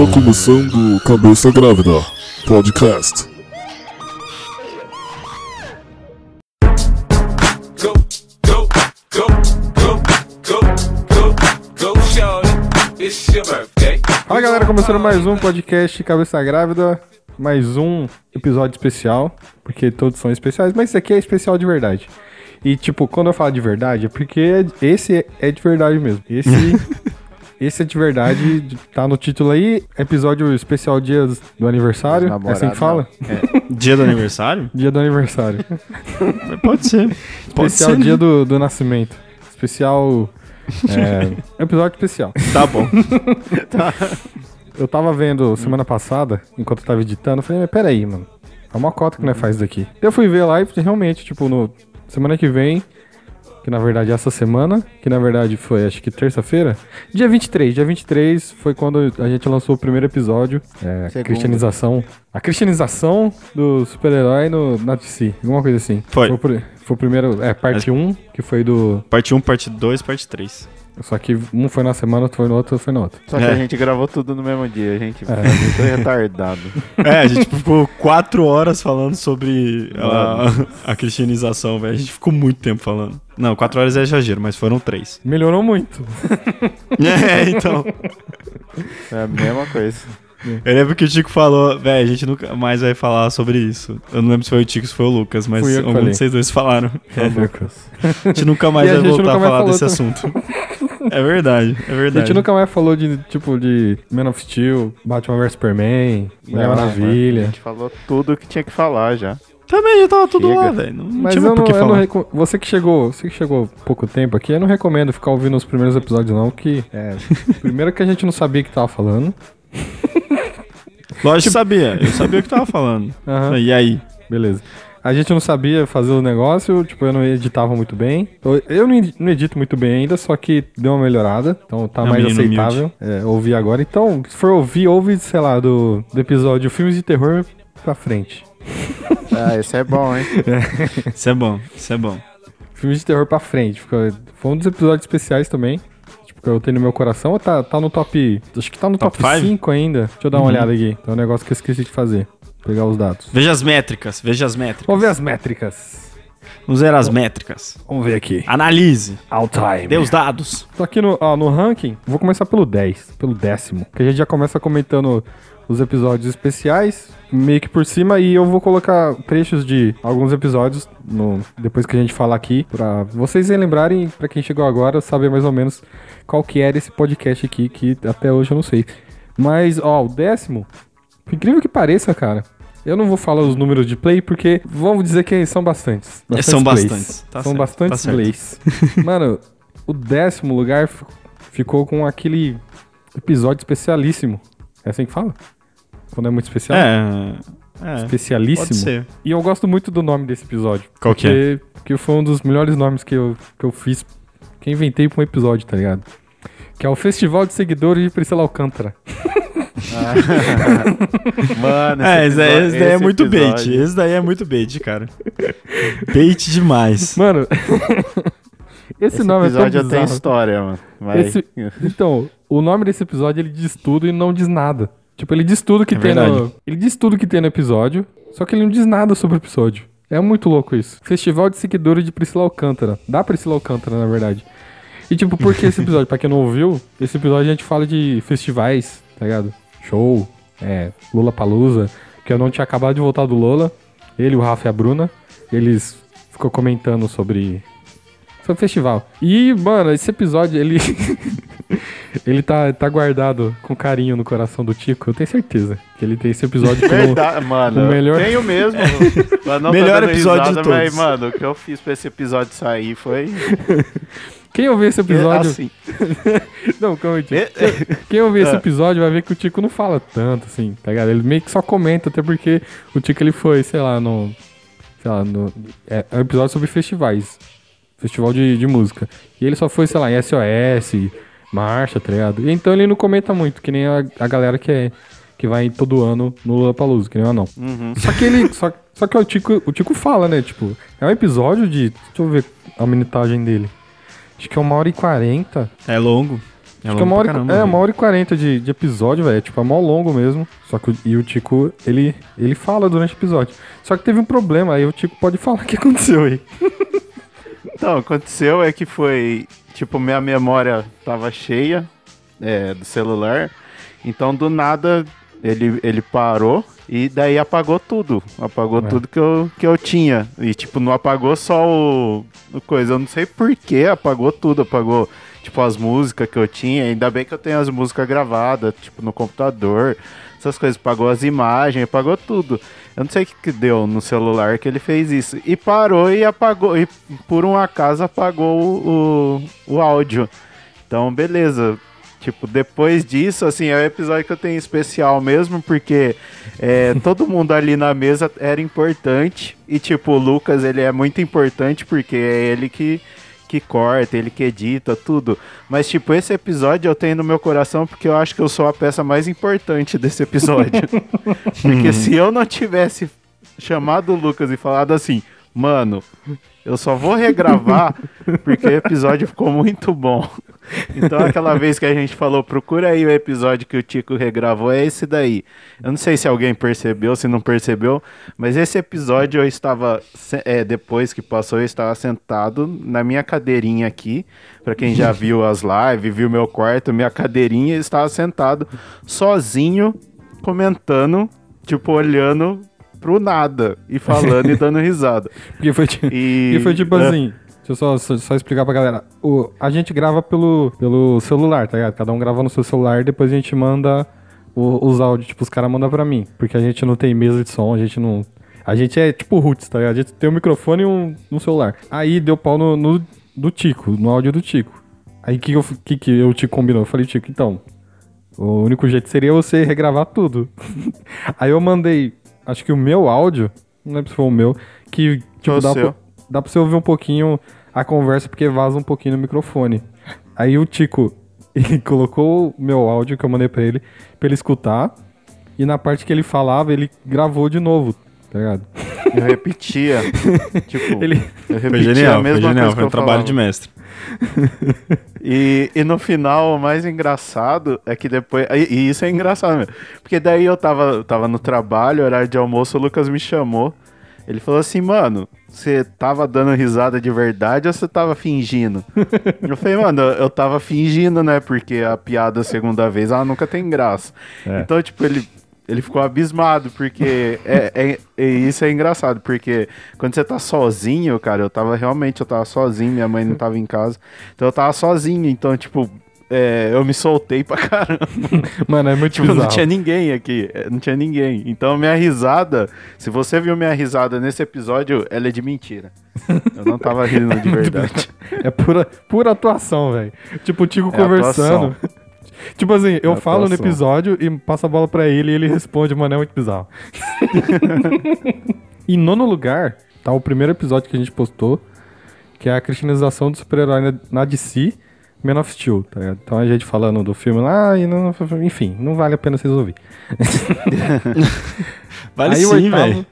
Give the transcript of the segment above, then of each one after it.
Está começando Cabeça Grávida Podcast. Fala galera, começando mais um podcast Cabeça Grávida, mais um episódio especial, porque todos são especiais, mas esse aqui é especial de verdade. E tipo, quando eu falo de verdade, é porque esse é de verdade mesmo. Esse, esse é de verdade, tá no título aí, episódio especial dia do aniversário, é assim que fala? Dia do aniversário? Dia do aniversário. Pode ser. Pode especial ser. dia do, do nascimento. Especial... É, episódio especial. Tá bom. Eu tava vendo semana passada, enquanto eu tava editando, eu falei, mas peraí, mano. É uma cota que nós faz daqui. Eu fui ver lá e realmente, tipo, no semana que vem, que na verdade é essa semana, que na verdade foi acho que terça-feira, dia 23. Dia 23 foi quando a gente lançou o primeiro episódio, é, Segundo. cristianização. A cristianização do super-herói no, na DC, alguma coisa assim. Foi. pri- foi o primeiro, é, parte 1, que foi do. Parte 1, parte 2, parte 3. Só que um foi na semana, outro foi no outro, outro foi no outro. Só que É. a gente gravou tudo no mesmo dia, a gente É. é muito retardado. É, a gente ficou 4 horas falando sobre a, a cristianização, velho. A gente ficou muito tempo falando. Não, 4 horas é exagero, mas foram 3. Melhorou muito. É, então. É a mesma coisa. Eu lembro que o Tico falou, velho, a gente nunca mais vai falar sobre isso. Eu não lembro se foi o Tico ou se foi o Lucas, mas algum falei. de vocês dois falaram. É, Lucas. A gente nunca mais E vai voltar a falar desse também. assunto. É verdade, é A verdade. gente nunca mais falou de, tipo, de Man of Steel, Batman vs Superman, Mulher Não, A Maravilha. gente falou tudo que tinha que falar já. Também já tava tudo Chega. lá, velho. Não, não Mas tinha eu mais não, que eu não falar. Você que chegou, você que chegou há pouco tempo aqui, eu não recomendo ficar ouvindo os primeiros episódios, não, que é. primeiro que a gente não sabia o que tava falando. Lógico que sabia, eu sabia o que tava falando. Aham. E aí? Beleza. A gente não sabia fazer o negócio, tipo, eu não editava muito bem. Eu- não edi- não edito muito bem ainda, só que deu uma melhorada. Então tá É mais aceitável é, ouvir agora. Então, se for ouvir, ouve, sei lá, do, do episódio Filmes de Terror pra frente. Ah, esse é bom, hein? Isso é bom, isso é bom. Filmes de terror pra frente. Ficou- Foi um dos episódios especiais também. Tipo, que eu tenho no meu coração. Ou tá, tá no top. Acho que tá no top, Top five? 5 ainda. Deixa eu dar uma Uhum. olhada aqui. Tem um negócio que eu esqueci de fazer. Pegar os dados. Veja as métricas, veja as métricas. Vamos ver as métricas. Vamos ver as métricas. Vamos ver aqui. Analise, All time. dê os dados. Tô aqui no, ó, no ranking. Vou começar pelo 10. Pelo décimo. Que a gente já começa comentando os episódios especiais. Meio que por cima. E eu vou colocar trechos de alguns episódios. No, depois que a gente falar aqui. Pra vocês lembrarem. Pra quem chegou agora. Saber mais ou menos qual que era esse podcast aqui. Que até hoje eu não sei. Mas, ó, o décimo. Por incrível que pareça, cara. Eu não vou falar os números de play, porque vamos dizer que são bastantes. São plays. bastantes, tá são certo, bastantes tá plays. Mano, o décimo lugar fi- ficou com aquele episódio especialíssimo. É assim que fala? Quando é muito especial? É. É. Especialíssimo. Pode ser. E eu gosto muito do nome desse episódio. Qual que é? porque, Porque foi um dos melhores nomes que eu, que eu fiz, que eu inventei pra um episódio, tá ligado? Que é o Festival de Seguidores de Priscila Alcântara. Mano, É, esse daí, esse daí é esse muito bait. Esse daí é muito bait, cara. bait demais. Mano, esse, Esse nome é episódio tão já tem história, mano. Vai. Esse- Então, o nome desse episódio ele diz tudo e não diz nada. Tipo, ele diz tudo que É tem verdade. no. Ele diz tudo que tem no episódio, só que ele não diz nada sobre o episódio. É muito louco isso. Festival de seguidores de Priscila Alcântara. Da Priscila Alcântara, na verdade. E tipo, por que esse episódio? pra quem não ouviu, esse episódio a gente fala de festivais, tá ligado? Show, é, Lula Palusa, que eu não tinha acabado de voltar do Lola. Ele, o Rafa e a Bruna, eles ficou comentando sobre sobre o festival. E, mano, esse episódio, ele. ele tá, tá guardado com carinho no coração do Tico, eu tenho certeza. Que ele tem esse episódio como. Verdade, mano. o melhor- Tenho mesmo. Mas Melhor dando episódio de risada, mas, todos. mano, o que eu fiz pra esse episódio sair foi. Quem ouvir esse episódio. Assim. Não, calma aí, Tico. É- Quem ouvir esse Ah. episódio vai ver que o Tico não fala tanto, assim, tá ligado? Ele meio que só comenta, até porque o Tico ele foi, sei lá, no. Sei lá, no. É, é um episódio sobre festivais. Festival de, de música. E ele só foi, sei lá, em SOS, marcha, tá ligado? E então ele não comenta muito, que nem a, a galera que é. Que vai todo ano no Lollapalooza, que nem eu não. Uhum. Só que ele. Só, Só que o Tico, o Tico fala, né? Tipo, é um episódio de. Deixa eu ver a minutagem dele. Acho que é uma hora e quarenta. É longo. É Acho que é uma hora, e- é, uma hora e quarenta de, de episódio, velho. Tipo, é mó longo mesmo. Só que o, e o Tico, ele, ele fala durante o episódio. Só que teve um problema, aí o Tico pode falar o que aconteceu aí. Então, aconteceu é que foi. Tipo, minha memória tava cheia é, do celular. Então, do nada, ele, ele parou e daí apagou tudo. Apagou É. tudo que eu, que eu tinha. E, tipo, não apagou só o, o coisa. Eu não sei por que apagou tudo. Apagou, tipo, as músicas que eu tinha. Ainda bem que eu tenho as músicas gravadas, tipo, no computador. Essas coisas. Apagou as imagens, apagou tudo. Eu não sei o que, que deu no celular que ele fez isso. E parou e apagou. E por um acaso apagou o, o, o áudio. Então, beleza. Tipo, depois disso, assim, é o episódio que eu tenho especial mesmo, porque é, todo mundo ali na mesa era importante. E, tipo, o Lucas, ele é muito importante porque é ele que, que corta, ele que edita, tudo. Mas, tipo, esse episódio eu tenho no meu coração porque eu acho que eu sou a peça mais importante desse episódio. porque se eu não tivesse chamado o Lucas e falado assim, mano, eu só vou regravar porque o episódio ficou muito bom. Então aquela vez que a gente falou, procura aí o episódio que o Tico regravou, é esse daí. Eu não sei se alguém percebeu, se não percebeu, mas esse episódio eu estava, é, depois que passou, eu estava sentado na minha cadeirinha aqui. Pra quem já viu as lives, viu meu quarto, minha cadeirinha, eu estava sentado sozinho, comentando, tipo, olhando pro nada e falando e dando risada. Porque foi, ti- E, foi tipo é, assim, deixa eu só, só, só explicar pra galera. O, a gente grava pelo, pelo celular, tá ligado? Cada um grava no seu celular, depois a gente manda o- os áudios, tipo, os caras mandam pra mim. Porque a gente não tem mesa de som, a gente não. A gente é tipo roots, tá ligado? A gente tem um microfone e um, um celular. Aí deu pau no, no do Tico, no áudio do Tico. Aí o que, que, eu- que, que eu te combinou? Eu falei, Tico, então. O único jeito seria você regravar tudo. Aí eu mandei, acho que o meu áudio, não lembro se foi o meu, que tipo, o dá, seu. pra- dá pra você ouvir um pouquinho a conversa, porque vaza um pouquinho no microfone. Aí o Tico, colocou o meu áudio que eu mandei pra ele, pra ele escutar, e na parte que ele falava, ele gravou de novo, tá ligado? Eu repetia. tipo, Ele- eu repetia Foi genial, a foi mesma genial. coisa Foi um trabalho falava. de mestre. E, e no final, o mais engraçado é que depois. E, e isso é engraçado mesmo. Porque daí eu tava, tava no trabalho, horário de almoço, o Lucas me chamou. Ele falou assim, mano, você tava dando risada de verdade ou você tava fingindo? eu falei, mano, eu, eu tava fingindo, né? Porque a piada a segunda vez, ela nunca tem graça. É. Então, tipo, ele, ele ficou abismado, porque é, é- é- isso é engraçado, porque quando você tá sozinho, cara, eu tava realmente, eu tava sozinho, minha mãe não tava em casa, então eu tava sozinho, então, tipo, é, eu me soltei pra caramba. Mano, é muito Tipo, não tinha ninguém aqui, é, não tinha ninguém. Então, minha risada, se você viu minha risada nesse episódio, ela é de mentira. Eu não tava rindo de verdade. É pura, pura atuação, velho. Tipo, o Tico É conversando. Tipo assim, eu É falo no episódio e passo a bola pra ele e ele responde, mano, é muito bizarro. em nono lugar, tá o primeiro episódio que a gente postou, que é a cristianização do super-herói na, na DC, Man of Steel, tá ligado? Então a gente falando do filme lá e não, enfim, não vale a pena vocês ouvirem. Vale Aí sim, velho.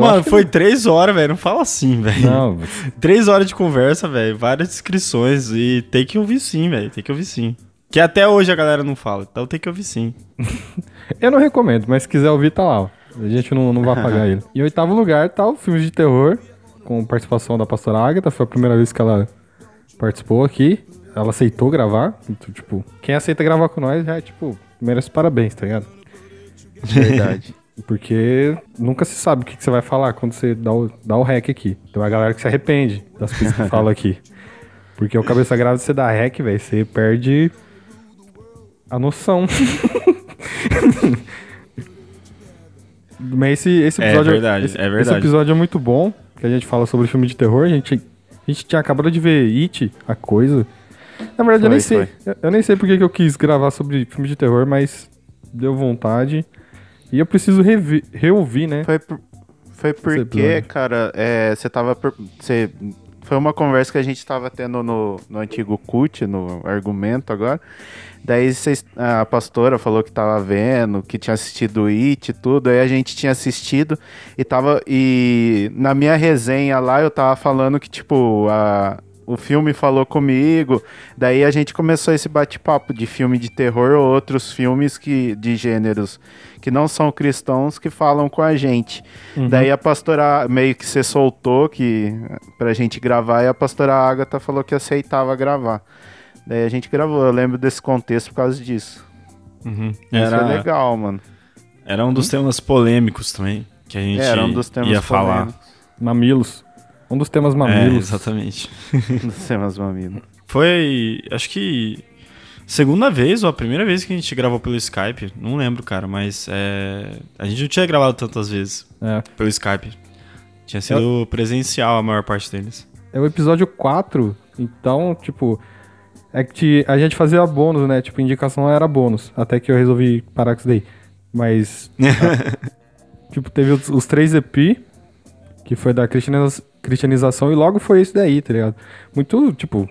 Mano, que foi três horas, velho. Não fala assim, velho. Não, Três horas de conversa, velho. Várias descrições. E tem que ouvir sim, velho. Tem que ouvir sim. Que até hoje a galera não fala. Então tem que ouvir sim. Eu não recomendo, mas se quiser ouvir, tá lá. A gente não, não vai apagar ele. Em oitavo lugar tá o filme de terror, com participação da pastora Agatha. Foi a primeira vez que ela participou aqui. Ela aceitou gravar. Então, tipo, quem aceita gravar com nós já é, tipo, merece parabéns, tá ligado? Verdade. Porque nunca se sabe o que, que você vai falar quando você dá o, dá o hack aqui. Então a galera que se arrepende das coisas que fala aqui. Porque o cabeça grávida você dá hack, velho, você perde a noção. Mas esse, esse É episódio. verdade, esse, é verdade. Esse episódio é muito bom, que a gente fala sobre filme de terror. A gente, a gente tinha acabado de ver It, a coisa. Na verdade, eu nem Foi, sei. Eu, eu nem sei porque que eu quis gravar sobre filme de terror, mas deu vontade. E eu preciso revi- reouvir, né? Foi, por- foi porque, cara, é, você tava. per- Você foi uma conversa que a gente tava tendo no, no antigo CUT, no argumento agora. Daí vocês- a pastora falou que tava vendo, que tinha assistido It e tudo. Aí a gente tinha assistido e tava. E na minha resenha lá eu tava falando que, tipo, a, o filme falou comigo. Daí a gente começou esse bate-papo de filme de terror ou outros filmes que, de gêneros que não são cristãos que falam com a gente. Daí a pastora meio que se soltou que pra gente gravar e a pastora Agatha falou que aceitava gravar. Daí a gente gravou, eu lembro desse contexto por causa disso. Uhum. Isso é Era, legal, mano. era um dos temas polêmicos também, que a gente Era um dos temas ia falar. polêmicos. Mamilos. Um dos temas É, mamilos. exatamente. Dos temas mamilos. Foi, acho que segunda vez ou a primeira vez que a gente gravou pelo Skype, não lembro, cara, mas é, a gente não tinha gravado tantas vezes É. pelo Skype. Tinha sido presencial a maior parte deles. É o episódio 4, então, tipo, é que a gente fazia bônus, né? Tipo, indicação era bônus, até que eu resolvi parar com isso daí. Mas, a- tipo, teve os, os três EP, que foi da cristianiza- cristianização, e logo foi esse daí, tá ligado? Muito, tipo,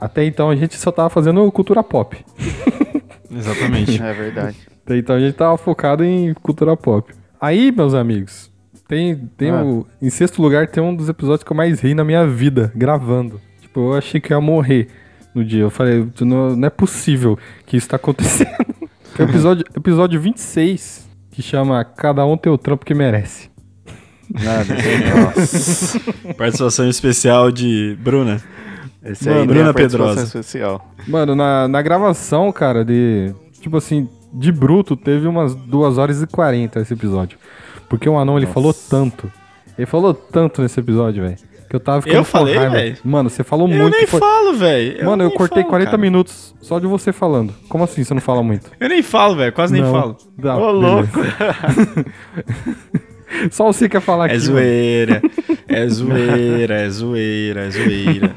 até então a gente só tava fazendo cultura pop. Exatamente. É verdade. Até então a gente tava focado em cultura pop. Aí, meus amigos, tem, tem Ah. o, em sexto lugar tem um dos episódios que eu mais ri na minha vida, gravando. Tipo, eu achei que eu ia morrer no dia. Eu falei, não, não é possível que isso tá acontecendo. É episódio, episódio 26, que chama Cada um tem o trampo que merece. Nada. Nossa. Participação especial de Bruna. Esse Mano, aí Bruna Bruna Pedrosa. Especial. Mano, na, na gravação, cara, de. Tipo assim, de bruto, teve umas 2 horas e 40 esse episódio. Porque o anão ele Nossa. falou tanto. Ele falou tanto nesse episódio, velho. Que eu tava ficando Eu falei, velho? Mano, você falou Eu muito. nem foi- falo, velho. Mano, eu cortei falo, 40 cara. minutos só de você falando. Como assim você não fala muito? Eu nem falo, velho. Quase nem Não. falo. Ô, beleza. louco. Só você quer falar aqui. É zoeira. É zoeira, é zoeira, é zoeira.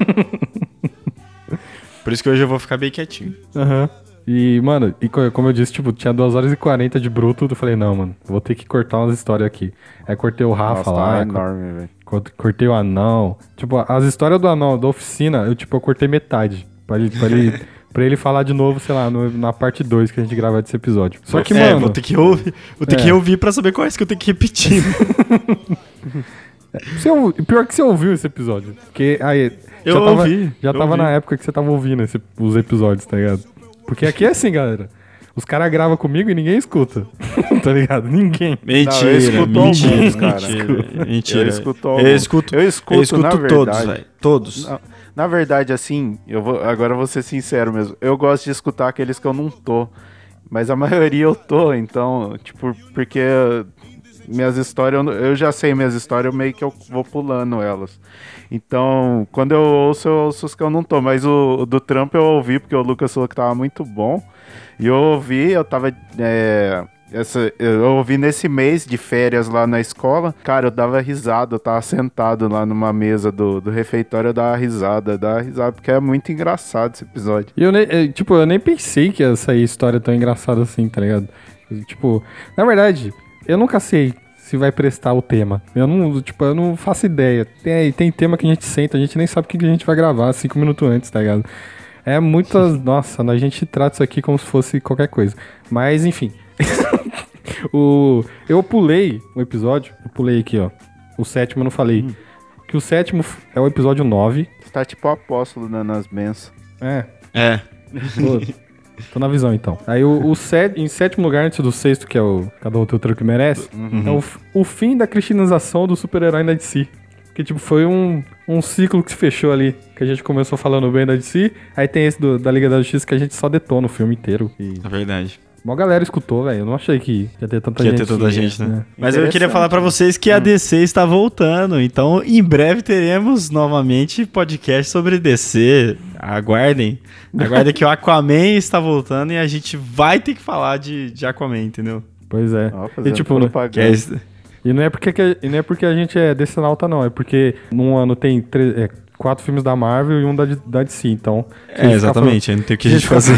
Por isso que hoje eu vou ficar bem quietinho. Aham. E, mano, e co- como eu disse, tipo, tinha 2 horas e 40 de bruto. Eu falei, não, mano, vou ter que cortar umas histórias aqui. Aí cortei o Rafa Nossa, lá. tá enorme, velho. co- Cortei o anão. Tipo, as histórias do anão, da oficina, eu, tipo, eu cortei metade. Pra ele, pra ele, pra ele falar de novo, sei lá, no- na parte 2 que a gente gravar desse episódio. Só que, é, mano. vou ter que ouvir, vou ter É. que ouvir pra saber quais que eu tenho que repetir. Você, pior que você ouviu esse episódio. Porque aí. Eu já tava, ouvi, Já eu tava ouvi. na época que você tava ouvindo esse- os episódios, tá ligado? Porque aqui é assim, galera. Os caras gravam comigo e ninguém escuta. tá ligado? Ninguém. Mentira, Não, eu escuto mentira, alguns, cara. mentira, mentira. Eu escuto eu escuto, Eu escuto, eu escuto na todos, verdade. velho. Todos. Não, na verdade, assim, eu vou, agora vou ser sincero mesmo. Eu gosto de escutar aqueles que eu não tô. Mas a maioria eu tô, então, tipo, porque minhas histórias, eu já sei minhas histórias, eu meio que eu vou pulando elas. Então, quando eu ouço, eu ouço os que eu não tô. Mas o, o do Trump eu ouvi, porque o Lucas falou que tava muito bom. E eu ouvi, eu tava. é, essa, eu ouvi nesse mês de férias lá na escola. Cara, eu dava risada, eu tava sentado lá numa mesa do, do refeitório, eu dava risada, eu dava risada, porque é muito engraçado esse episódio. E eu nem, eh, tipo, eu nem pensei que ia sair história tão engraçada assim, tá ligado? Tipo, na verdade, eu nunca sei se vai prestar o tema. Eu não, tipo, eu não faço ideia. Tem, tem tema que a gente senta, a gente nem sabe o que que a gente vai gravar cinco minutos antes, tá ligado? É muitas. Nossa, a gente trata isso aqui como se fosse qualquer coisa. Mas, enfim. o, eu pulei o episódio. Eu pulei aqui, ó. O sétimo eu não falei. Que o sétimo é o episódio 9. Você tá tipo o apóstolo dando as bênçãos. É, É. Tô, tô na visão, então. Aí o, o sé- em sétimo lugar, antes do sexto, que é o Cada um tem o que merece, é o, o fim da cristianização do super-herói da DC. Que, tipo, foi um, um ciclo que se fechou ali. Que a gente começou falando bem da DC. Aí tem esse do- da Liga da Justiça que a gente só detona o filme inteiro. E É verdade. Uma galera escutou, velho. Eu não achei que ia ter tanta Que ia gente. ter tanta gente, né? Mas eu queria falar pra vocês que a DC está voltando. Então, em breve teremos novamente podcast sobre DC. Aguardem. Aguardem que o Aquaman está voltando e a gente vai ter que falar de, de Aquaman, entendeu? Pois é. Ó, E, tipo, né? É, E não é porque, que- e não é porque a gente é decenalta, não. É porque num ano tem tre- é, quatro filmes da Marvel e um da, da DC. Então. é exatamente. Aí não tem o que a gente fazer.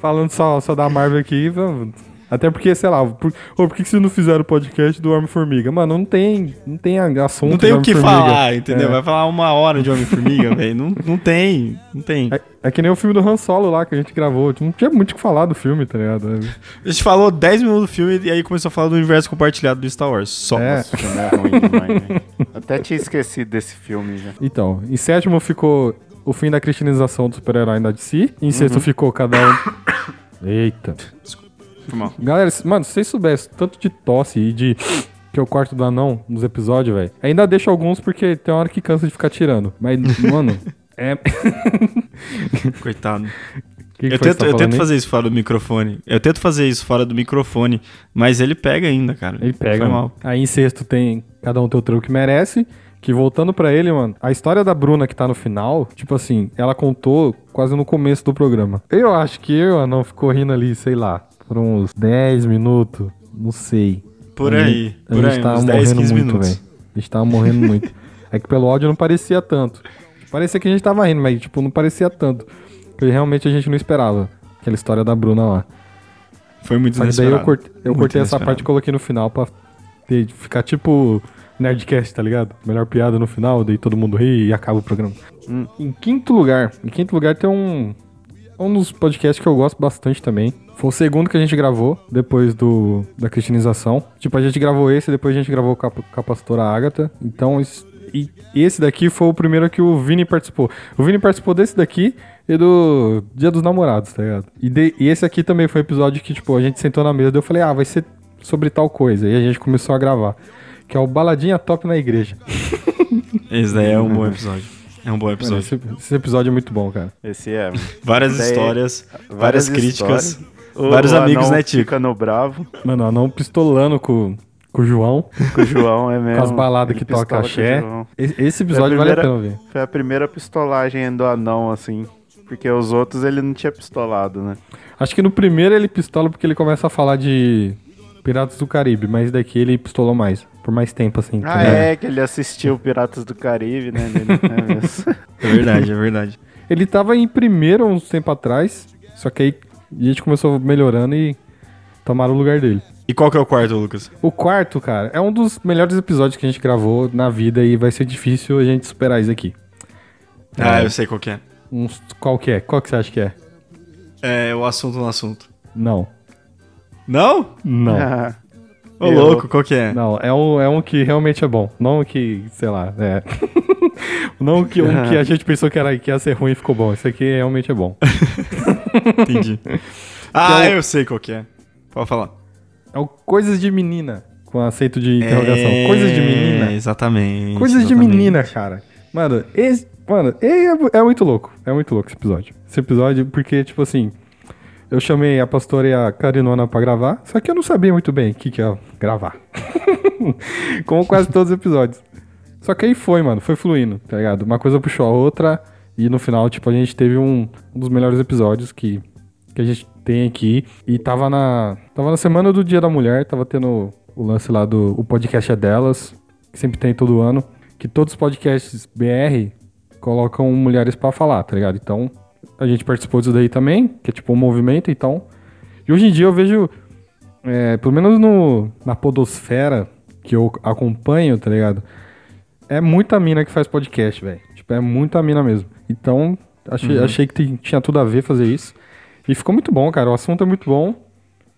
falando só, só da Marvel aqui, vamos- Até porque, sei lá, por, ou por que vocês não fizeram o podcast do Homem-Formiga? Mano, não tem, não tem assunto Não tem o que falar, entendeu? É. Vai falar uma hora de Homem-Formiga, velho. Não, não tem, não tem. É, é que nem o filme do Han Solo lá que a gente gravou. Não tinha muito o que falar do filme, tá ligado? A gente falou 10 minutos do filme e aí começou a falar do universo compartilhado do Star Wars. Só. É. Filme é ruim demais, velho. Até tinha esquecido desse filme já. Então, em sétimo ficou o fim da cristianização do super-herói da DC. Em sexto ficou cada um. Eita. Mal. Galera, mano, se vocês soubessem tanto de tosse e de. Que eu corto do anão nos episódios, velho. Ainda deixo alguns porque tem uma hora que cansa de ficar tirando. Mas, mano, é. Coitado. Que que Eu tento, tá eu tento fazer isso fora do microfone. Eu tento fazer isso fora do microfone, mas ele pega ainda, cara. Ele pega. Foi mal. Aí em sexto tem Cada um o trampo que merece. Que voltando pra ele, mano, a história da Bruna que tá no final, tipo assim, ela contou quase no começo do programa. Eu acho que eu não ficou rindo ali, sei lá, por uns 10 minutos, não sei. Por A aí, gente- a por gente aí, tava uns 10, morrendo 15 muito, minutos. velho. A gente tava morrendo muito. É que pelo áudio não parecia tanto. Parecia que a gente tava rindo, mas tipo, não parecia tanto. Porque realmente a gente não esperava aquela história da Bruna lá. Foi muito que daí eu, eu Muito cortei essa parte e coloquei no final pra ter- ficar tipo Nerdcast, tá ligado? Melhor piada no final, daí todo mundo ri e acaba o programa. Hum. Em quinto lugar, em quinto lugar tem um um dos podcasts que eu gosto bastante também. Foi o segundo que a gente gravou depois do da cristianização. Tipo, a gente gravou esse, depois a gente gravou com a, com a pastora Agatha. Então, es- e esse daqui foi o primeiro que o Vini participou. O Vini participou desse daqui e do Dia dos Namorados, tá ligado? E, de- e esse aqui também foi um episódio que, tipo, a gente sentou na mesa e eu falei, ah, vai ser sobre tal coisa. E a gente começou a gravar. Que é o Baladinha Top na Igreja. Esse daí é um bom episódio. É um bom Mano, episódio. esse, esse episódio é muito bom, cara. Esse é. Várias Daí- histórias, várias, críticas. histórias. O- Vários o amigos, anão né, Tico? Fica no bravo. Mano, não pistolando com, com o João, Com o João é mesmo. com as baladas que toca axé. Esse, episódio vale a pena ver. Foi a primeira pistolagem do anão, assim. Porque os outros ele não tinha pistolado, né? Acho que no primeiro ele pistola porque ele começa a falar de Piratas do Caribe, mas daqui ele pistolou mais. Por mais tempo, assim. Ah, ligado? é, que ele assistiu Piratas do Caribe, né? É. É verdade, é verdade. Ele tava em primeiro uns tempo atrás, só que aí a gente começou melhorando e tomaram o lugar dele. E qual que é o quarto, Lucas? O quarto, cara, é um dos melhores episódios que a gente gravou na vida e vai ser difícil a gente superar isso aqui. Ah, eu sei qual que é. Uns, qual que é? Qual que você acha que é? É o assunto no assunto. Não. Não? Não. Ah, Ô, Eu- louco, qual que é? Não, é um, é um que realmente é bom. Não um que, sei lá, é. Não que um que a gente pensou que, era, que ia ser ruim e ficou bom. Esse aqui realmente é bom. Entendi. Ah, é o- eu sei qual que é. Pode falar. É o Coisas de Menina, com aceito de interrogação. É, Coisas de Menina. Exatamente. Coisas de exatamente. Menina, cara. Mano, esse, mano é, é muito louco. É muito louco esse episódio. Esse episódio, porque, tipo assim, eu chamei a pastora e a Carinona pra gravar, só que eu não sabia muito bem o que, que ia gravar. Como quase todos os episódios. Só que aí foi, mano, foi fluindo, tá ligado? Uma coisa puxou a outra, e no final, tipo, a gente teve um, um dos melhores episódios que, que a gente tem aqui. E tava na. Tava na semana do Dia da Mulher, tava tendo o lance lá do o podcast é delas, que sempre tem todo ano. Que todos os podcasts BR colocam mulheres pra falar, tá ligado? Então, a gente participou disso daí também, que é tipo um movimento, então. E hoje em dia eu vejo, é, pelo menos no, na podosfera que eu acompanho, tá ligado? É muita mina que faz podcast, velho. Tipo, é muita mina mesmo. Então, achei, achei que tem- tinha tudo a ver fazer isso. E ficou muito bom, cara. O assunto é muito bom.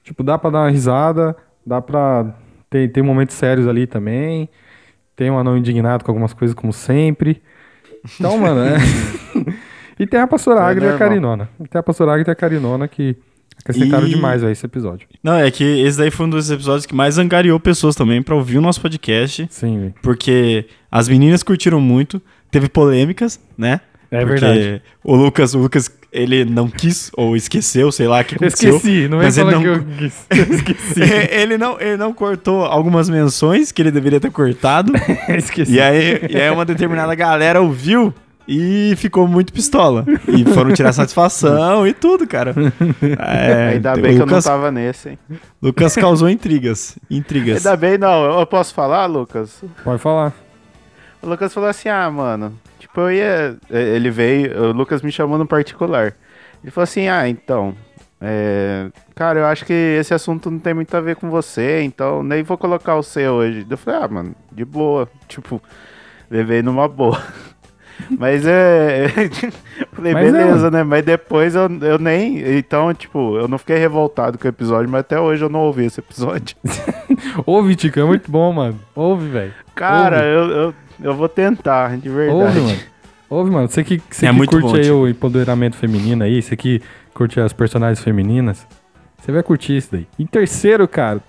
Tipo, dá pra dar uma risada, dá pra ter, ter momentos sérios ali também. Tem um anão indignado com algumas coisas, como sempre. Então, mano, é... e tem a pastora É Agra e a normal. Carinona. E tem a pastora Agra e a Carinona que acrescentaram E- demais esse episódio. Não, é que esse daí foi um dos episódios que mais angariou pessoas também pra ouvir o nosso podcast. Sim. Porque as meninas curtiram muito, teve polêmicas, né? É verdade. O Lucas, o Lucas, ele não quis ou esqueceu, sei lá o que Eu aconteceu. esqueci, não é falar não- que eu quis. Eu esqueci. ele, não, ele não cortou algumas menções que ele deveria ter cortado. esqueci. e, aí, e aí uma determinada galera ouviu e ficou muito pistola. E foram tirar satisfação e tudo, cara. É, Ainda bem que eu não Lucas, tava nesse, hein? Lucas causou intrigas. Intrigas. Ainda bem, não. Eu posso falar, Lucas? Pode falar. O Lucas falou assim: ah, mano, tipo, eu ia. Ele veio, o Lucas me chamou no particular. Ele falou assim: ah, então, é, cara, eu acho que esse assunto não tem muito a ver com você, então nem vou colocar o seu hoje. Eu falei, ah, mano, de boa. Tipo, levei numa boa. Mas é. falei, Mas é, beleza, mano. né? Mas depois eu, eu nem. Então, tipo, eu não fiquei revoltado com o episódio, mas até hoje eu não ouvi esse episódio. Ouve, Tico, é muito bom, mano. Ouve, velho. Cara, Ouve. eu, eu, eu vou tentar, de verdade. Ouve, mano. Ouve, mano. Você que, você É que muito curte bom, aí Tico. o empoderamento feminino aí, você que curte as personagens femininas, você vai curtir isso daí. Em terceiro, cara,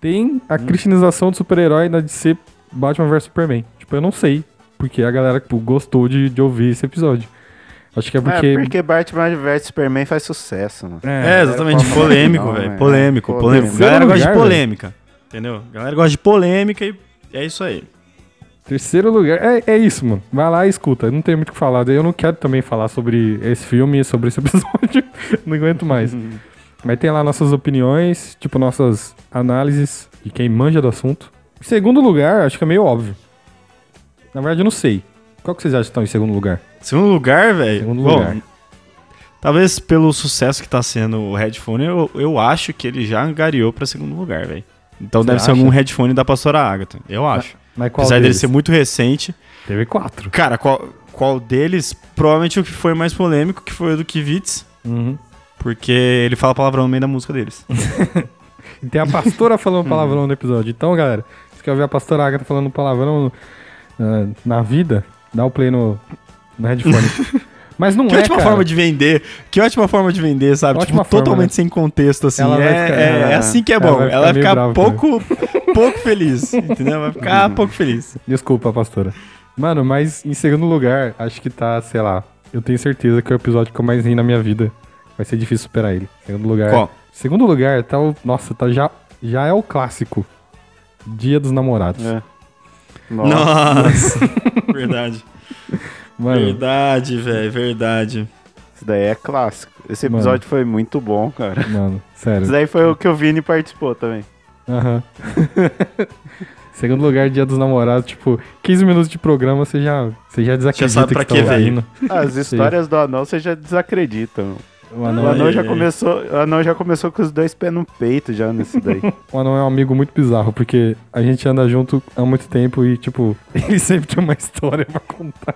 tem a Hum. cristianização do super-herói na DC Batman vs Superman. Tipo, eu não sei porque a galera tipo, gostou de, de ouvir esse episódio. Acho que é porque... É, porque Batman vs Superman faz sucesso, mano. É, exatamente. pode- Polêmico, Não, velho. é. Polêmico, Polêmico. polêmico. Galera gosta de polêmica. Entendeu? Galera gosta de polêmica e é isso aí. Terceiro lugar. É, é isso, mano. Vai lá e escuta. Não tem muito o que falar. Eu não quero também falar sobre esse filme e sobre esse episódio. não aguento mais. Mas tem lá nossas opiniões, tipo, nossas análises de quem manja do assunto. Em segundo lugar, acho que é meio óbvio. Na verdade, eu não sei. Qual que vocês acham que estão em segundo lugar? Segundo lugar, velho. Segundo bom, lugar. Talvez pelo sucesso que tá sendo o headphone, eu, eu acho que ele já angariou pra segundo lugar, velho. Então Você deve ser acha? algum headphone da pastora Agatha. Eu acho. Mas qual Apesar dele deles? ser muito recente. Teve quatro. Cara, qual, qual deles? Provavelmente o que foi mais polêmico, que foi o do Kivitz. Uhum. Porque ele fala palavrão no meio da música deles. E tem a pastora falando palavrão no episódio. Então, galera, se quer ouvir a pastora Agatha falando palavrão ah, na vida, dá o play no, no headphone. Mas não Que é, ótima cara. forma de vender. Que ótima forma de vender, sabe? Ótima tipo, forma, totalmente né? sem contexto, assim. Ela vai É, ficar- é- é assim que é ela bom. vai Ela vai ficar meio ficar brava pouco, pouco feliz. Entendeu? Vai ficar pouco feliz. Desculpa, pastora. Mano, mas em segundo lugar, acho que tá, sei lá. Eu tenho certeza que é o episódio que eu mais ri na minha vida. Vai ser difícil superar ele. Segundo lugar. Qual? Segundo lugar, tá o. Nossa, tá já, já é o clássico. Dia dos namorados. É. Nossa. Nossa. verdade. Mano, Verdade, velho. Verdade. Isso daí é clássico. Esse Mano. episódio foi muito bom, cara. mano, sério. Isso daí foi o que o Vini participou também. Aham. Segundo lugar, dia dos namorados, tipo, 15 minutos de programa, você já, você já desacredita Já sabe pra que que tá veio. ouvindo. As histórias do anão você já desacredita. mano. O O anão, anão, Ai, já começou, o anão já começou com os dois pés no peito já nesse daí. o anão é um amigo muito bizarro, porque a gente anda junto há muito tempo e, tipo, ele sempre tem uma história pra contar.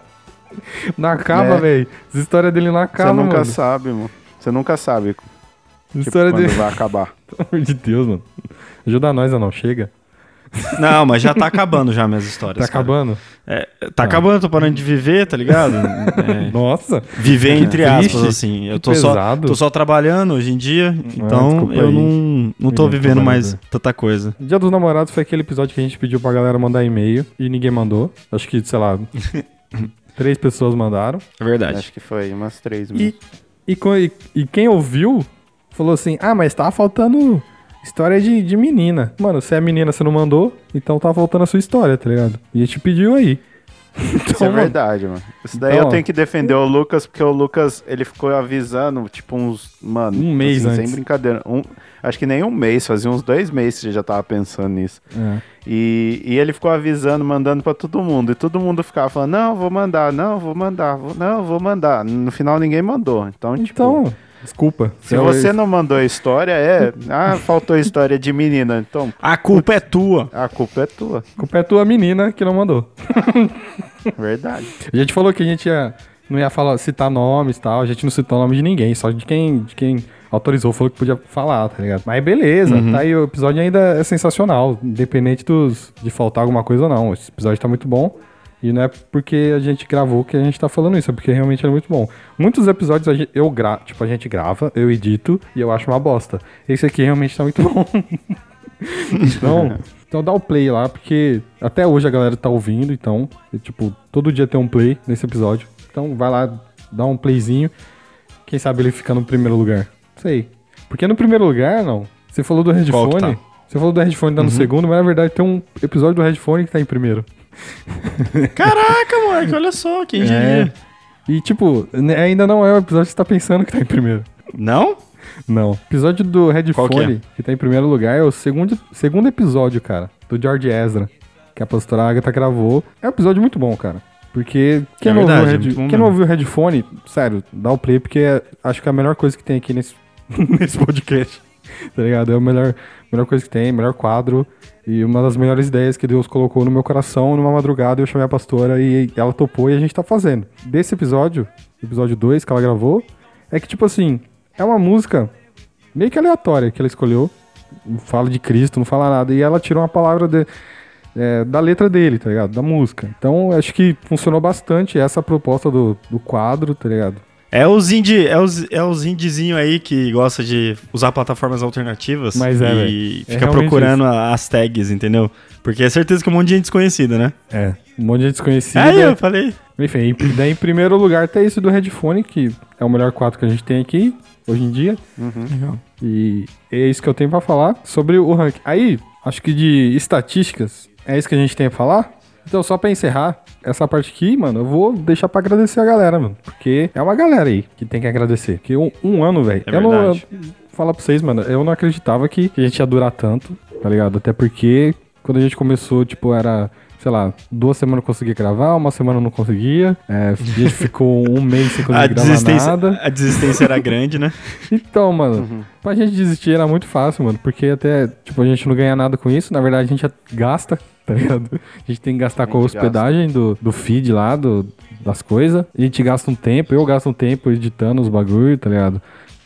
Não acaba, Né? velho. As histórias dele não Você acabam, nunca mano. sabe, mano. Você nunca sabe tipo, histórias quando dele... vai acabar. Pelo amor de Deus, mano. Ajuda nós, anão. Chega. Não, mas já tá acabando já minhas histórias. Tá cara. acabando? É, tá acabando, tô parando de viver, tá ligado? É, Nossa. viver entre triste, aspas, assim. Eu tô só, tô só trabalhando hoje em dia, então desculpa eu aí. não, não tô vivendo mais trabalhador. tanta coisa. Dia dos Namorados foi aquele episódio que a gente pediu pra galera mandar e-mail e ninguém mandou. Acho que, sei lá, três pessoas mandaram. É verdade. Acho que foi umas três E, mesmo. e, e- e quem ouviu falou assim: Ah, mas tava faltando história de, de menina. Mano, se é menina, você não mandou, então tá faltando a sua história, tá ligado? E a gente pediu aí. Isso Então, é mano, verdade, mano. Isso daí Então, eu tenho que defender o Lucas, porque o Lucas, ele ficou avisando, tipo, uns. Mano, Um mês assim, antes. Sem brincadeira. Um, acho que nem um mês, fazia uns dois meses que você já tava pensando nisso. é. E, e ele ficou avisando, mandando pra todo mundo. E todo mundo ficava falando: não, vou mandar, não, vou mandar, vou- não, vou mandar. No final ninguém mandou. Então, tipo. Desculpa. Se você não mandou a história, é. Ah, faltou a história de menina. Então, A culpa é tua. a culpa é tua. A culpa é tua menina que não mandou. Verdade. A gente falou que a gente ia, não ia falar, citar nomes e tal. A gente não citou o nome de ninguém, só de quem, de quem autorizou, falou que podia falar, tá ligado? Mas beleza, tá aí. O episódio ainda é sensacional, independente dos, de faltar alguma coisa ou não. Esse episódio tá muito bom. E não é porque a gente gravou que a gente tá falando isso, é porque realmente é muito bom. Muitos episódios a gente, eu gra, tipo, a gente grava, eu edito e eu acho uma bosta. Esse aqui realmente tá muito bom. então, então dá o play lá, porque até hoje a galera tá ouvindo, então, e, tipo, todo dia tem um play nesse episódio. Então vai lá, dá um playzinho. Quem sabe ele fica no primeiro lugar. Sei. Porque no primeiro lugar, não. Você falou do headphone. tá? Você falou do headphone tá no segundo, mas na verdade tem um episódio do headphone que tá em primeiro. Caraca, moleque, olha só, quem diria. E tipo, né, ainda não é o episódio que você tá pensando que tá em primeiro. Não? Não. O episódio do Qual que headphone, é? que, tá em primeiro lugar, é o segundo, segundo episódio, cara, do George Ezra, que a pastora Agatha gravou. É um episódio muito bom, cara. Porque quem, É não, verdade, ouviu, o é bom quem não ouviu o headphone, sério, dá o play, porque é- acho que é a melhor coisa que tem aqui nesse, nesse podcast. Tá ligado? É a melhor, melhor coisa que tem, melhor quadro. E uma das melhores ideias que Deus colocou no meu coração numa madrugada. Eu chamei a pastora e ela topou e a gente tá fazendo. Desse episódio, episódio 2 que ela gravou, é que tipo assim, é uma música meio que aleatória que ela escolheu. Não fala de Cristo, não fala nada. E ela tirou uma palavra de- é, da letra dele, tá ligado? Da música. Então, acho que funcionou bastante essa proposta do, do quadro, tá ligado? É os indie, é os, é os indiezinho aí que gosta de usar plataformas alternativas Mas é, e. É fica realmente procurando a- as tags, entendeu? Porque é certeza que é um monte de gente desconhecida, né? É. Um monte de gente desconhecida. Aí eu falei. Enfim, em, daí em primeiro lugar tem esse do Headphone, que é o melhor quadro que a gente tem aqui, hoje em dia. E é isso que eu tenho pra falar sobre o ranking. Aí, acho que de estatísticas, é isso que a gente tem pra falar. Então, só pra encerrar essa parte aqui, mano, eu vou deixar pra agradecer a galera, mano. Porque é uma galera aí que tem que agradecer. Porque um, um ano, velho. É eu não. verdade. eu- falar pra vocês, mano, eu não acreditava que a gente ia durar tanto, tá ligado? Até porque quando a gente começou, tipo, era. Sei lá, duas semanas eu conseguia gravar, uma semana eu não conseguia. É, a gente ficou um mês sem A conseguir gravar nada. a desistência era grande, né? Então, mano, pra gente desistir era muito fácil, mano. Porque até, tipo, a gente não ganha nada com isso. Na verdade, a gente gasta, tá ligado? A gente tem que gastar com a hospedagem do, do feed lá, do, das coisas. A gente gasta um tempo, eu gasto um tempo editando os bagulho, tá ligado?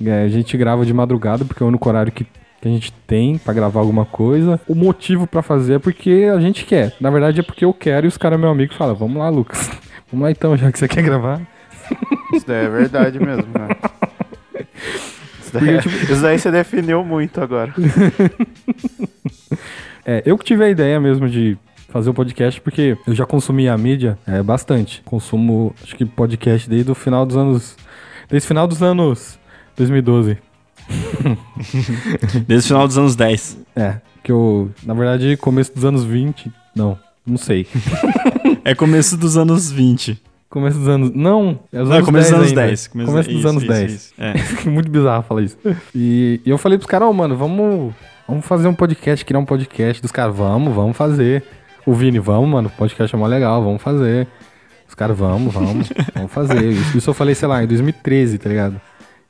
É, a gente grava de madrugada, porque é o único horário que, que a gente tem pra gravar alguma coisa. O motivo pra fazer é porque a gente quer. Na verdade, é porque eu quero e os caras, meu amigo, falam: Vamos lá, Lucas. Vamos lá então, já que você quer gravar. Isso daí é verdade mesmo, né? Isso daí, tipo, isso daí você definiu muito agora. É, eu que tive a ideia mesmo de fazer o podcast, porque eu já consumi a mídia é, bastante. Consumo, acho que podcast desde o final dos anos. Desde o final dos anos 2012. Desde o final dos anos 10. É, que eu, na verdade, começo dos anos 20. Não, não sei. É começo dos anos 20. Começo dos anos. Não, é os Não, é anos começo 10 dos anos ainda. 10. Começo, dos isso, anos isso, 10. isso. É. Muito bizarro falar isso. E, e eu falei pros caras, ô, mano, vamos, vamos fazer um podcast, criar um podcast dos caras, vamos, vamos fazer. O Vini, vamos, mano, o podcast é mó legal, vamos fazer. Os caras, vamos, vamos, vamos fazer. Isso, isso eu falei, sei lá, em 2013, tá ligado?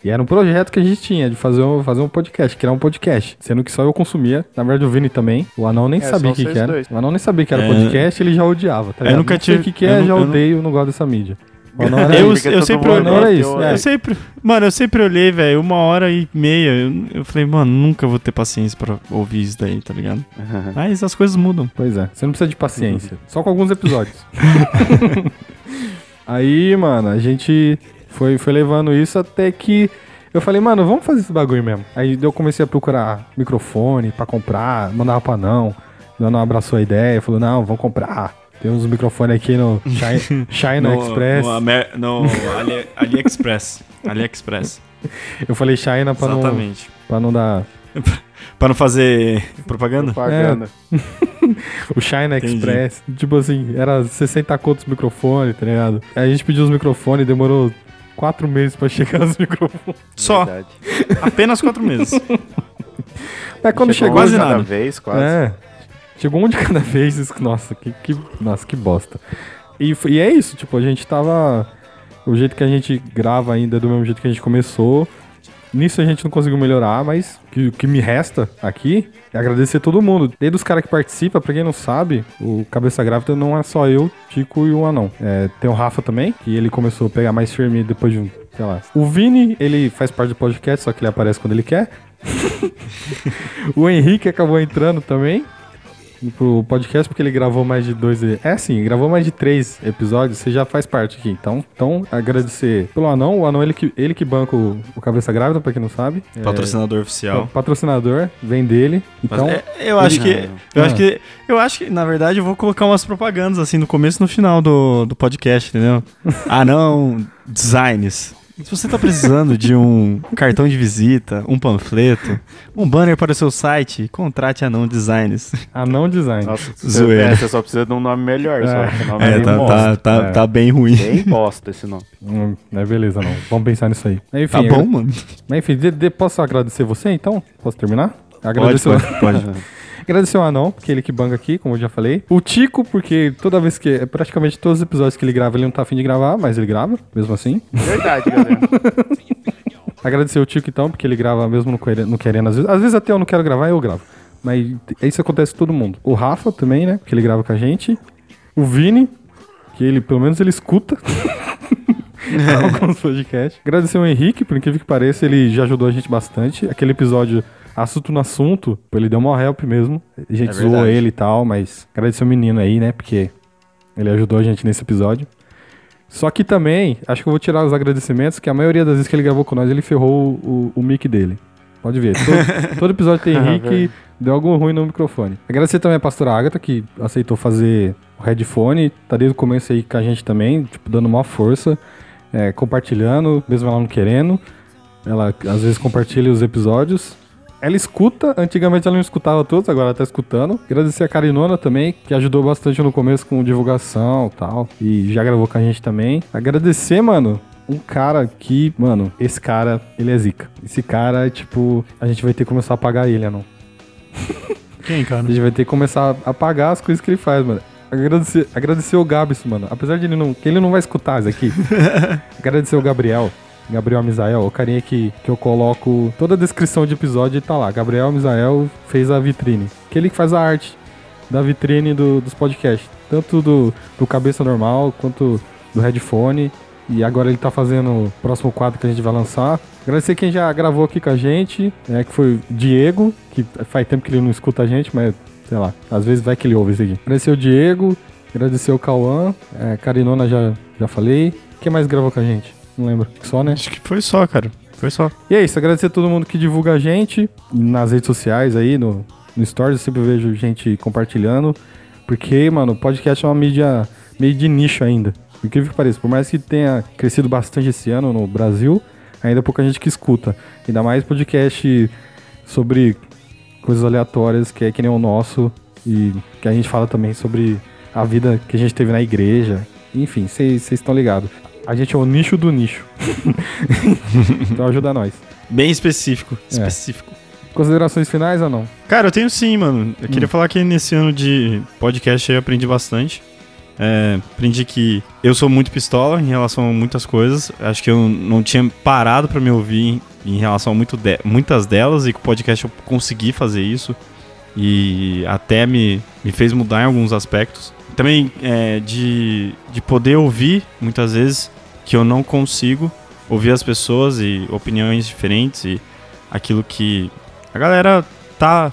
E era um projeto que a gente tinha de fazer um, fazer um podcast, criar um podcast. Sendo que só eu consumia. Na verdade, o Vini também. O Anão nem É, sabia o que, que era. dois. O Anão nem sabia que era É. podcast, ele já odiava, tá Eu ligado? nunca Não sei tive- o que, que eu é, nu- já eu nu- odeio, não gosto dessa mídia. Era Eu, eu sempre olhei. Isso, eu- é. Eu sempre, mano, eu sempre olhei, velho, uma hora e meia. Eu, eu falei, mano, nunca vou ter paciência pra ouvir isso daí, tá ligado? Mas as coisas mudam. Pois é, você não precisa de paciência. Só com alguns episódios. Aí, mano, a gente foi, foi levando isso até que eu falei, mano, vamos fazer esse bagulho mesmo. Aí eu comecei a procurar microfone pra comprar, mandava pra não. Não, não abraçou a ideia, falou, não, vamos comprar. Tem uns microfones aqui no China, China Express. No, Amer- no Ali, AliExpress. AliExpress. Eu falei China pra não, Exatamente. pra não dar. Pra não fazer propaganda? Propaganda. O China Entendi. Express. Tipo assim, era 60 contos microfone, tá ligado? Aí a gente pediu os microfones, demorou quatro meses pra chegar os microfones. Só. Verdade. Apenas quatro meses. Mas quando chegou. quase de cada nada. vez, quase. É. Chegou um de cada vez. Nossa, que, que, nossa, que bosta. E, e é isso, tipo, a gente tava. O jeito que a gente grava ainda é do mesmo jeito que a gente começou. Nisso a gente não conseguiu melhorar, mas o que, que me resta aqui é agradecer todo mundo. Desde os caras que participam, pra quem não sabe, o Cabeça Grávida não é só eu, Tico e o Anão. É, tem o Rafa também, que ele começou a pegar mais firme depois de um, sei lá. O Vini, ele faz parte do podcast, só que ele aparece quando ele quer. o Henrique acabou entrando também pro podcast porque ele gravou mais de dois. É sim, gravou mais de três episódios. Você já faz parte aqui. Então, então agradecer pelo anão. O anão ele que, ele que banca o, o Cabeça Grávida, pra quem não sabe. É, Patrocinador é, oficial. patrocinador, vem dele. Mas Então, é- eu acho que. Não. Eu Ah. acho que. Eu acho que, na verdade, eu vou colocar umas propagandas assim no começo e no final do, do podcast, entendeu? ah, não. Designs. Se você tá precisando de um cartão de visita, um panfleto, um banner para o seu site, contrate a Não Designs. anão design. Nossa, Zoeira. Você, é, você só precisa de um nome melhor, só. É. que o nome É, bem tá, tá, tá, É. tá bem ruim. Bem bosta esse nome. Hum, é beleza, não. Vamos pensar nisso aí. Enfim, Tá bom, mano? Mas enfim, de- de- posso agradecer você então? Posso terminar? Pode, Agradecer, o- pode, pode. agradecer o Anão, que é ele que banca aqui, como eu já falei. O Tico, porque toda vez que. é Praticamente todos os episódios que ele grava, ele não tá afim de gravar, mas ele grava, mesmo assim. Verdade, galera. Agradecer o Tico então, porque ele grava mesmo no querendo. Às vezes, às vezes até eu não quero gravar, eu gravo. Mas isso acontece com todo mundo. O Rafa também, né? Porque ele grava com a gente. O Vini, que ele, pelo menos, ele escuta. alguns podcasts. Agradecer o Henrique, por incrível que pareça, ele já ajudou a gente bastante. Aquele episódio Assunto no Assunto, ele deu uma help mesmo. A gente É zoou ele e tal, mas agradecer o menino aí, né? Porque ele ajudou a gente nesse episódio. Só que também, acho que eu vou tirar os agradecimentos, que a maioria das vezes que ele gravou com nós, ele ferrou o, o mic dele. Pode ver. Todo, todo episódio tem Henrique, deu algo ruim no microfone. Agradecer também a pastora Agatha, que aceitou fazer o headphone, tá desde o começo aí com a gente também, tipo, dando maior força, é, compartilhando, mesmo ela não querendo. Ela às vezes compartilha os episódios. Ela escuta, antigamente ela não escutava todos, agora ela tá escutando. Agradecer a Carinona também, que ajudou bastante no começo com divulgação e tal. E já gravou com a gente também. Agradecer, mano, um cara que, mano, esse cara, ele é zica. Esse cara, tipo, a gente vai ter que começar a pagar ele, não. Quem, cara? A gente vai ter que começar a pagar as coisas que ele faz, mano. Agradecer, agradecer o Gabs, mano. Apesar de ele não. que ele não vai escutar isso aqui. agradecer o Gabriel. Gabriel Misael, o carinha que, que eu coloco toda a descrição de episódio tá lá. Gabriel Misael fez a vitrine. Aquele que faz a arte da vitrine do- dos podcasts. Tanto do, do Cabeça Normal quanto do headphone. E agora ele tá fazendo o próximo quadro que a gente vai lançar. Agradecer quem já gravou aqui com a gente, né, que foi o Diego, que faz tempo que ele não escuta a gente, mas sei lá, às vezes vai que ele ouve isso aqui. Agradecer o Diego, agradecer o Cauã, é, Carinona já, já falei. Quem mais gravou com a gente? Não lembro. Só, né? Acho que foi só, cara. Foi só. E é isso, agradecer a todo mundo que divulga a gente nas redes sociais aí, no, no Stories, eu sempre vejo gente compartilhando. Porque, mano, o podcast é uma mídia meio de nicho ainda. Por incrível que pareça, por mais que tenha crescido bastante esse ano no Brasil, ainda é pouca gente que escuta. Ainda mais podcast sobre coisas aleatórias, que é que nem o nosso, e que a gente fala também sobre a vida que a gente teve na igreja. Enfim, vocês estão ligados. A gente é o nicho do nicho. então ajuda nós. Bem específico. Específico. Considerações finais ou não? Cara, eu tenho sim, mano. Eu queria falar que nesse ano de podcast eu aprendi bastante. É, aprendi que eu sou muito pistola em relação a muitas coisas. Acho que eu não tinha parado pra me ouvir em relação a de- muitas delas e com o podcast eu consegui fazer isso. E até me, me fez mudar em alguns aspectos. Também é, de, de poder ouvir, muitas vezes, que eu não consigo ouvir as pessoas e opiniões diferentes e aquilo que a galera tá,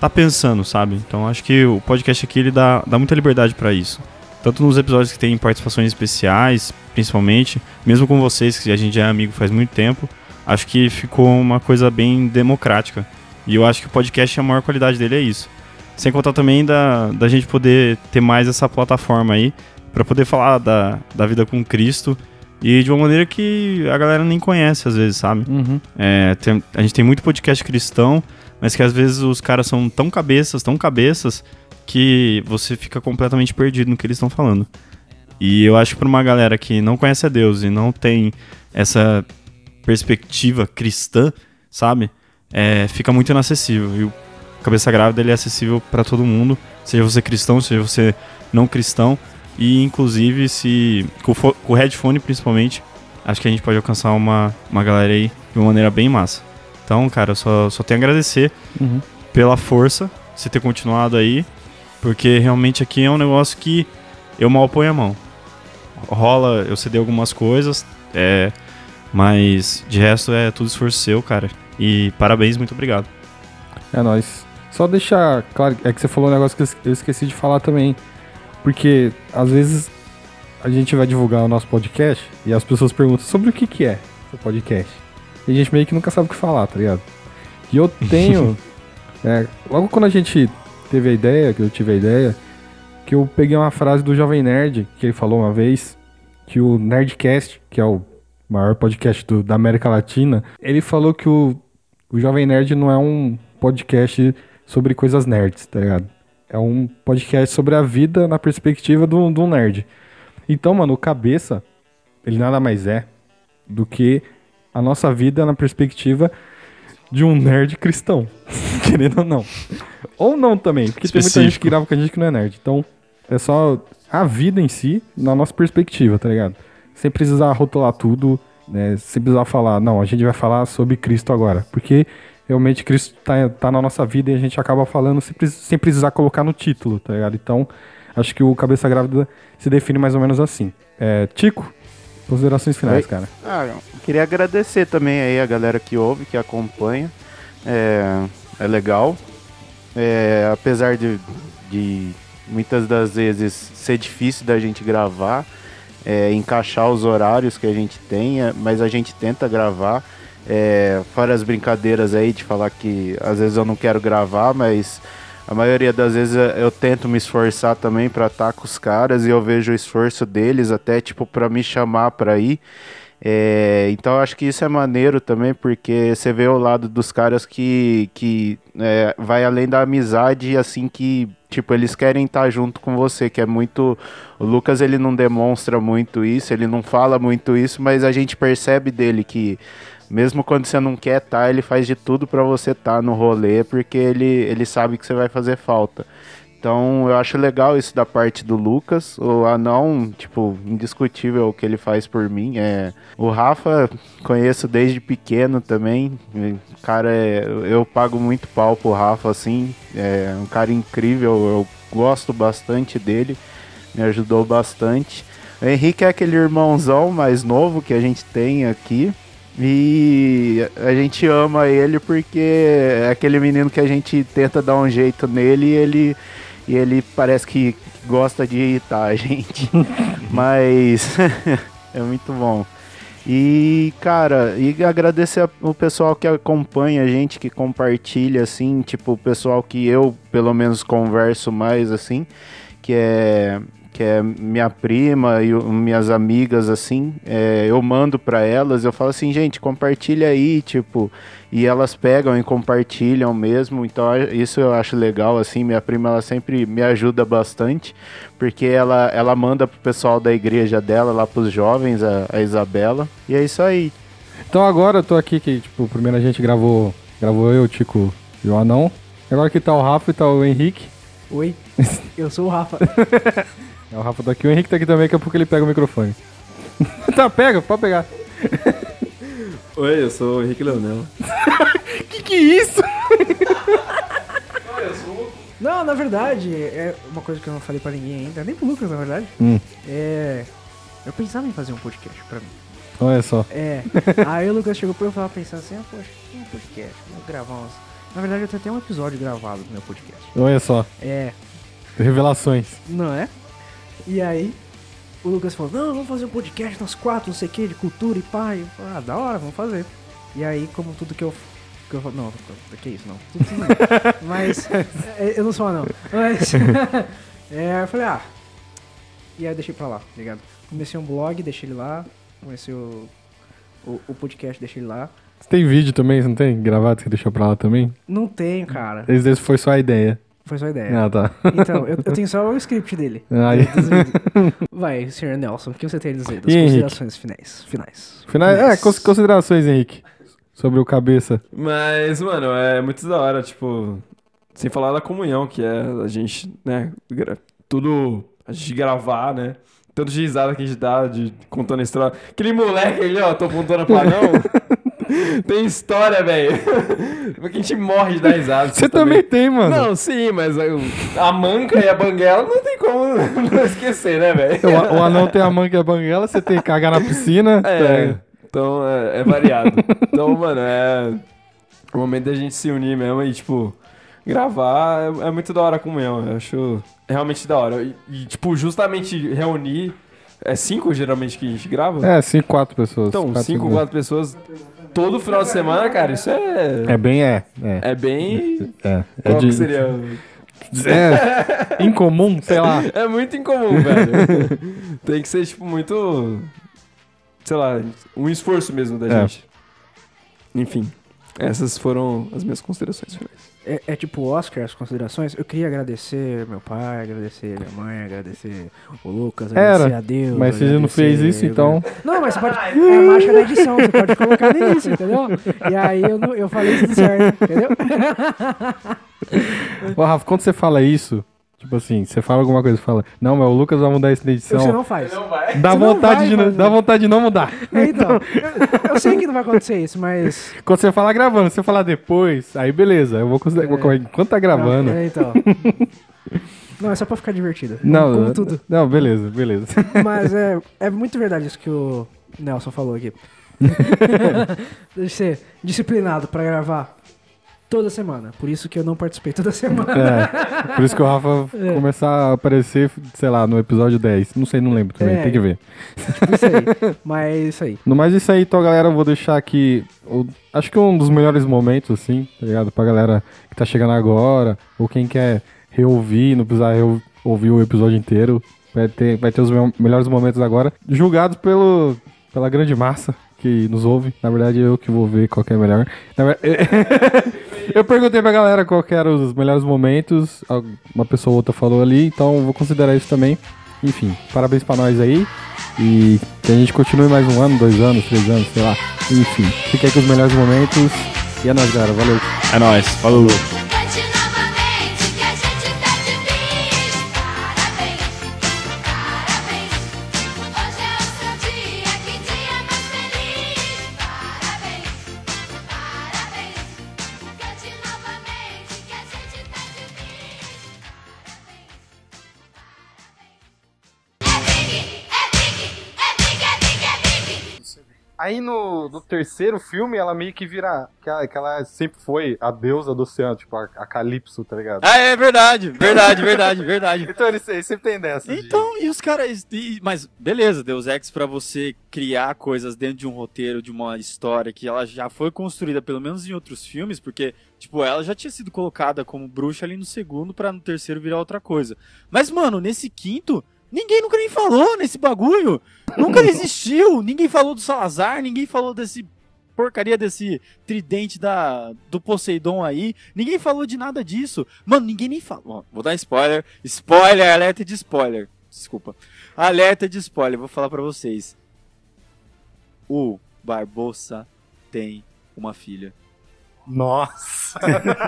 tá pensando, sabe? Então acho que o podcast aqui ele dá, dá muita liberdade pra isso. Tanto nos episódios que tem participações especiais, principalmente, mesmo com vocês, que a gente já é amigo faz muito tempo, acho que ficou uma coisa bem democrática. E eu acho que o podcast, a maior qualidade dele é isso. Sem contar também da, da gente poder ter mais essa plataforma aí, pra poder falar da, da vida com Cristo e de uma maneira que a galera nem conhece às vezes, sabe? Uhum. É, tem- a gente tem muito podcast cristão, mas que às vezes os caras são tão cabeças, tão cabeças, que você fica completamente perdido no que eles estão falando. E eu acho que pra uma galera que não conhece a Deus e não tem essa perspectiva cristã, sabe? É, fica muito inacessível. E o Cabeça Grávida ele é acessível pra todo mundo, seja você cristão, seja você não cristão. E inclusive se. Com o headphone principalmente, acho que a gente pode alcançar uma, uma galera aí de uma maneira bem massa. Então, cara, só, só tenho a agradecer Uhum. pela força, você ter continuado aí, porque realmente aqui é um negócio que eu mal ponho a mão. Rola, eu cedei algumas coisas, é, mas de resto é tudo esforço seu, cara. E parabéns, muito obrigado. É nóis. Só deixar claro, é que você falou um negócio que eu es- eu esqueci de falar também. Porque às vezes a gente vai divulgar o nosso podcast e as pessoas perguntam sobre o que, que é o podcast. E a gente meio que nunca sabe o que falar, tá ligado? E eu tenho. é, logo quando a gente teve a ideia, que eu tive a ideia, que eu peguei uma frase do Jovem Nerd, que ele falou uma vez, que o Nerdcast, que é o maior podcast do- da América Latina, ele falou que o, o Jovem Nerd não é um podcast sobre coisas nerds, tá ligado? É um podcast sobre a vida na perspectiva do, do nerd. Então, mano, o cabeça, ele nada mais é do que a nossa vida na perspectiva de um nerd cristão. Querendo ou não. Ou não também, porque tem muita gente Específico. que grava com a gente que não é nerd. Então, é só a vida em si, na nossa perspectiva, tá ligado? Sem precisar rotular tudo né, se precisar falar, não, a gente vai falar sobre Cristo agora, porque realmente Cristo tá, tá na nossa vida e a gente acaba falando sem, sem precisar colocar no título, tá ligado? Então, acho que o Cabeça Grávida se define mais ou menos assim. É, Tico, considerações finais, Oi. cara. Ah, eu queria agradecer também aí a galera que ouve, que acompanha. É, é legal. É, apesar de, de muitas das vezes ser difícil da gente gravar, é, encaixar os horários que a gente tenha, mas a gente tenta gravar. É, fora as brincadeiras aí de falar que às vezes eu não quero gravar, mas a maioria das vezes eu- tento me esforçar também pra estar com os caras e eu vejo o esforço deles até tipo pra me chamar pra ir. É, então acho que isso é maneiro também, porque você vê o lado dos caras que, que é, vai além da amizade, assim que, tipo, eles querem estar junto com você, que é muito. O Lucas ele não demonstra muito isso, ele não fala muito isso, mas a gente percebe dele que mesmo quando você não quer estar, ele faz de tudo pra você estar no rolê, porque ele, ele sabe que você vai fazer falta. Então eu acho legal isso da parte do Lucas. O anão, tipo, indiscutível o que ele faz por mim. É... O Rafa conheço desde pequeno também. Cara, é... eu pago muito pau pro Rafa, assim. É um cara incrível, eu gosto bastante dele. Me ajudou bastante. O Henrique é aquele irmãozão mais novo que a gente tem aqui. E a gente ama ele porque é aquele menino que a gente tenta dar um jeito nele e ele, e ele parece que gosta de irritar a gente. Mas é muito bom. E, cara, e agradecer o pessoal que acompanha a gente, que compartilha, assim, tipo, o pessoal que eu, pelo menos, converso mais, assim, que é, que é minha prima e o- minhas amigas, assim, é, eu mando pra elas, eu falo assim, gente, compartilha aí, tipo, e elas pegam e compartilham mesmo, então isso eu acho legal, assim, minha prima, ela sempre me ajuda bastante, porque ela, ela manda pro pessoal da igreja dela, lá pros jovens, a, a Isabela, e é isso aí. Então agora eu tô aqui que, tipo, primeiro a gente gravou, gravou eu, o Tico e o Anão. Agora que tá o Rafa e tá o Henrique. Oi, eu sou o Rafa. É, O Rafa tá aqui, o Henrique tá aqui também, daqui a pouco ele pega o microfone. tá, pega, pode pegar. Oi, eu sou o Henrique Leonel. Que que é isso? Não, na verdade, é uma coisa que eu não falei pra ninguém ainda, nem pro Lucas, na verdade. Hum. É. Eu pensava em fazer um podcast pra mim. Olha só. É. Aí o Lucas chegou pra eu e tava pensando assim, ah, poxa, um podcast, vou gravar uns. Na verdade, eu tenho até um episódio gravado do meu podcast. Olha só. É. Revelações. Não é? E aí, o Lucas falou, não, vamos fazer um podcast nós quatro, não sei o que, de cultura e pai. Eu falei, ah, da hora, vamos fazer. E aí, como tudo que eu. Que eu falo- não, que isso, não. Tudo, tudo não. Mas. é, Eu não sou anão. Mas. é, eu falei, ah. E aí eu deixei pra lá, tá ligado? Comecei um blog, deixei ele lá. Comecei o. O, o podcast, deixei ele lá. Você tem vídeo também, você não tem? Gravado que você deixou pra lá também? Não tenho, cara. Esse foi só a ideia. Foi só ideia. Ah, tá. Então, eu, eu tenho só o script dele. Vídeos. Vai, senhor Nelson, o que você tem a dizer das E Henrique? considerações finais? Finais. É, Finais. cons- considerações, Henrique. Sobre o cabeça. Mas, mano, é muito da hora, tipo. Sem falar da comunhão, que é a gente, né? gra- Tudo. A gente gravar, né? Tanto de risada que a gente dá, de contando a história. Aquele moleque ali, ó, tô apontando pra não. tem história, velho. Porque a gente morre de dar risada. Você também tem, mano. Não, sim, mas a, a manca e a banguela não tem como não esquecer, né, velho? O, o anão tem a manga e a banguela, você tem que cagar na piscina. É, Tá. então é, é variado. então, mano, é o momento da gente se unir mesmo e, tipo, gravar é, é muito da hora a comunhão. Eu acho realmente da hora. E, e, tipo, justamente reunir. É cinco geralmente que a gente grava? É, cinco, quatro pessoas. Então, Quatro, cinco, cinco. quatro pessoas todo final de semana, cara, isso é. É bem, é. É. É bem. É, é, de- que seria? é incomum, sei lá. É muito incomum, velho. Tem que ser, tipo, muito. Sei lá, um esforço mesmo da É. gente. Enfim, essas foram as minhas considerações finais. É, é tipo Oscar, as considerações. Eu queria agradecer meu pai, agradecer minha mãe, agradecer o Lucas, agradecer Era, a Deus. Mas você não fez isso, então. Não, mas você pode. É a marcha da edição, você pode colocar início, entendeu? E aí eu, não- eu falei tudo certo, entendeu? Ô, Rafa, quando você fala isso, Tipo assim, você fala alguma coisa, fala, não, mas o Lucas vai mudar isso na edição. Você não faz. Dá Você não vontade, vai de, não- dá vontade de não mudar. É, Então, eu, eu sei que não vai acontecer isso, mas. Quando você falar gravando, se você falar depois, aí beleza, eu vou considerar. vou- Enquanto tá gravando. É, então. Não, é só pra ficar divertido. Não, Como tudo. não, beleza, beleza. Mas é, é muito verdade isso que o Nelson falou aqui. de ser disciplinado pra gravar toda semana. Por isso que eu não participei toda semana. É, por isso que o Rafa começar a aparecer, sei lá, no episódio 10. Não sei, não lembro também, É. tem que ver. Tipo isso aí. Mas é isso aí. No mais isso aí, então, galera, eu vou deixar aqui. o- acho que um dos melhores momentos, assim, tá ligado? Pra galera que tá chegando agora, ou quem quer reouvir, não precisar ouvir o episódio inteiro. Vai ter, vai ter os me- melhores momentos agora, julgados pelo, pela grande massa que nos ouve. Na verdade, eu que vou ver qual é melhor. Na ver- eu perguntei pra galera qual eram os melhores momentos. Uma pessoa ou outra falou ali, então vou considerar isso também. Enfim, parabéns pra nós aí. E que a gente continue mais um ano, dois anos, três anos, sei lá. Enfim, fique aí com os melhores momentos. E é nóis, galera. Valeu. É nóis, falou. Aí no, no terceiro filme, ela meio que vira. Que ela, que ela sempre foi a deusa do oceano, tipo a, a Calypso, tá ligado? Ah, é verdade, verdade, verdade, verdade. Então eles, sempre tem dessa. de- Então, e os caras. e- Mas beleza, Deus Ex pra você criar coisas dentro de um roteiro, de uma história que ela já foi construída, pelo menos em outros filmes, porque, tipo, ela já tinha sido colocada como bruxa ali no segundo pra no terceiro virar outra coisa. Mas, mano, nesse quinto, ninguém nunca nem falou nesse bagulho. Nunca existiu. Ninguém falou do Salazar, ninguém falou desse porcaria desse tridente da do Poseidon aí. Ninguém falou de nada disso. Mano, ninguém nem falou. Vou dar spoiler. Spoiler, alerta de spoiler. Desculpa. Alerta de spoiler, vou falar pra vocês. O Barbosa tem uma filha. Nossa!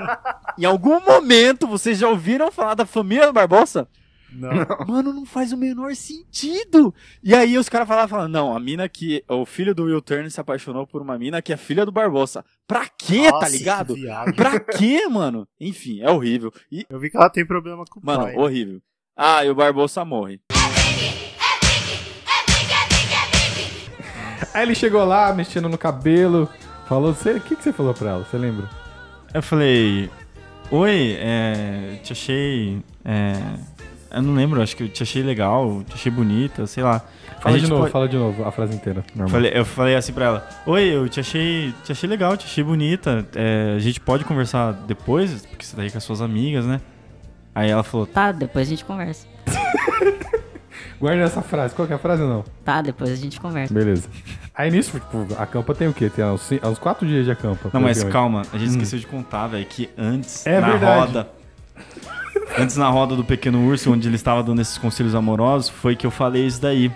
Em algum momento vocês já ouviram falar da família do Barbosa? Não. Mano, não faz o menor sentido. E aí os caras falavam, falavam, não, a mina que. O filho do Will Turner se apaixonou por uma mina que é filha do Barbosa. Pra quê, tá ligado? Pra quê, mano? Enfim, é horrível. E, Eu vi que ela tem problema com o mano, pai. horrível. Ah, e o Barbosa morre. Aí ele chegou lá, mexendo no cabelo. Falou. "Cê- O que, que você falou pra ela? Você lembra? Eu falei, oi, é, te achei. É, eu não lembro, acho que eu te achei legal, te achei bonita, sei lá. Fala de novo, pode- fala de novo a frase inteira. Falei- eu falei assim pra ela: Oi, eu te achei, te achei legal, te achei bonita. é, a gente pode conversar depois, porque você tá aí com as suas amigas, né? Aí ela falou: Tá, depois a gente conversa. Guarda essa frase. Qual que é a frase ou não? Tá, depois a gente conversa. Beleza. Aí nisso, tipo, a campa tem o quê? Tem uns, uns quatro dias de acampa. Não, mas calma, a gente esqueceu de contar, velho, que antes, Hum. É na verdade. roda. Antes na roda do Pequeno Urso, onde ele estava dando esses conselhos amorosos, foi que eu falei isso daí.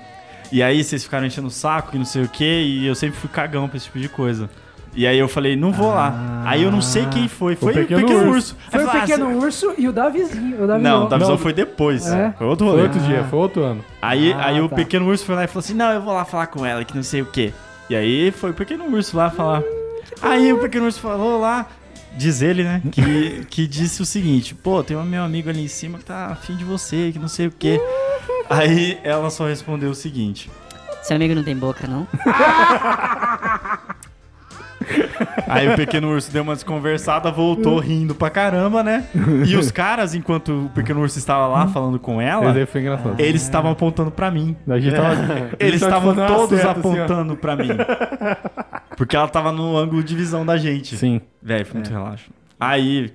E aí vocês ficaram enchendo o saco e não sei o que, e eu sempre fui cagão pra esse tipo de coisa. E aí eu falei, não vou lá. Aí eu não sei quem foi. Foi o Pequeno Pequeno, Urso. Urso. Foi o falei, pequeno ah, urso e o Davizinho. O Davi Não, o Davizão Não. foi depois. É? Foi outro Foi outro dia, foi outro ano. Aí, Ah, aí o tá. pequeno urso foi lá e falou assim: Não, eu vou lá falar com ela, que não sei o quê. E aí foi o pequeno urso lá falar. Aí o pequeno urso falou lá, diz ele, né? Que, que disse o seguinte: Pô, tem um meu amigo ali em cima que tá afim de você, que não sei o quê. Aí ela só respondeu o seguinte: Seu amigo não tem boca, não? Aí o pequeno urso deu uma desconversada, voltou rindo pra caramba, né? E os caras, enquanto o pequeno urso estava lá falando com Esse ela, aí foi engraçado. eles estavam apontando pra mim. A gente tava, Eles tava estavam todos assim, ó. apontando pra mim. Porque ela tava no ângulo de visão da gente. Sim, Velho, foi muito relaxo. Aí.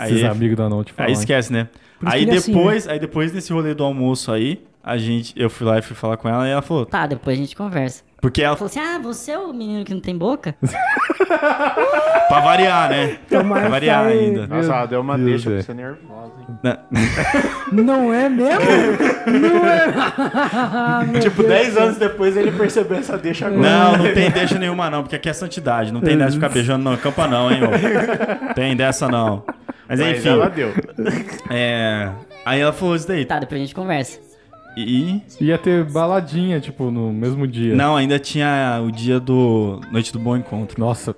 esses Aí, amigos da Noite aí falam. esquece, né? Aí ele é assim, depois, aí depois desse rolê do almoço aí, a gente, eu fui lá e fui falar com ela e ela falou, Tá, depois a gente conversa. Porque ela, Falou assim: ah, você é o menino que não tem boca? pra variar, né? Tomara Pra variar ainda. Nossa, ela deu uma Deus, deixa pra você nervosa, hein? Não é mesmo? Tipo, 10 anos depois ele percebeu essa deixa agora. Não, não tem deixa nenhuma não, porque aqui é santidade. Não tem dessa de ficar beijando não, campa não, hein, ô. Tem dessa não. Mas Mas enfim, ela deu. é... Aí ela falou isso daí. Tá, depois a gente conversa. E. Ia ter baladinha, tipo, no mesmo dia. Não, ainda tinha o dia do Noite do Bom Encontro. Nossa.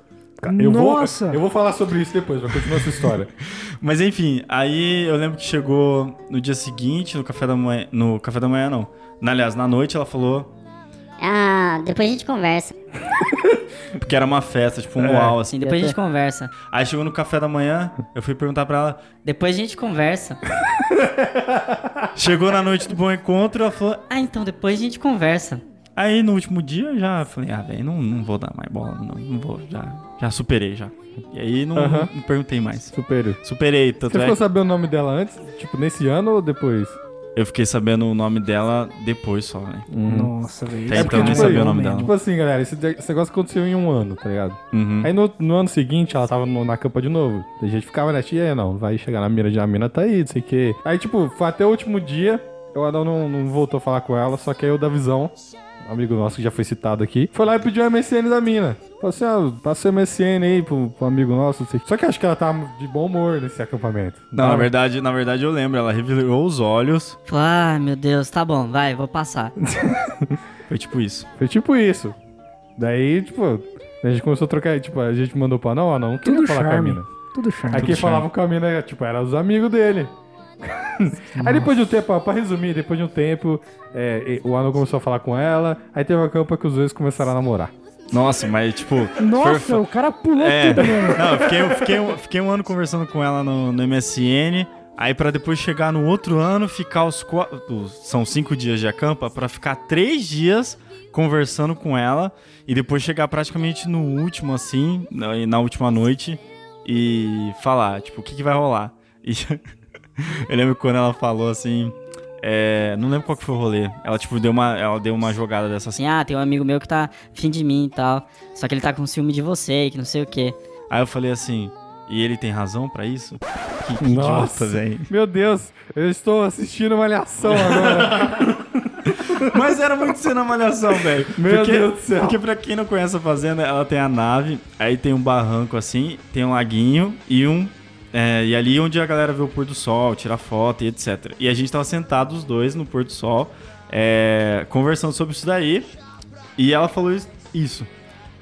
Eu vou, Nossa. eu vou falar sobre isso depois, vai continuar essa história. Mas enfim, aí eu lembro que chegou no dia seguinte, no café da manhã. No café da manhã, não. Na, aliás, na noite ela falou. Ah, depois a gente conversa. Porque era uma festa, tipo, um luau, assim. Sim, depois a gente conversa. Aí chegou no café da manhã, eu fui perguntar pra ela. Depois a gente conversa. Chegou na noite do bom encontro, ela falou. Ah, então depois a gente conversa. Aí no último dia eu já falei, ah, velho, não, não vou dar mais bola, não, não vou, já, já superei já. E aí não, não perguntei mais. Superior. Superei, tanto Você é ficou sabendo o nome dela antes? Tipo, nesse ano ou depois? Eu fiquei sabendo o nome dela depois só, né? Nossa, velho. Até isso então eu é nem sabia o nome dela. Tipo assim, galera, esse, esse negócio aconteceu em um ano, tá ligado? Uhum. Aí no, no ano seguinte ela tava no- na campa de novo. A gente ficava e aí, não, vai chegar na mira de a mina tá aí, não sei o quê. Aí, tipo, foi até o último dia, o Adão não, não voltou a falar com ela, só que aí o da visão, amigo nosso que já foi citado aqui, foi lá e pediu o MSN da mina. Falou assim, ah, passa o MSN aí pro, pro amigo nosso, não sei o quê. Só que eu acho que ela tava de bom humor nesse acampamento. Não, na verdade, na verdade eu lembro, ela revirou os olhos. Falou, ah, meu Deus, tá bom, vai, vou passar. Foi tipo isso. Foi tipo isso. Daí, tipo, a gente começou a trocar, tipo, a gente mandou pra não, ah, não, não Tudo falar com a charme. mina. Tudo charme. Aí quem falava com a mina, tipo, eram os amigos dele. Aí depois de um tempo, ó, pra resumir, depois de um tempo, é, o Anão começou a falar com ela, aí teve uma campa que os dois começaram a namorar. Nossa, mas tipo. Nossa, foi- o cara pulou É, tudo mesmo. não, eu fiquei, eu fiquei, um- fiquei um ano conversando com ela no, no MSN. Aí pra depois chegar no outro ano, ficar os quatro. São cinco dias de acampa, pra ficar três dias conversando com ela. E depois chegar praticamente no último, assim, na, na última noite, e falar, tipo, o que, que vai rolar? E eu lembro quando ela falou assim. é, não lembro qual que foi o rolê. Ela, tipo, deu uma, ela deu uma jogada dessa assim. Ah, tem um amigo meu que tá afim de mim e tal. Só que ele tá com ciúme de você e que não sei o quê. Aí eu falei assim, e ele tem razão pra isso? Que, que Nossa. idiota, velho. Meu Deus, eu estou assistindo Malhação agora. Mas era muito cena malhação, velho. Meu Porque- Deus do céu. Porque pra quem não conhece a fazenda, ela tem a nave, aí tem um barranco assim, tem um laguinho e um. É, e ali onde a galera vê o pôr do sol, tira foto e etc. E a gente tava sentados os dois no pôr do sol, é, conversando sobre isso daí. E ela falou is- isso.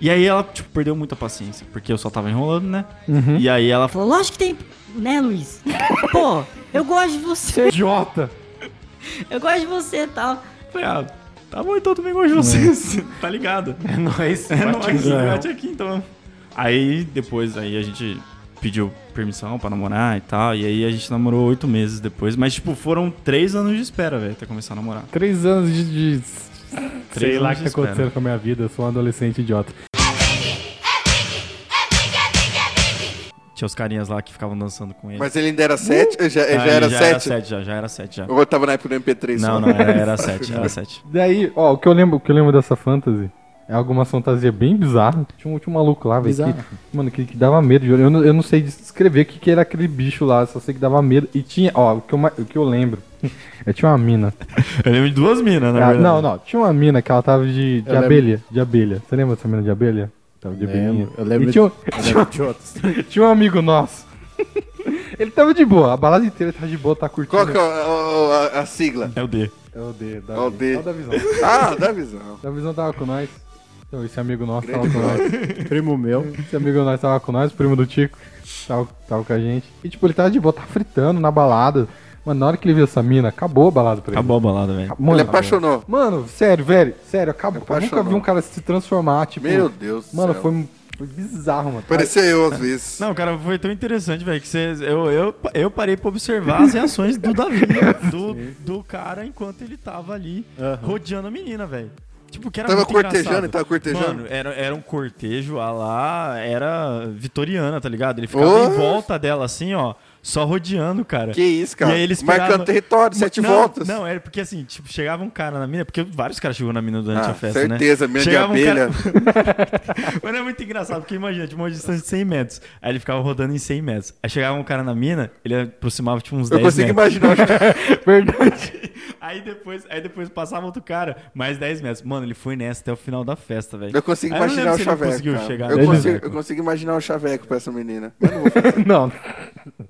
E aí ela, tipo, perdeu muita paciência, porque eu só tava enrolando, né? E aí ela falou. Lógico que tem, né, Luiz? Pô, eu gosto de você, Idiota. eu gosto de você e tal. Falei, ah, tá bom, então eu também gosto de vocês. tá ligado? É nóis. É nóis, É. bate aqui então. Aí depois aí a gente pediu permissão pra namorar e tal. E aí a gente namorou oito meses depois. Mas, tipo, foram três anos de espera, velho, até começar a namorar. Três anos de. de... Sei Três lá o que tá acontecendo com a minha vida, eu sou um adolescente idiota. Tinha os carinhas lá que ficavam dançando com ele. Mas ele ainda era 7? Já, Ah, já era já era 7? sete, já, já era sete já. Ou eu tava na época do MP3 Não, só? não, era, era sete, era sete. Daí, ó, o que eu lembro, o que eu lembro dessa fantasy é algumas fantasias bem bizarras. Tinha um, tinha um maluco lá, velho, mano, que, que dava medo. de- Eu não, eu não sei descrever o que, que era aquele bicho lá, só sei que dava medo. E tinha, ó, o que eu, o que eu lembro, eu tinha uma mina. Eu lembro de duas minas, na Ah, verdade. não, não, tinha uma mina que ela tava de, de Eu lembro. abelha, de abelha. Você lembra dessa mina de abelha? Tava de abelhinha. Lembro, eu lembro E tinha, um- Eu lembro de outros. tinha um amigo nosso. Ele tava de boa, a balada inteira tava de boa, tá curtindo. Qual que é o- o- a, a sigla? É o D. É o D, da, É o D. É o da visão. Ah, dá visão. Da visão tava com nós. Então, esse amigo nosso tava com nós. Primo meu. Esse amigo nosso tava com nós, primo do Tico. Tava, tava com a gente. E tipo, ele tava de boa, tava fritando na balada. Mano, na hora que ele viu essa mina, acabou a balada pra ele. Acabou a balada, velho. Mano, Ele apaixonou. Mano, sério, velho. Sério, acabou. Eu nunca vi um cara se transformar, tipo. Meu Deus do Mano, céu. foi, foi bizarro, mano. Parecia eu às vezes. Não, cara, foi tão interessante, velho, que cê, eu, eu, eu parei pra observar as reações do Davi, do, do cara, enquanto ele tava ali rodeando a menina, velho. Tipo, que era Tava cortejando, engraçado. ele tava cortejando. Mano, era, era um cortejo a lá, era vitoriana, tá ligado? Ele ficava Oh. em volta dela, assim, ó, só rodeando, cara. Que isso, cara. E aí ele esperava- Marcando território, sete não, voltas. Não, era porque assim, tipo, chegava um cara na mina, porque vários caras chegou na mina durante Ah, a festa, né? certeza, mina de Chegava um abelha. Mas é muito engraçado, porque imagina, tipo, uma distância de 100 metros. Aí ele ficava rodando em 100 metros. Aí chegava um cara na mina, ele aproximava, tipo, uns Eu 10 consigo metros. imaginar. Verdade. Aí depois, aí depois passava outro cara, mais 10 metros. Mano, ele foi nessa até o final da festa, velho. Eu consigo Aí eu imaginar lembro o chaveco. conseguiu cara. chegar eu, nele. consigo, eu consigo imaginar o chaveco pra essa menina. Mas não vou fazer. Não.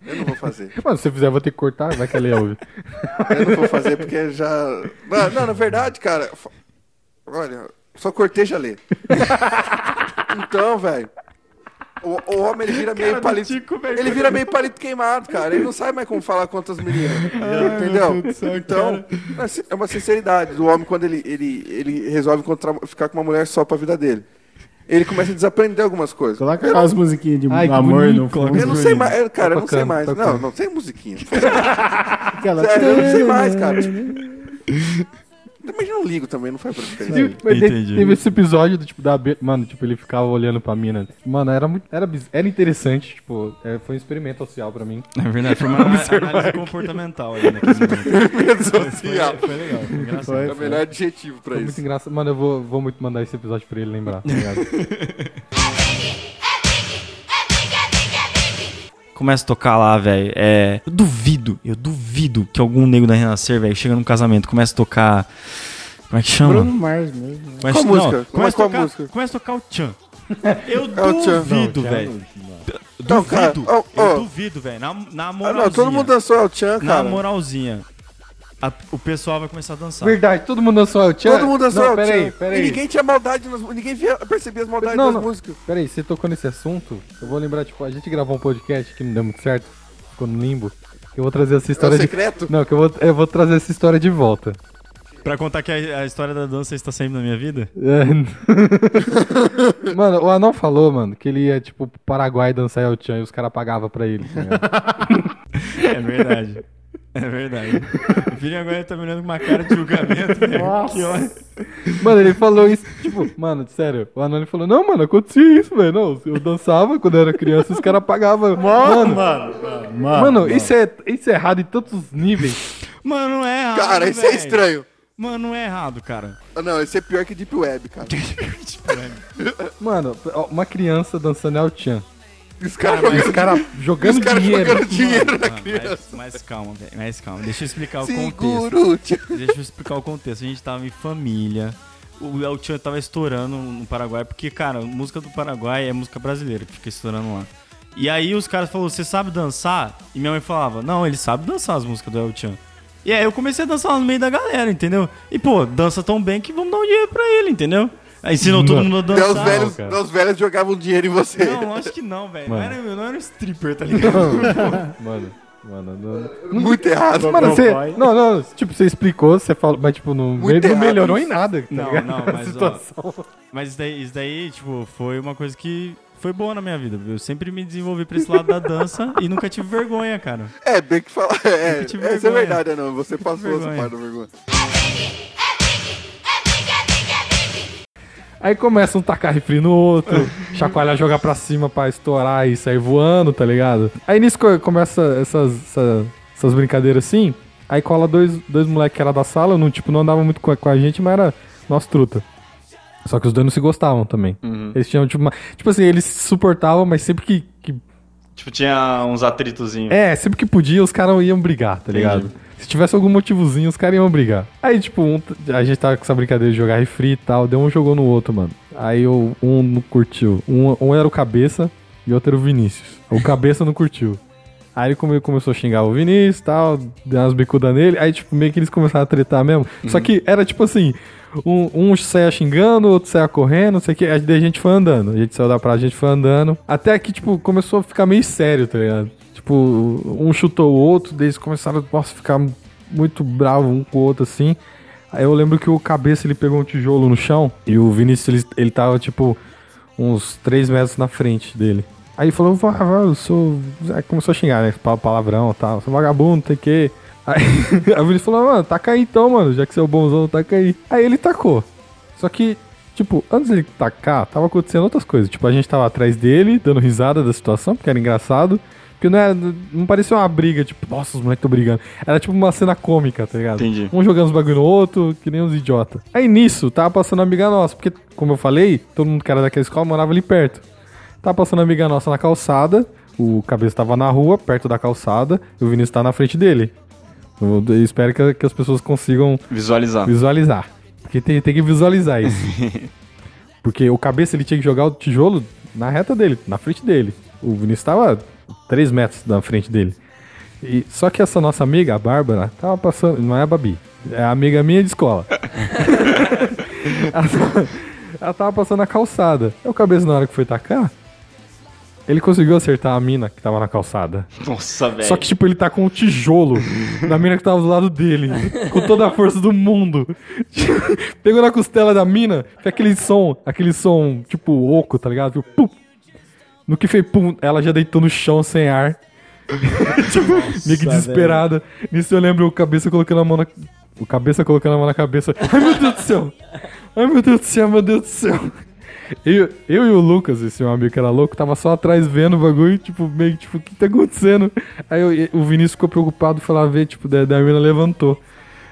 Eu não vou fazer. Mano, se você fizer, eu vou ter que cortar, vai que ele ouve. Eu não vou fazer porque já. Não, não, na verdade, cara. Olha, só cortei já lê. Então, velho. O, o homem ele vira meio palito. Ele vira meio palito queimado, cara. Ele não sabe mais como falar com outras meninas. entendeu? Então, assim, é uma sinceridade do homem quando ele, ele, ele resolve encontrar, ficar com uma mulher só pra vida dele. Ele começa a desaprender algumas coisas. Coloca aquelas musiquinhas de Ai, amor bonito, no coloca fundo. Eu não sei mais, eu- cara, Tá eu não sei mais. tá Não, não sei musiquinha. Sério, eu não sei mais, cara. Mas eu não ligo também, não faz pra diferença. Mas te- Entendi. Teve esse episódio do tipo da be- mano, tipo ele ficava olhando pra mina. Mano, era muito era, biz- era interessante, tipo, é, foi um experimento social pra mim. Na verdade, foi uma análise comportamental ali naquele momento. social. Foi legal, foi engraçado. É o melhor adjetivo pra Foi muito isso. engraçado. Mano, eu vou, vou muito mandar esse episódio pra ele lembrar, tá ligado? Começa a tocar lá, velho. É. Eu duvido, eu duvido que algum nego da Renascer, velho, chega num casamento, começa a tocar. Como é que chama? Bruno Mars mesmo. Começa, Qual não, música? Começa, qual tocar, música? começa a tocar o Tchan. Eu É o duvido, Não, velho. Duvido. Eu duvido, velho. Na, na Ah, moralzinha. não, todo mundo dançou El Chan, Na cara. moralzinha. A- o pessoal vai começar a dançar. Verdade, todo mundo dançou El Chan. Todo mundo dançou Não, El peraí, Chan. peraí. E ninguém tinha maldade, nas, ninguém via, percebia as maldades Não, das não. músicas. Peraí, você tocou nesse assunto, eu vou lembrar, tipo, a gente gravou um podcast que não deu muito certo, ficou no limbo. que Eu vou trazer essa É o história de. secreto? Não, que eu vou, eu vou trazer essa história de volta. Pra contar que a, a história da dança está sempre na minha vida? É. mano, o Anão falou, mano, que ele ia, tipo, pro Paraguai dançar El Chan e os caras pagavam pra ele. ligado? É verdade. É verdade. O filho agora tá me olhando com uma cara de julgamento, velho. Que ódio. mano, ele falou isso, tipo, mano, sério, o ele falou, não, mano, acontecia isso, velho. Não, eu dançava quando eu era criança, os caras pagavam. Mano, mano, Mano, isso, é, isso é errado em tantos níveis. Mano, não é errado. Cara, isso é velho. estranho. Mano, não é errado, cara. Ah, Não, isso é pior que Deep Web, cara. Mano, ó, uma criança dançando El Chan. Os caras os caras jogando os caras dinheiro. jogando dinheiro na Mano, criança. mas, mas calma, velho. Mas calma. Deixa eu explicar o contexto. Seguro, tio. Deixa eu explicar o contexto. A gente tava em família. O El Chan tava estourando no Paraguai, porque, cara, música do Paraguai é música brasileira que fica estourando lá. E aí os caras falaram, você sabe dançar? E minha mãe falava, não, ele sabe dançar as músicas do El Chan. E aí eu comecei a dançar lá no meio da galera, entendeu? E, pô, dança tão bem que vamos dar um dinheiro pra ele, entendeu? Aí ensinou todo mundo a dançar. os velhos, cara. daí os velhos jogavam dinheiro em você. Não, acho que não, velho. Não Mano. era, eu não era um stripper, tá ligado? Mano, mano, não. Muito errado. Mano, você. pai. Não, não, tipo, você explicou, você falou, mas tipo, não, Muito não errado melhorou isso. em nada. Tá Não, ligado? não, A mas, ó, situação. Mas isso daí, isso daí, tipo, foi uma coisa que foi boa na minha vida. Eu sempre me desenvolvi pra esse lado da dança e nunca tive vergonha, cara. É, bem que falar. É, tive essa é vergonha. verdade, não. Você passou essa vergonha. parte da vergonha. Aí começa um tacar refri no outro, chacoalhar, jogar pra cima pra estourar e sair voando, tá ligado? Aí nisso co- começa essas, essa- essas brincadeiras assim. Aí cola dois, dois moleques que era da sala, não, tipo, não andava muito com a, com a gente, mas era nosso truta. Só que os dois não se gostavam também. Eles tinham, tipo, uma, tipo assim, eles se suportavam, mas sempre que, que Tipo, tinha uns atritozinhos. É, sempre que podia, os caras iam brigar, tá ligado? Se tivesse algum motivozinho, os caras iam brigar. Aí, tipo, um- a gente tava com essa brincadeira de jogar refri e tal, deu um jogou no outro, mano. Aí o- um não curtiu. Um, um era o cabeça e o outro era o Vinícius. O cabeça não curtiu. Aí ele come- começou a xingar o Vinícius e tal, deu umas bicudas nele. Aí, tipo, meio que eles começaram a tretar mesmo. Só que era tipo assim: um, um saia xingando, outro saia correndo, não sei o que. Aí a gente foi andando. A gente saiu da praia, a gente foi andando. Até que, tipo, começou a ficar meio sério, tá ligado? Tipo, um chutou o outro, daí eles começaram a ficar muito bravo um com o outro assim. Aí eu lembro que o cabeça ele pegou um tijolo no chão e o Vinícius ele, ele tava, tipo, uns 3 metros na frente dele. Aí ele falou, vai, vai, eu sou. Aí começou a xingar, né? pa- Palavrão e tal, sou vagabundo, não sei o quê. Aí a Vinícius falou, mano, taca aí então, mano, já que você é o bonzão, taca aí. Aí ele tacou. Só que, tipo, antes dele tacar, tava acontecendo outras coisas. Tipo, a gente tava atrás dele, dando risada da situação, porque era engraçado. Porque não, era, não parecia uma briga, tipo, nossa, os moleques tão brigando. Era tipo uma cena cômica, tá ligado? Entendi. Um jogando os bagulho no outro, que nem uns idiotas. Aí nisso, tava passando uma amiga nossa, porque, como eu falei, todo mundo que era daquela escola morava ali perto. Tava passando uma amiga nossa na calçada, o cabeça tava na rua, perto da calçada, e o Vinícius tá na frente dele. Eu, eu espero que, que as pessoas consigam Visualizar. visualizar. Porque tem, tem que visualizar isso. Porque o cabeça ele tinha que jogar o tijolo na reta dele, na frente dele. O Vinícius tava 3 metros na frente dele. E, só que essa nossa amiga, a Bárbara, tava passando. Não é a Babi, é a amiga minha de escola. ela, tava, ela tava passando a calçada. Aí o cabeça, na hora que foi tacar, ele conseguiu acertar a mina que tava na calçada. Nossa, velho. Só que, tipo, ele tá com um tijolo na mina que tava do lado dele, com toda a força do mundo. Pegou na costela da mina, fez aquele som, aquele som, tipo, oco, tá ligado? Tipo, pum. No que fez pum, ela já deitou no chão sem ar. tipo, meio que desesperada. Nisso eu lembro o cabeça colocando a mão na. O cabeça colocando a mão na cabeça. Ai meu Deus do céu! Ai meu Deus do céu, meu Deus do céu! Eu, eu e o Lucas, esse meu amigo que era louco, tava só atrás vendo o bagulho, tipo, meio que, tipo, o que tá acontecendo? Aí eu- o Vinícius ficou preocupado, foi lá ver, tipo, daí daí a mina levantou.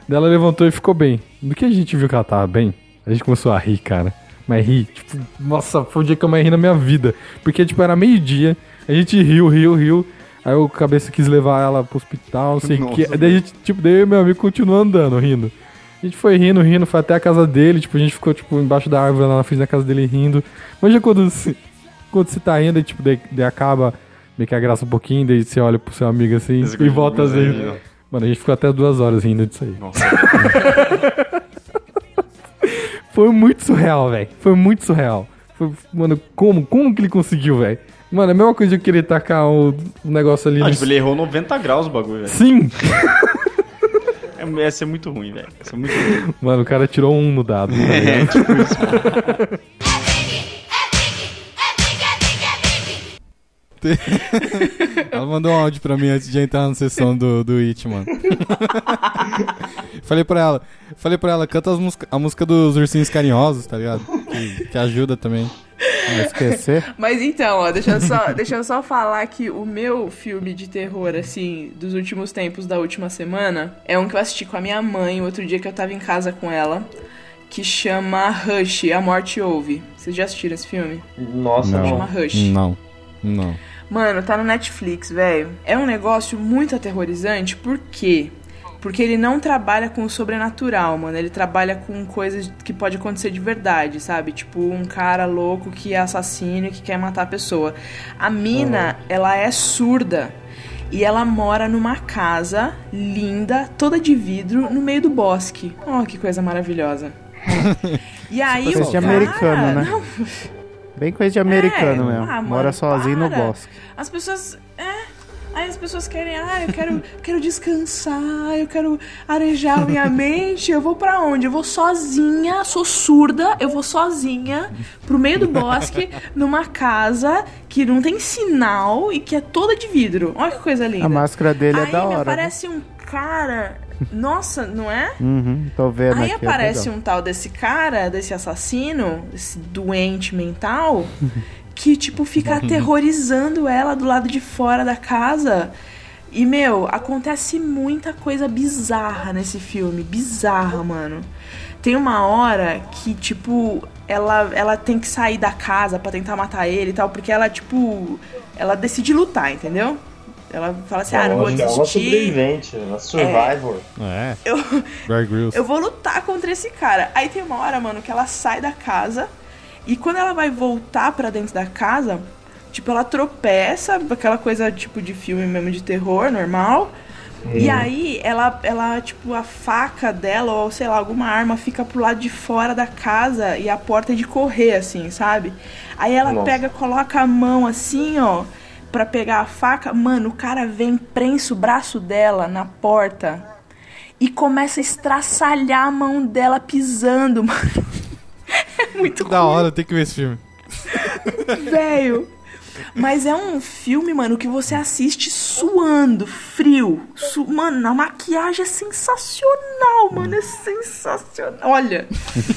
Daí ela levantou e ficou bem. No que a gente viu que ela tava bem, a gente começou a rir, cara. Mas rir, tipo, nossa, foi o dia que eu mais ri na minha vida. Porque, tipo, era meio-dia, a gente riu, riu, riu. Aí o cabeça quis levar ela pro hospital, não sei o que. Daí a gente, tipo, daí eu meu amigo continuou andando, rindo. A gente foi rindo, rindo, foi até a casa dele, tipo, a gente ficou, tipo, embaixo da árvore lá na frente da casa dele rindo. Mas já quando você, quando você tá rindo, aí, tipo, daí, daí acaba meio que a graça um pouquinho, daí você olha pro seu amigo assim Esse e volta às vezes. né? Mano, a gente ficou até duas horas rindo disso aí. Nossa, Foi muito surreal, velho. Foi muito surreal. Foi- mano, como? Como que ele conseguiu, velho? Mano, é a mesma coisa de eu querer tacar o, o negócio ali Ah, no... tipo, ele errou 90 graus o bagulho, velho. Sim! É, ia ser muito ruim, velho. Ia ser muito ruim. Mano, o cara tirou um no dado. tá É, tipo isso. Ela mandou um áudio pra mim antes de entrar na sessão do, do It, mano. falei pra ela, falei pra ela, canta música, a música dos ursinhos carinhosos, tá ligado? Que, que ajuda também. Não esquecer. Mas então, ó, deixa eu, só, deixa eu só falar que o meu filme de terror, assim, dos últimos tempos da última semana, é um que eu assisti com a minha mãe, outro dia que eu tava em casa com ela, que chama Rush, A Morte Ouve. Vocês já assistiram esse filme? Nossa, Chama Rush. Não, não. Mano, tá no Netflix, velho. É um negócio muito aterrorizante, por quê? Porque ele não trabalha com o sobrenatural, mano. Ele trabalha com coisas que pode acontecer de verdade, sabe? Tipo, um cara louco que é assassino e que quer matar a pessoa. A mina, ela é surda. E ela mora numa casa linda, toda de vidro, no meio do bosque. Oh, que coisa maravilhosa. E aí Coisa o de cara... americano, né? Não, Bem coisa de americano É, mesmo. ah, mano, Mora sozinho no para. bosque. As pessoas. É. Aí as pessoas querem, ah, eu quero, quero descansar, eu quero arejar minha mente. Eu vou pra onde? Eu vou sozinha, sou surda, eu vou sozinha pro meio do bosque, numa casa que não tem sinal e que é toda de vidro. Olha que coisa linda. A máscara dele é Aí da me hora. aparece um cara. Nossa, não é? Uhum, tô vendo Aí aqui. aparece um tal desse cara, desse assassino, esse doente mental, que, tipo, fica aterrorizando ela do lado de fora da casa. E, meu, acontece muita coisa bizarra nesse filme. Bizarra, mano. Tem uma hora que, tipo, ela, ela tem que sair da casa pra tentar matar ele e tal, porque ela, tipo, ela decide lutar, entendeu? Ela fala assim, ah, não vou Lógico, ela é uma desistir. sobrevivente, uma survivor. É. Eu, Bear Grylls. eu vou lutar contra esse cara. Aí tem uma hora, mano, que ela sai da casa e quando ela vai voltar pra dentro da casa, tipo, ela tropeça, aquela coisa tipo de filme mesmo de terror, normal. E aí ela, ela, tipo, a faca dela, ou sei lá, alguma arma fica pro lado de fora da casa e a porta é de correr, assim, sabe? Aí ela Nossa. pega, coloca a mão assim, ó, pra pegar a faca. Mano, o cara vem, prensa o braço dela na porta e começa a estraçalhar a mão dela pisando, mano. É muito Da hora, tem que ver esse filme. velho. Mas é um filme, mano, que você assiste suando, frio. Su mano, a maquiagem é sensacional, mano. É sensacional. Olha,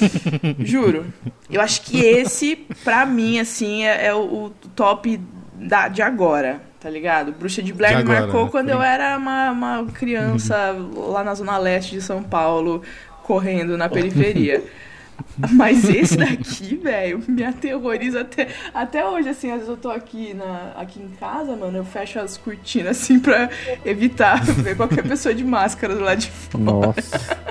juro. Eu acho que esse, pra mim, assim, é, é o, o top da, de agora, tá ligado? Bruxa de Blair De me agora, marcou né? quando eu era uma, uma criança lá na zona leste de São Paulo, correndo na periferia. Mas esse daqui, velho, me aterroriza até, até hoje, assim, às vezes eu tô aqui, na, aqui em casa, mano, eu fecho as cortinas, assim, pra evitar ver qualquer pessoa de máscara do lado de fora. Nossa.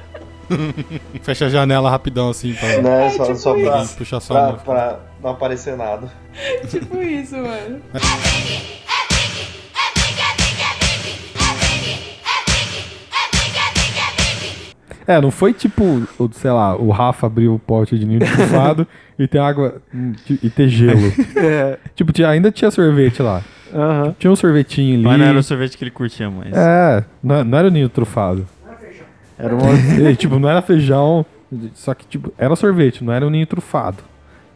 Fecha a janela rapidão assim pra. Né? Só, só pra, puxar só pra, pra não aparecer nada. tipo isso, mano. É, não foi tipo, o- sei lá, o Rafa abriu o pote de ninho trufado e tem água hum, e ter gelo. É. Tipo, tinha- ainda tinha sorvete lá. Aham. Tinha um sorvetinho ali. Mas não era o sorvete que ele curtia mais. É, não, não era o ninho trufado. Era uma... E, tipo, não era feijão, só que, tipo, era sorvete, não era um ninho trufado.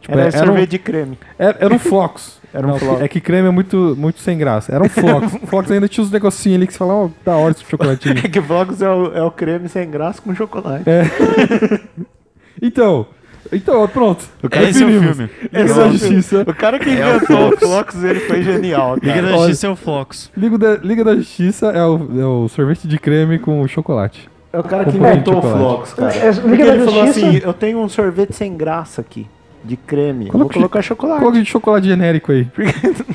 Tipo, Era um- sorvete de creme. Era, era um flocos. Era um Não, flocos. É que creme é muito, muito sem graça. Era um flocos. flocos ainda tinha uns negocinhos ali que você fala, ó, da hora esse chocolatinho. É que Vlogos é o, é o creme sem graça com chocolate. É. Então, então, pronto. O cara- Esse é o filme. Liga é da o Justiça. O cara que É o inventou o Flocos. Flocos, ele foi genial. Liga cara. da Justiça é o Flocos. Liga da, Liga da Justiça é o, é o sorvete de creme com chocolate. É o cara Com que um inventou o. Flocos, cara. É, Porque Liga da ele falou Justiça- assim, eu tenho um sorvete sem graça aqui, de creme. Vou Coloca- colocar chocolate. Coloca de chocolate genérico aí.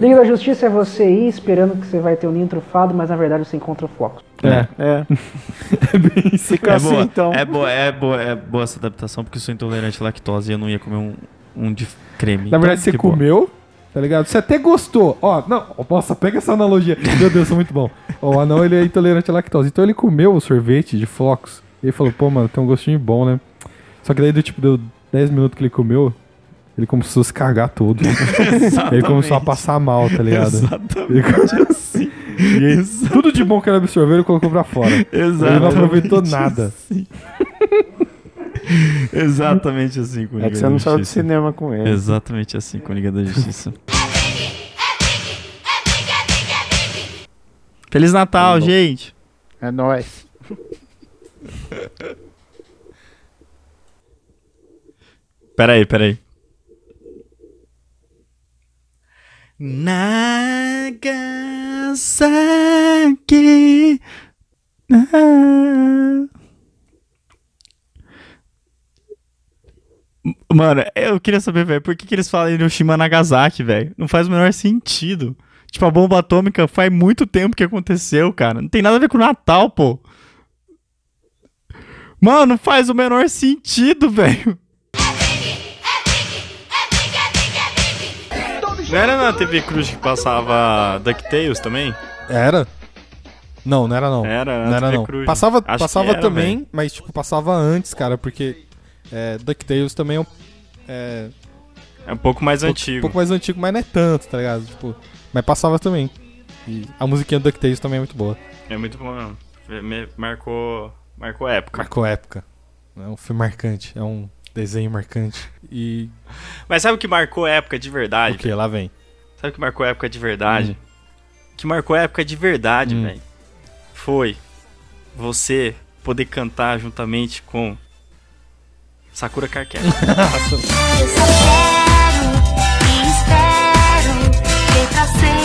Liga da Justiça é você ir esperando que você vai ter um ninho trufado, mas na verdade você encontra flocos. É. É. é bem isso. Fica é assim, boa, então. É boa, é boa, é boa essa adaptação, porque eu sou intolerante à lactose e eu não ia comer um, um de creme. Na verdade, Então, você que boa. comeu, tá ligado? Você até gostou. Ó, não, nossa, pega essa analogia. Meu Deus, é muito bom. Ó, o anão, ele é intolerante à lactose. Então ele comeu o sorvete de flocos. E ele falou, pô, mano, tem um gostinho bom, né? Só que daí, do tipo, deu 10 minutos que ele comeu, ele começou a se cagar todo. ele começou a passar mal, tá ligado? Ele Exatamente assim. E aí, tudo de bom que ele absorveu, ele colocou pra fora. Ele não Exatamente aproveitou nada. assim. Exatamente assim com o É Liga que você da não saiu Justiça. cinema com ele. Exatamente assim com a Liga da Justiça. Feliz Natal, gente! É nóis. Peraí, peraí. Nagasaki. Mano, eu queria saber, velho, por que, que eles falam Hiroshima Nagasaki, velho? Não faz o menor sentido. Tipo, a bomba atômica faz muito tempo que aconteceu, cara. Não tem nada a ver com o Natal, pô. Mano, faz o menor sentido, velho. Não era na TV Cruz que passava DuckTales também? Era? Não, não era não. Era, não era TV não. Cruz. Passava, Acho passava era, também, velho. mas tipo, passava antes, cara, porque é, DuckTales também é um. É, É um pouco mais um pouco- antigo. Um pouco mais antigo, mas não é tanto, tá ligado? Tipo, mas passava também. E a musiquinha do DuckTales também é muito boa. É muito bom mesmo. Me- Marcou, marcou época. Marcou época. É um filme marcante, é um desenho marcante. E. Mas sabe o que marcou época de verdade? O que? Lá vem. Sabe o que marcou época de verdade? O que marcou época de verdade, Hum. velho? Foi você poder cantar juntamente com Sakura Carquera. Eu só quero e espero ter pra sempre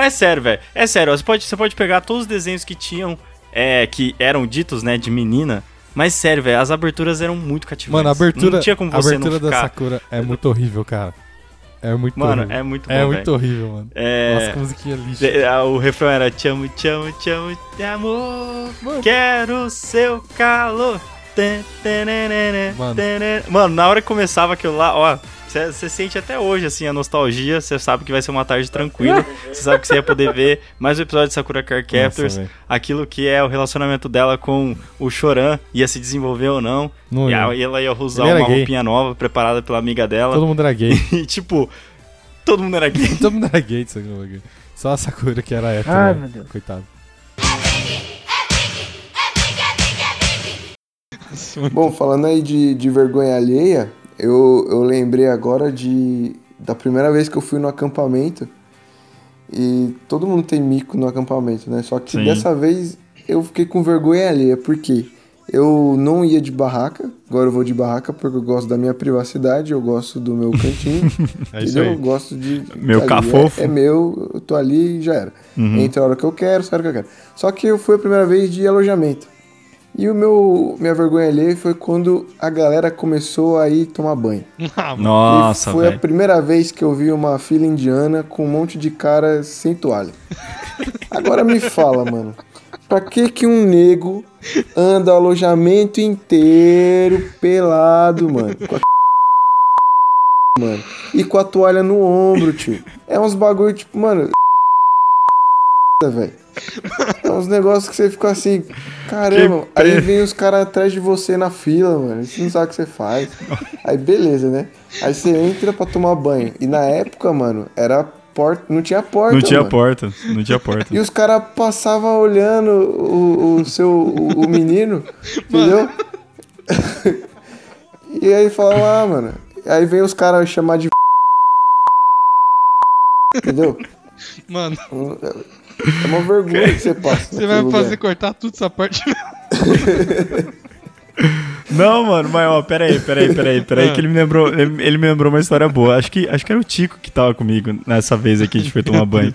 Não, é sério, velho. É sério, você pode, você pode pegar todos os desenhos que tinham, é, que eram ditos, né, de menina. Mas sério, velho, as aberturas eram muito cativantes. Mano, a abertura, Não tinha como a você abertura não da ficar... Sakura é muito horrível, cara. É muito Mano, horrível. é muito bom, É muito horrível, mano. É... Nossa, que musiquinha lixa. É, é, O refrão era Te amo, te amo, te amo, te amo. Quero seu calor. Mano. Mano, na hora que começava aquilo lá, ó. Você sente até hoje, assim, a nostalgia. Você sabe que vai ser uma tarde tranquila. Você sabe que você ia poder ver mais um episódio de Sakura Card Captors. aquilo que é o relacionamento dela com o Choran. Ia se desenvolver ou não. Não e ia. ela ia usar uma gay. roupinha nova preparada pela amiga dela. Todo mundo era gay. E tipo, todo mundo era gay. Todo mundo era gay de Sakura. gay. Só a Sakura que era hétero. Ai, né? meu Deus. Coitado. Bom, falando aí de, de vergonha alheia, eu, eu lembrei agora de da primeira vez que eu fui no acampamento. E todo mundo tem mico no acampamento, né? Só que Sim. dessa vez eu fiquei com vergonha alheia, porque eu não ia de barraca, agora eu vou de barraca porque eu gosto da minha privacidade, eu gosto do meu cantinho. É isso aí. Eu gosto de. Meu ali, cafofo. É, é meu, eu tô ali e já era. Uhum. Entra a hora que eu quero, sai a hora que eu quero. Só que eu fui a primeira vez de alojamento. E o meu minha vergonha ali foi quando a galera começou a ir tomar banho. Nossa, E foi a velho. primeira vez que eu vi uma fila indiana com um monte de cara sem toalha. Agora me fala, mano. Pra que que um nego anda o alojamento inteiro pelado, mano? Com a mano. E com a toalha no ombro, tio. É uns bagulho, tipo, mano. velho. Uns negócios que você fica assim, caramba. Que Aí vem os caras atrás de você na fila, mano. Você não sabe o que você faz. Aí beleza, né? Aí você entra pra tomar banho. E na época, mano, era porta. Não tinha porta. Não tinha mano. porta, não tinha porta. E os caras passavam olhando o, o seu o, o menino, entendeu? e aí falavam, ah, mano. Aí vem os caras chamar de. Entendeu? Mano, É uma vergonha que você passa. você vai lugar. fazer cortar tudo essa parte. Não, mano, mas ó, peraí, peraí, peraí, peraí, Ah. que ele me lembrou, ele, ele me lembrou uma história boa. Acho que, acho que era o Tico que tava comigo nessa vez aqui, a gente foi tomar banho.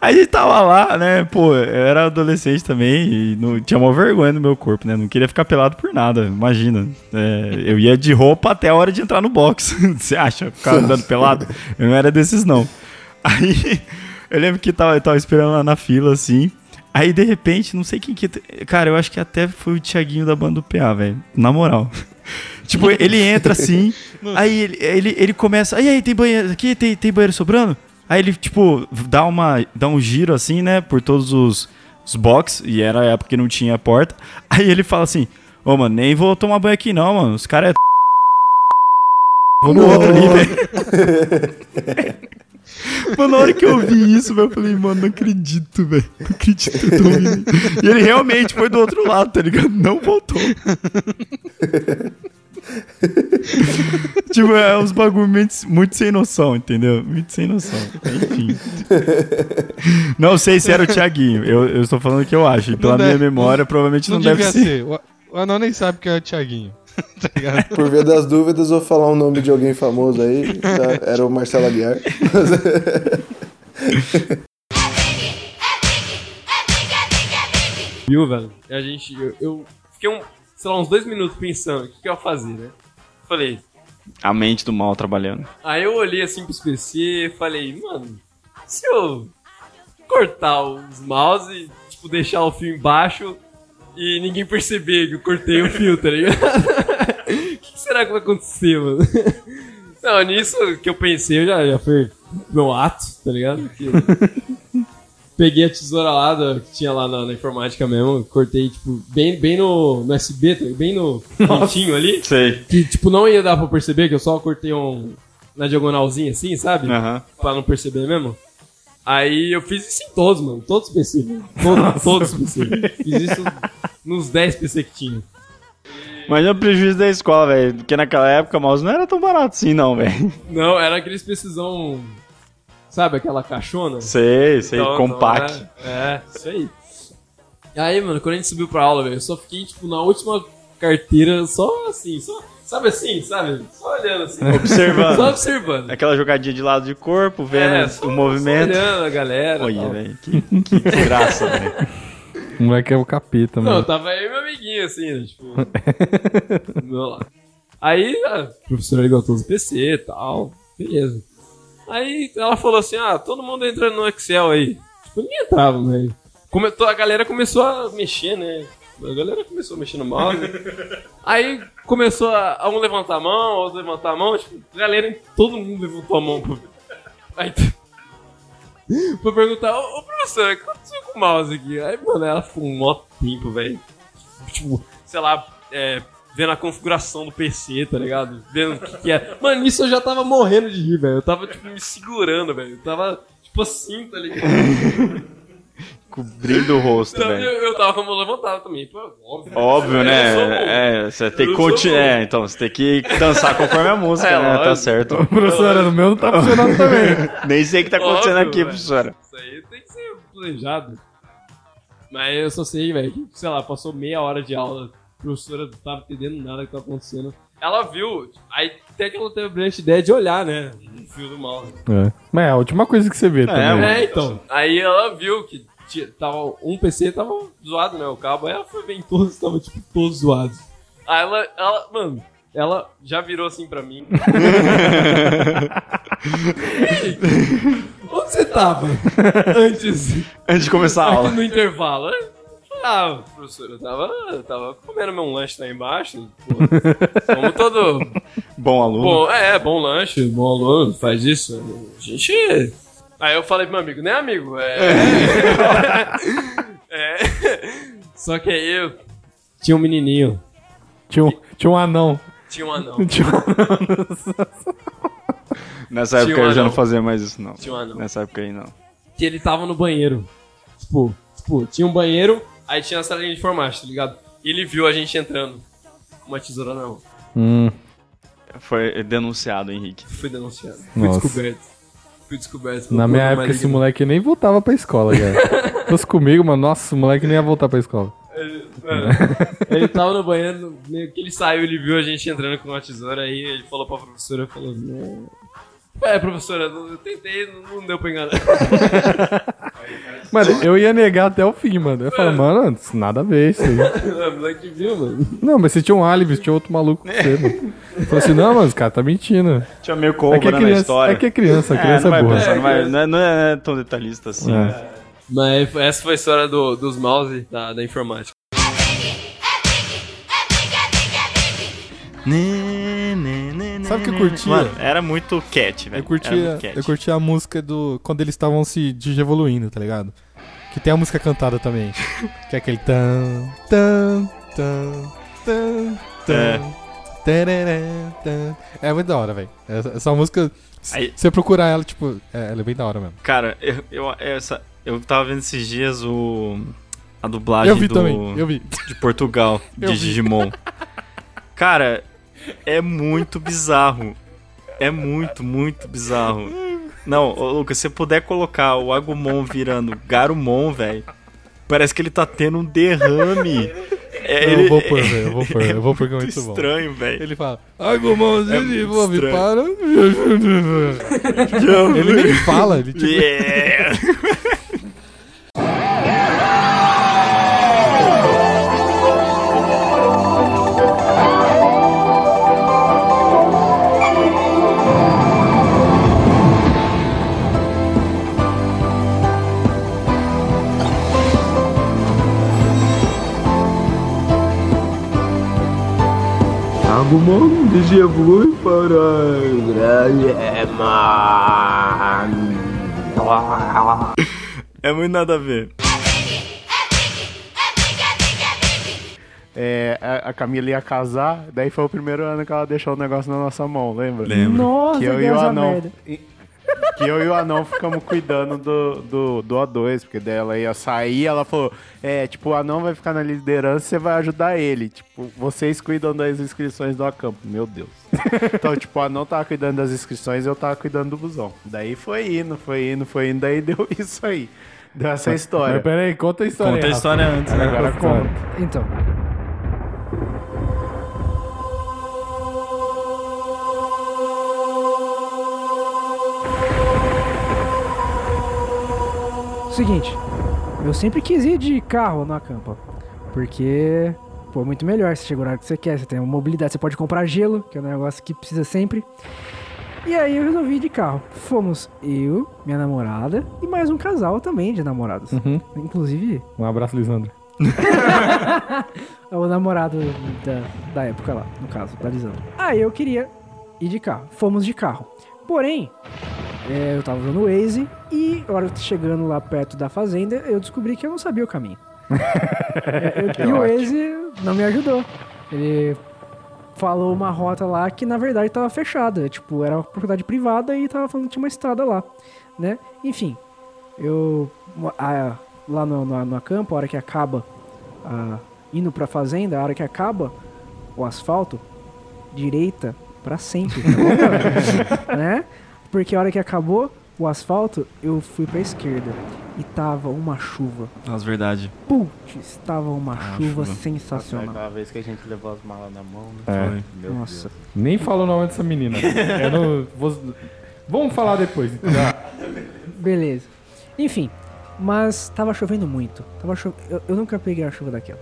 Aí a gente tava lá, né, pô, eu era adolescente também e não, tinha uma vergonha no meu corpo, né, não queria ficar pelado por nada, imagina. É, eu ia de roupa até a hora de entrar no box, você acha, ficar andando pelado? Eu não era desses não. Aí, eu lembro que tava, eu tava esperando lá na fila, assim, Aí, de repente, não sei quem que. Cara, eu acho que até foi o Thiaguinho da banda do PA, velho. Na moral. tipo, ele entra assim, aí ele, ele, ele começa. Aí, aí, tem banheiro aqui? Tem, tem banheiro sobrando? Aí ele, tipo, dá, uma, dá um giro assim, né? Por todos os, os box, e era a época que não tinha porta. Aí ele fala assim: Ô, mano, nem vou tomar banho aqui não, mano. Os caras é. Vou no outro ali, velho. Mano, na hora que eu vi isso, eu falei, mano, não acredito, velho. Não acredito que eu tô ouvindo. E ele realmente foi do outro lado, tá ligado? Não voltou. tipo, é uns bagulho muito, muito sem noção, entendeu? Muito sem noção. Enfim. Não sei se era o Thiaguinho. Eu, eu estou falando o que eu acho. E pela Não minha deve- memória, provavelmente não, deve devia ser. O, o Anão nem sabe que é o Thiaguinho. tá? Por via das dúvidas, eu vou falar o nome de alguém famoso aí. tá? Era o Marcelo Aguiar. Viu, velho? A gente. Eu, eu fiquei um, sei lá, uns dois minutos pensando o que, que eu ia fazer, né? Falei. A mente do mal trabalhando. Aí eu olhei assim pros PC e falei, mano, se eu cortar os mouse e, tipo, deixar o fio embaixo e ninguém perceber que eu cortei o fio, tá ligado? O que, será que vai acontecer, mano? Não, nisso que eu pensei, eu já, já foi meu ato, tá ligado? Que- Peguei a tesoura lá da- que tinha lá na, na informática mesmo, cortei, tipo, bem, bem no, no SB, tá bem no cantinho ali. Sei. Que, tipo, não ia dar pra perceber, que eu só cortei um. Na diagonalzinha assim, sabe? Aham. Pra não perceber mesmo. Aí eu fiz isso em todos, mano. Todos os PC. mano. Todos, todos os PC. Fiz isso nos 10 PC que tinha. Mas é o prejuízo da escola, velho. Porque naquela época o mouse não era tão barato assim, não, velho. Não, era aqueles PCzão. Sabe aquela caixona? Sei, sei, compact. era- é, isso aí. Aí, mano, quando a gente subiu pra aula, velho, eu só fiquei, tipo, na última carteira, só assim, só. Sabe assim, sabe? Só olhando assim. Observando. Só observando. Aquela jogadinha de lado de corpo, vendo É, só- o movimento. só olhando a galera. Olha, velho, que, que desgraça, velho. O moleque é o capeta, Não, mano. tava aí meu amiguinho, assim, né? Tipo. meu lá. Aí, a professora ligou todos os PC e tal. Beleza. Aí ela falou assim: ah, todo mundo entra no Excel aí. Tipo, ninguém entrava, velho. Comentou, a galera começou a mexer, né? A galera começou a mexer no mouse. aí começou a, a um levantar a mão, outro levantar a mão. Tipo, a galera, todo mundo levantou a mão. Pro... Aí. Pra perguntar, ô, ô professora, o que aconteceu com o mouse aqui? Aí, mano, ela ficou um mó tempo, velho. Tipo, sei lá, é, vendo a configuração do PC, tá ligado? Vendo o que, que é. Mano, nisso eu já tava morrendo de rir, velho. Eu tava, tipo, me segurando, velho. Eu tava, tipo assim, tá ligado? Cobrindo o rosto, Então, velho. eu, eu tava com a mão levantada também. Pô, óbvio. Óbvio, bom. né? É, você tem que continuar. É, então, você tem que dançar conforme a música, É, né? Tá certo. Ô, professora, no meu não tá funcionando também. Nem sei o que tá acontecendo Óbvio, aqui, professora. Isso aí tem que ser planejado. Mas eu só sei, velho, que, sei lá, passou meia hora de aula professora não tava entendendo nada que tava acontecendo. Ela viu, aí até que ela teve a brilhante ideia de olhar, né? No fio do mouse. É. Mas é a última coisa que você vê também. É, então. Aí ela viu que tava, um PC tava zoado, né? O cabo. Aí ela foi ver em todos, tava tipo todos zoados. Aí ela, ela, mano, ela já virou assim pra mim. Onde você tava? Antes. Antes de começar a aula. no intervalo. Aí, Ah, professor, eu tava, eu tava comendo meu lanche lá embaixo. Pô, como todo. Bom aluno. Bom, é, bom lanche, bom aluno, faz isso. A gente. Aí eu falei pro meu amigo, né, amigo? É. é. Só que aí eu. Tinha um menininho. Tinha um, tinha um anão. Tinha um anão. Tinha um anão. Nessa época um eu já não fazia mais isso, não. Tinha um anão. Nessa época aí, não. que ele tava no banheiro. Tipo, tipo, tinha um banheiro, aí tinha a salinha de informática, tá ligado? E ele viu a gente entrando com uma tesoura na mão. Hum. Foi denunciado, Henrique. Fui denunciado. Nossa. descoberto. Fui descoberto. Na minha época, esse moleque nem voltava pra escola, cara. Se fosse comigo, mano, nossa, o moleque nem ia voltar pra escola. Ele, mano, ele tava no banheiro, meio que ele saiu, ele viu a gente entrando com uma tesoura, aí ele falou pra professora, falou, "Não." É, professora, eu tentei, não deu pra enganar. Mano, eu ia negar até o fim, mano. Eu ia falar, mano, isso nada a ver isso aí. Moleque viu, mano. Não, mas você tinha um álibi, tinha outro maluco com você, mano. Falei assim, não, mas o cara tá mentindo. Tinha meio é que cobra é na criança, história. É que é criança, a É, criança não é, vai burra. pensar, não, vai- não é, não é tão detalhista assim. É. Mas essa foi a história do, dos mouse da, da informática. Sabe o que eu curtia? Mano, era muito cat, velho. Eu curtia, eu curtia a música do. Quando eles estavam se digievoluindo, tá ligado? Que tem a música cantada também. que é aquele tan, tan, tan, tan, tan. tan. É muito da hora, velho. Essa, música. Se você procurar ela, tipo, é, ela é bem da hora mesmo. Cara, eu, eu, essa, eu tava vendo esses dias o. A dublagem Eu vi do, também, eu vi. de Portugal, de. Digimon. Cara, é muito bizarro. É muito, muito bizarro. Não, ô, Lucas, se você puder colocar o Agumon virando Garumon, velho, parece que ele tá tendo um derrame. É, Não, ele- eu vou pôr, velho. Eu vou pôr, eu vou pôr que é muito bom. estranho, velho. Ele fala, Agumãozinho É de Bob para. ele nem fala, ele tipo. Yeah. Agumon desevolui para É muito nada a ver. É, a, a Camila ia casar, daí foi o primeiro ano que ela deixou o negócio na nossa mão, lembra? Lembro. Nossa, que eu e deu o anão. Que eu e o anão ficamos cuidando do, do, do O2, porque daí ela ia sair, ela falou: É, tipo, o anão vai ficar na liderança você vai ajudar ele. Tipo, vocês cuidam das inscrições do acampo. Meu Deus. Então, tipo, o anão tava cuidando das inscrições e eu tava cuidando do busão. Daí foi indo, foi indo, foi indo, daí deu isso aí. Deu essa história. Mas peraí, conta a história Conta a história antes, né? Agora conta. Então. Seguinte, eu sempre quis ir de carro no acampa. Porque, pô, é muito melhor. Você chega o horário que você quer, você tem uma mobilidade, você pode comprar gelo, que é um negócio que precisa sempre. E aí eu resolvi ir de carro. Fomos eu, minha namorada e mais um casal também de namorados. Uhum. Inclusive, Um abraço, Lisandro. é o namorado da, da época lá, no caso, da Lisandra. Aí eu queria ir de carro. Fomos de carro. Porém, é, eu tava usando o Waze e, a hora que chegando lá perto da fazenda, eu descobri que eu não sabia o caminho. É, eu- e o. Waze não me ajudou. Ele falou uma rota lá que na verdade tava fechada. Tipo, era uma propriedade privada e tava falando que tinha uma estrada lá, né? Enfim, eu a- lá no, no, no acampo, a hora que acaba a, indo pra fazenda, a hora que acaba o asfalto, direita pra sempre, tá né? Porque a hora que acabou, o asfalto, eu fui pra esquerda. E tava uma chuva. Nossa, verdade. Putz, tava uma Ah, chuva, chuva. sensacional. Aquela vez que a gente levou as malas na mão, né? É. Meu Nossa. Deus. Nem fala o nome dessa menina. Eu não vou- Vamos falar depois. então. Beleza. Enfim, mas tava chovendo muito. Tava cho... eu, eu nunca peguei a chuva daquela.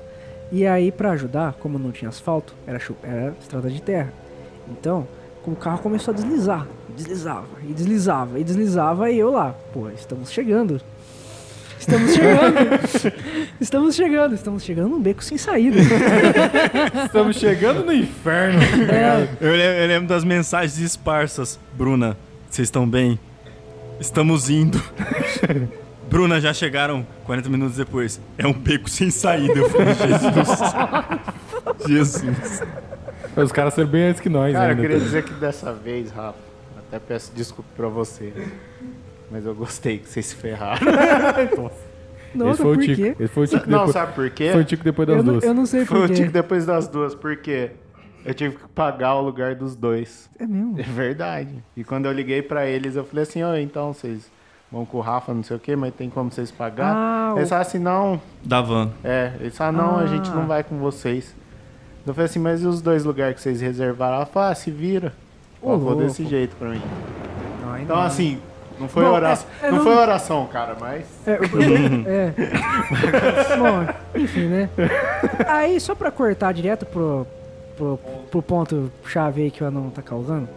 E aí, pra ajudar, como não tinha asfalto, era, chu... era estrada de terra. Então, o carro começou a deslizar. Deslizava, e deslizava, e deslizava, e eu lá. Pô, estamos chegando. Estamos chegando. estamos chegando, estamos chegando num beco sem saída. Estamos chegando no inferno. É. Eu, eu lembro das mensagens esparsas. Bruna, vocês estão bem? Estamos indo. Bruna, já chegaram 40 minutos depois. É um beco sem saída. Eu falei, Jesus. Jesus. Os caras são bem antes que nós, Cara, eu ainda. queria dizer que dessa vez, Rafa, até peço desculpa pra você. Mas eu gostei que vocês se ferraram. Nossa, Esse foi o por Tico. quê? Esse foi o Tico Não, depois- sabe por quê? Foi o Tico depois das Eu não- duas. eu não sei Foi por o quê. Tico depois das duas, porque eu tive que pagar o lugar dos dois. É mesmo? É verdade. E quando eu liguei pra eles, eu falei assim, ó, então vocês vão com o Rafa, não sei o quê, mas tem como vocês pagar? Ah, eles o- falaram assim, não. Da van. É, eles falaram, não, a gente Ah. não vai com vocês. Eu falei assim, mas e os dois lugares que vocês reservaram? Ela falou, ah, se vira. Ô, Ela falou louco. desse jeito pra mim. Ai, Então, não. assim, não foi Bom, oração. é- é não não- foi oração, cara, mas. É, o- é. Bom, enfim, né? Aí, só pra cortar direto pro, pro, pro ponto chave aí que o anão tá causando.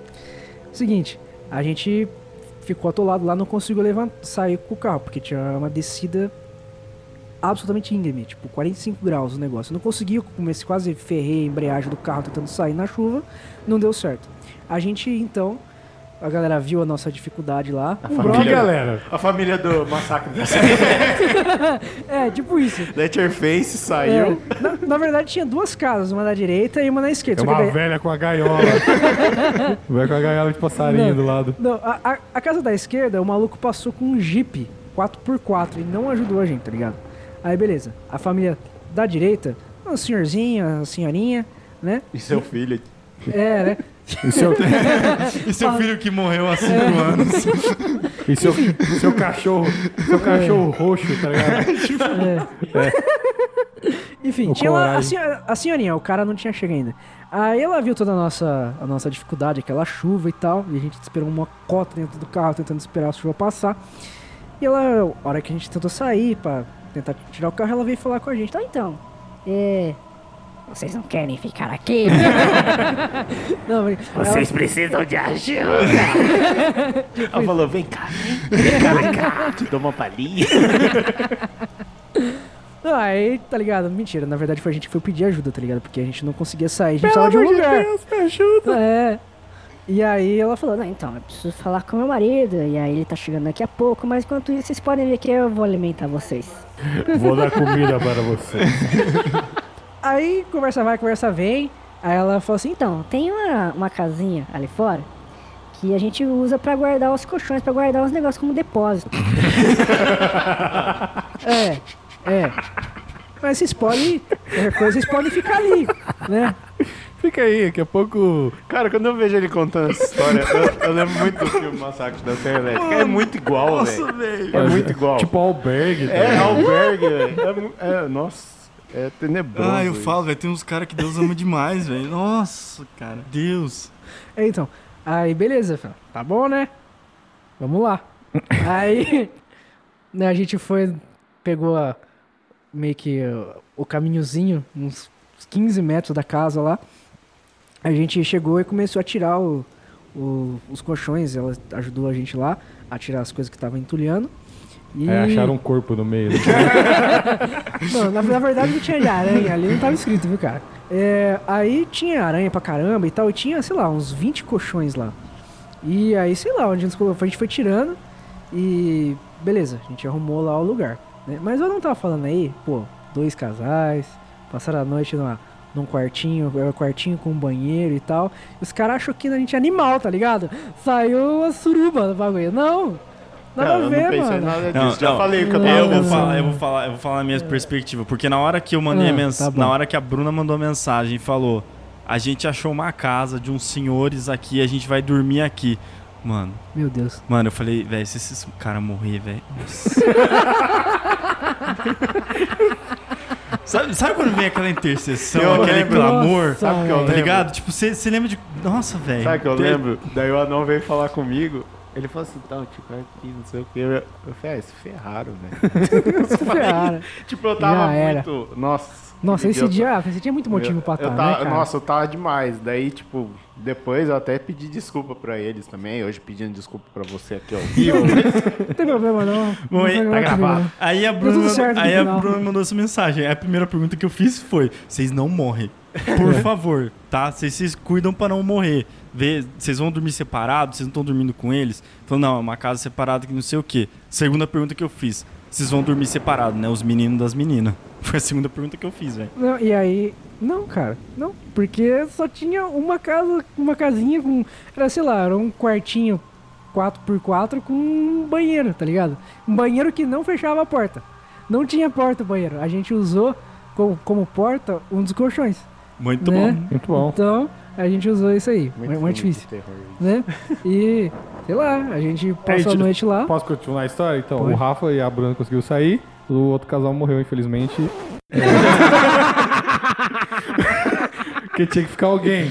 Seguinte, a gente ficou atolado lá, não conseguiu levantar, sair com o carro, porque tinha uma descida absolutamente íngreme, tipo 45 graus o negócio. Não conseguiu, comecei quase ferrei a embreagem do carro tentando sair na chuva, não deu certo. A gente então, a galera viu a nossa dificuldade lá. um brother- A família do massacre da é, tipo isso. Letterface saiu. É, na, na verdade tinha duas casas, uma na direita e uma na esquerda. É uma daí- velha com a gaiola. Vai com a gaiola de passarinho Não. do lado. Não, a, a- a casa da esquerda, o maluco passou com um Jeep 4x4 e não ajudou a gente, tá ligado? Aí beleza, a família da direita, um senhorzinho, uma senhorinha, né? E seu filho. É, né? E seu, E seu filho que morreu há 5 É. anos. e seu, seu cachorro. Seu cachorro roxo, tá ligado? É. Enfim, O tinha lá a, coragem. senhora- a senhorinha, o cara não tinha chegado ainda. Aí ela viu toda a nossa, a nossa dificuldade, aquela chuva e tal, e a gente esperou uma cota dentro do carro, tentando esperar a chuva passar. E ela, a hora que a gente tentou sair pra tentar tirar o carro, ela veio falar com a gente. Então, então, é... Vocês não querem ficar aqui? Não, mas Vocês precisam de ajuda. Ela falou, vem cá, vem cá, vem cá, te dou uma palhinha. Não, aí, tá ligado? Mentira, na verdade foi a gente que foi pedir ajuda, tá ligado? Porque a gente não conseguia sair, a gente precisava de um lugar. me ajuda. É. E aí ela falou, não, então, eu preciso falar com meu marido, e aí ele tá chegando daqui a pouco, mas enquanto isso, vocês podem ver que eu vou alimentar vocês. Vou dar comida para você. Aí, conversa vai, conversa vem. Aí ela falou assim, Então, tem uma, uma casinha ali fora que a gente usa pra guardar os colchões, pra guardar os negócios como depósito. É, é. Mas vocês podem. Qualquer coisa, vocês podem ficar ali, né? Fica aí, daqui a pouco. Cara, quando eu vejo ele contando essa história, eu, eu lembro muito do filme Massacre da Serra Elétrica. É muito igual, Nossa, velho. É muito igual. Tipo albergue. tá É, albergue, velho. É, é, nossa, é tenebroso. Ah, eu isso. falo, velho, tem uns caras que Deus ama demais, velho. Nossa, cara, Deus. É, então. Aí, beleza. falei, Tá bom, né? Vamos lá. Aí, né, a gente foi, pegou a, meio que o caminhozinho, uns 15 metros da casa lá. A gente chegou e começou a tirar o, o- os colchões. Ela ajudou a gente lá a tirar as coisas que estavam entulhando. E... Aí acharam um corpo no meio. Não, na, na verdade não tinha de aranha ali, não tava escrito, viu, cara? É, aí tinha aranha pra caramba e tal, e tinha, sei lá, uns 20 colchões lá. E aí, sei lá, onde a gente a gente foi tirando e beleza, a gente arrumou lá o lugar. né? Mas eu não tava falando aí, pô, dois casais, passaram a noite numa, num quartinho, é, quartinho com um banheiro e tal. E os caras acham que a gente é animal, tá ligado? Saiu a suruba do bagulho. Não! Nada Não, a eu não ver, pensei mano. nada Não, disso. Já não, falei o que eu eu, tava vou falar, eu vou falar, eu vou falar a minha perspectiva, porque na hora que eu mandei Ah, a mensagem, tá na hora que a Bruna mandou a mensagem e falou: "A gente achou uma casa de uns senhores aqui, a gente vai dormir aqui". Mano. Meu Deus. Mano, eu falei, velho, se esse cara morrer, velho. nossa. sabe, sabe quando vem aquela intercessão, Eu aquele lembro. clamor? Nossa, Sabe o que eu tá lembro? ligado? Tipo, você lembra de. Nossa, velho. Sabe o que eu Tem- lembro? Daí o anão veio falar comigo. Ele falou assim, então, tipo, aqui, não sei o que. Eu, eu falei, ah, se ferraram, velho. Se ferraram. tipo, eu tava muito. Nossa. Nossa, esse dia, esse dia é muito motivo eu- pra eu estar, tava- né, cara? Nossa, eu tava demais. Daí, tipo, depois eu até pedi desculpa pra eles também. Hoje pedindo desculpa pra você aqui ao vivo. Não tem problema, não. Bom, aí, comigo, não. Aí a Deu Bruna, aí a. Bruna mandou essa mensagem. A primeira pergunta que eu fiz foi: vocês não morrem. Por favor, tá? Vocês se cuidam pra não morrer. Vê, vocês vão dormir separados, vocês não estão dormindo com eles? Falou, não, é uma casa separada que não sei o quê. Segunda pergunta que eu fiz: vocês vão dormir separados, né? Os meninos das meninas. Foi a segunda pergunta que eu fiz, velho. Não, e aí, não, cara, não, porque só tinha uma casa, uma casinha com, era, sei lá, era um quartinho 4x4 com um banheiro, tá ligado? Um banheiro que não fechava a porta. Não tinha porta o banheiro. A gente usou como, como porta um dos colchões. Muito né? bom. Muito bom. Então, a gente usou isso aí. Muito Muito, filme de difícil. terror. Né? E, sei lá, a gente passou a noite lá. Posso continuar a história? Então, Pode. o Rafa e a Bruna conseguiu sair, o outro casal morreu, infelizmente. É. Porque tinha que ficar alguém.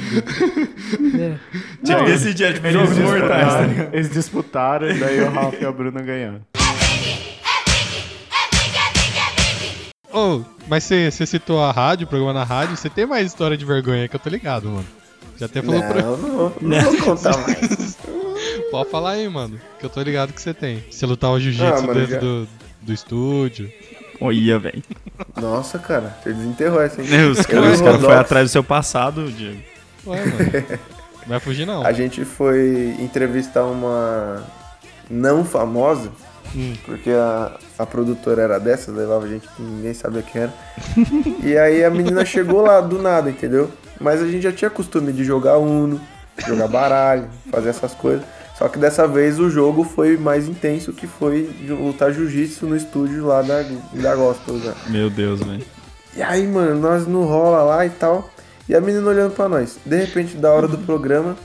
É. Tinha que decidir, é tipo eles jogos mortais? Eles disputaram, e daí o Ralph e a Bruna ganharam. Ô, mas você você citou a rádio, o programa na rádio, você tem mais história de vergonha que eu tô ligado, mano. Já até falou Não, pra. não vou- não vou contar mais. Pode falar aí, mano, que eu tô ligado que você tem. Você lutava jiu-jitsu Ah, mano, dentro já- do, do estúdio. Olha, velho. Nossa, cara, você desenterrou essa, hein? Os caras caras foram atrás do seu passado, Diego. Ué, mano. Não vai fugir, não. A gente foi entrevistar uma não famosa, Hum. porque a, a produtora era dessas, levava gente que ninguém sabia quem era. e aí a menina chegou lá do nada, entendeu? Mas a gente já tinha costume de jogar Uno, jogar baralho, fazer essas coisas. Só que dessa vez o jogo foi mais intenso, que foi lutar jiu-jitsu no estúdio lá da, da Gospel. Já. Meu Deus, velho. E aí, mano, nós no rola lá e tal. E a menina olhando pra nós. De repente, da hora do programa,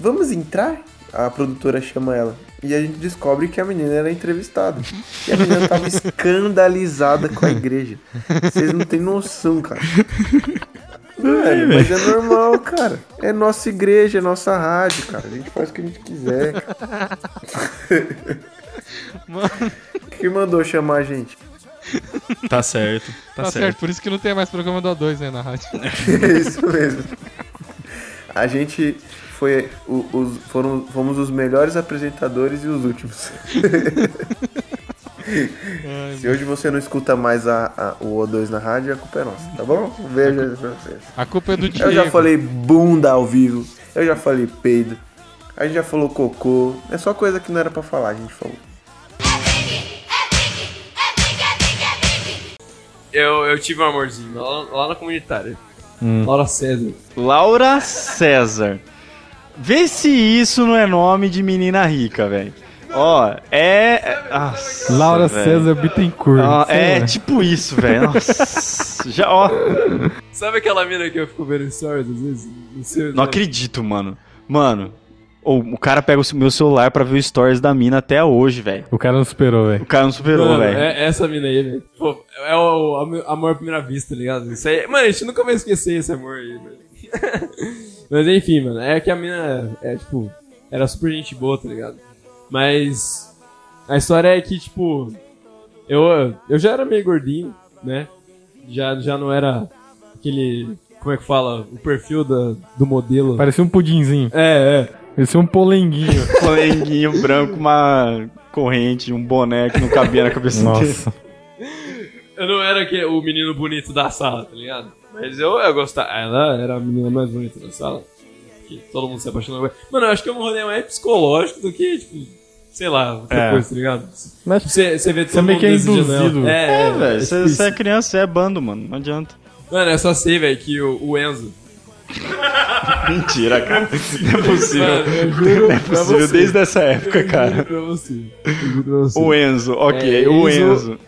vamos entrar? A produtora chama ela. E a gente descobre que a menina era entrevistada. E a menina tava escandalizada com a igreja. Vocês não têm noção, cara. Velho, mas é normal, cara. É nossa igreja, é nossa rádio, cara. A gente faz o que a gente quiser. Quem mandou chamar a gente? Tá certo. Tá, Tá, certo. certo. por isso que não tem mais programa do A2 né, na rádio. Isso mesmo. A gente foi o- os, foram, fomos os melhores apresentadores e os últimos. Se hoje você não escuta mais a, a- o O2 na rádio, a culpa é nossa, tá bom? Veja pra vocês. A culpa é do Eu já Diego. falei bunda ao vivo, eu já falei peido, a gente já falou cocô. É só coisa que não era pra falar, a gente falou. Eu, eu tive um amorzinho lá, lá na comunitária. Hum. Laura César. Laura César. Vê se isso não é nome de menina rica, velho. Ó, é. Nossa, Laura velho. César Bittencourt. Sei é lá. tipo isso, velho. Nossa. Já, ó. Sabe aquela mina que eu fico vendo stories às vezes? Não, sei, Não acredito, mano. Mano, ou o cara pega o meu celular pra ver os stories da mina até hoje, velho. O cara não superou, velho. O cara não superou, velho. é essa mina aí, velho. É o am- amor à primeira vista, tá ligado? Isso aí, mano, a gente nunca vai esquecer esse amor aí, velho. Mas enfim, mano, é que a mina é, tipo, era super gente boa, tá ligado? Mas a história é que, tipo, eu, eu já era meio gordinho, né? Já, já não era aquele. Como é que fala? O perfil da, do modelo. Parecia um pudinzinho. É, é. Parecia um polenguinho. Polenguinho branco, uma corrente, um boné que não cabia na cabeça dele. Nossa. Eu não era que, o menino bonito da sala, tá ligado? Mas eu, eu gostava. Ela era a menina mais bonita da sala. Que todo mundo se apaixonou. por ela. Mano, eu acho que é um rolê mais psicológico do que, tipo, sei lá, outra É. coisa, tá ligado? Mas você, você vê todo você meio mundo que é desejando induzido. É, É, é, velho. é Você você é criança, você é bando, mano. Não adianta. Mano, eu só sei, velho, que o, o Enzo. Mentira, cara. Não é possível. Mano, eu juro Não é pra possível você. desde essa época, Eu cara. juro pra você. Eu juro pra você. O Enzo, ok, É, o Enzo.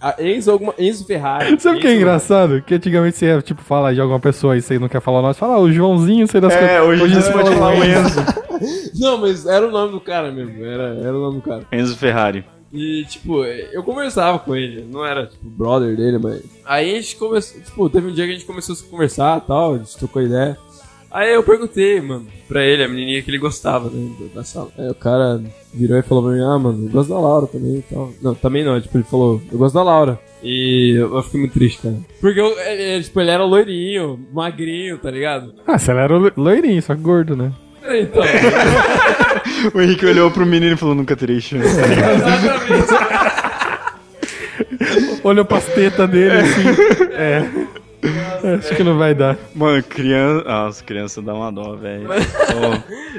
A Enzo, alguma, Enzo Ferrari. Sabe o que é engraçado? Que antigamente você ia, tipo, falar de alguma pessoa e você não quer falar o nome, você fala, ah, o Joãozinho, sei das É, coisas. hoje você você pode fala falar o o Enzo. Não, mas era o nome do cara mesmo. Era, era o nome do cara. Enzo Ferrari. E, tipo, eu conversava com ele. Não era, tipo, brother dele, mas. Aí a gente começou. Tipo, teve um dia que a gente começou a conversar e tal. A gente trocou ideia. Aí eu perguntei, mano, pra ele, a menininha que ele gostava, né, da sala. Aí o cara virou e falou pra mim, ah, mano, eu gosto da Laura também e tal. Não, também não, tipo, ele falou, eu gosto da Laura. E eu, eu fiquei muito triste, cara. Porque eu, ele, tipo, ele era loirinho, magrinho, tá ligado? Ah, você era lo- loirinho, só que gordo, né? Então. O Henrique olhou pro menino e falou, nunca terei chance. Olhou pras tetas dele assim. É. Acho que não vai dar. Mano, criança. Nossa, criança dá uma dó, velho.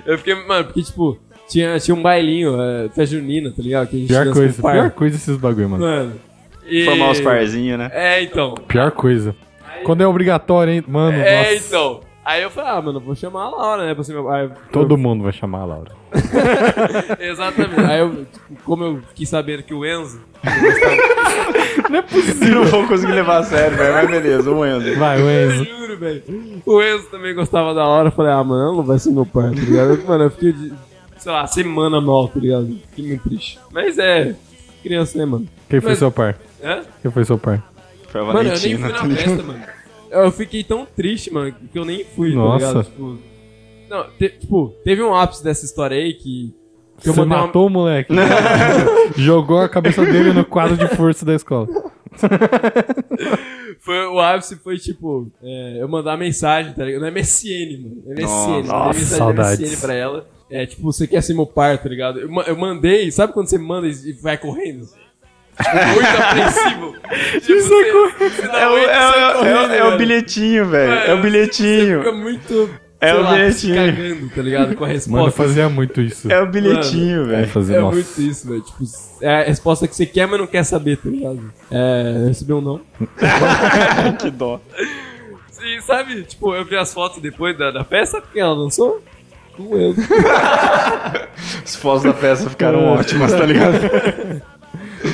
Eu fiquei, mano, porque, tipo, tinha, tinha um bailinho, é, festa junina, tá ligado? Que a gente Pior dança com coisa, par. pior coisa esses bagulho, mano. Mano. e- Formar os parzinhos, né? É, então. Pior coisa. Quando é obrigatório, hein? Mano, É, nossa. então. Aí eu falei, ah, mano, vou chamar a Laura, né? Pra ser meu. Aí, eu- Todo mundo vai chamar a Laura. Exatamente. Aí eu, tipo, como eu fiquei sabendo que o Enzo. Não é possível. Não vou conseguir levar a sério, velho. Mas beleza, o Enzo. Vai, o Eu Enzo. juro, velho. O Enzo também gostava da Laura. Eu falei, ah, mano, não vai ser meu pai, tá ligado? Mano, eu fiquei, de, sei lá, semana mal, tá ligado? Fiquei muito triste. Mas é. Criança, né, mano? Quem foi Mas- seu pai? Hã? Quem foi seu pai? Foi a Mano, eu nem Valentina, fui tá na ligado? festa, mano. Eu fiquei tão triste, mano, que eu nem fui, Nossa. tá ligado? Tipo, não, te- tipo, teve um ápice dessa história aí que. que eu Você uma- matou o moleque. Jogou a cabeça dele no quadro de força da escola. Foi, o ápice foi tipo, é, eu mandar mensagem, tá ligado? No MSN, mano. MSN, Nossa, mandei mensagem no saudades. MSN pra ela. É, tipo, você quer ser meu par, tá ligado? Eu, eu mandei, sabe quando você manda e vai correndo? Tipo, muito apreensivo. Tipo, você, você É e é, sai o- correndo, é é o velho. bilhetinho, velho. É o Você bilhetinho. fica muito. É sei o lá, bilhetinho. cagando, tá ligado? Com a resposta. Mano, eu fazia muito isso. É o bilhetinho, velho. É nossa. muito isso, velho. Tipo, é a resposta que você quer, mas não quer saber, tá ligado? É. Recebeu um não. que dó. E sabe, tipo, eu vi as fotos depois da, da festa, porque ela lançou com eu. As fotos da peça ficaram É. ótimas, tá ligado?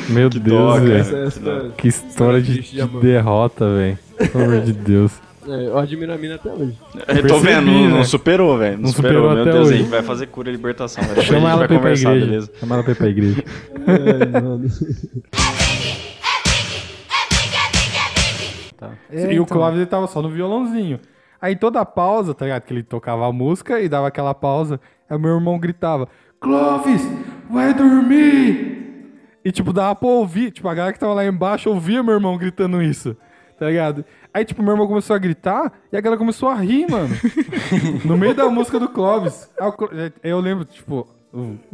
Meu Que Deus, dó, cara. velho. Essa- essa- Que história de, de de derrota, velho. Pelo amor de Deus. É, eu admiro a mina até hoje. Eu tô Percebi, vendo, não, não né? superou, velho. Não, Não superou, superou meu até Deus, hoje. a gente vai fazer cura e libertação. Chama a ela gente pra pra beleza? Chama ela pra ir pra igreja. É, mano. e o então. Clóvis ele tava só no violãozinho. Aí toda pausa, tá ligado? Que ele tocava a música e dava aquela pausa. Aí o meu irmão gritava: Clóvis, vai dormir! E tipo, dava pra ouvir. Tipo, a galera que tava lá embaixo ouvia meu irmão gritando isso. Tá ligado? Aí, tipo, meu irmão começou a gritar e a galera começou a rir, mano. no meio da música do Clóvis. Aí aí eu lembro, tipo,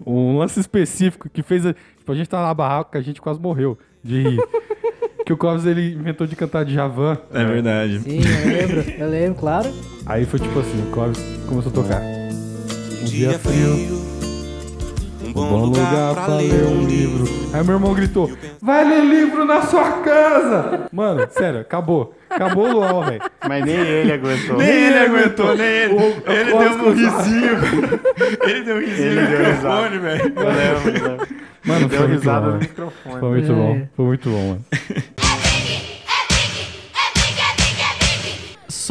um, lance específico que fez. a- Tipo, a gente tava na barraca, a gente quase morreu de rir. que o Clóvis ele inventou de cantar de Javan. É verdade. Sim, eu lembro, eu lembro, claro. Aí foi tipo assim, o Clóvis começou a tocar. Um dia frio, um bom lugar pra ler um livro. Aí meu irmão gritou, vai ler livro na sua casa! Mano, sério, acabou. Acabou o LOL, velho. Mas nem ele aguentou. Nem ele aguentou, nem ele. Ele deu um risinho. Ele deu um risinho Ele no deu microfone, velho. Eu lembro, eu lembro. Mano, Deu foi muito risada bom, no mano. microfone. Foi muito É. bom, foi muito bom, mano.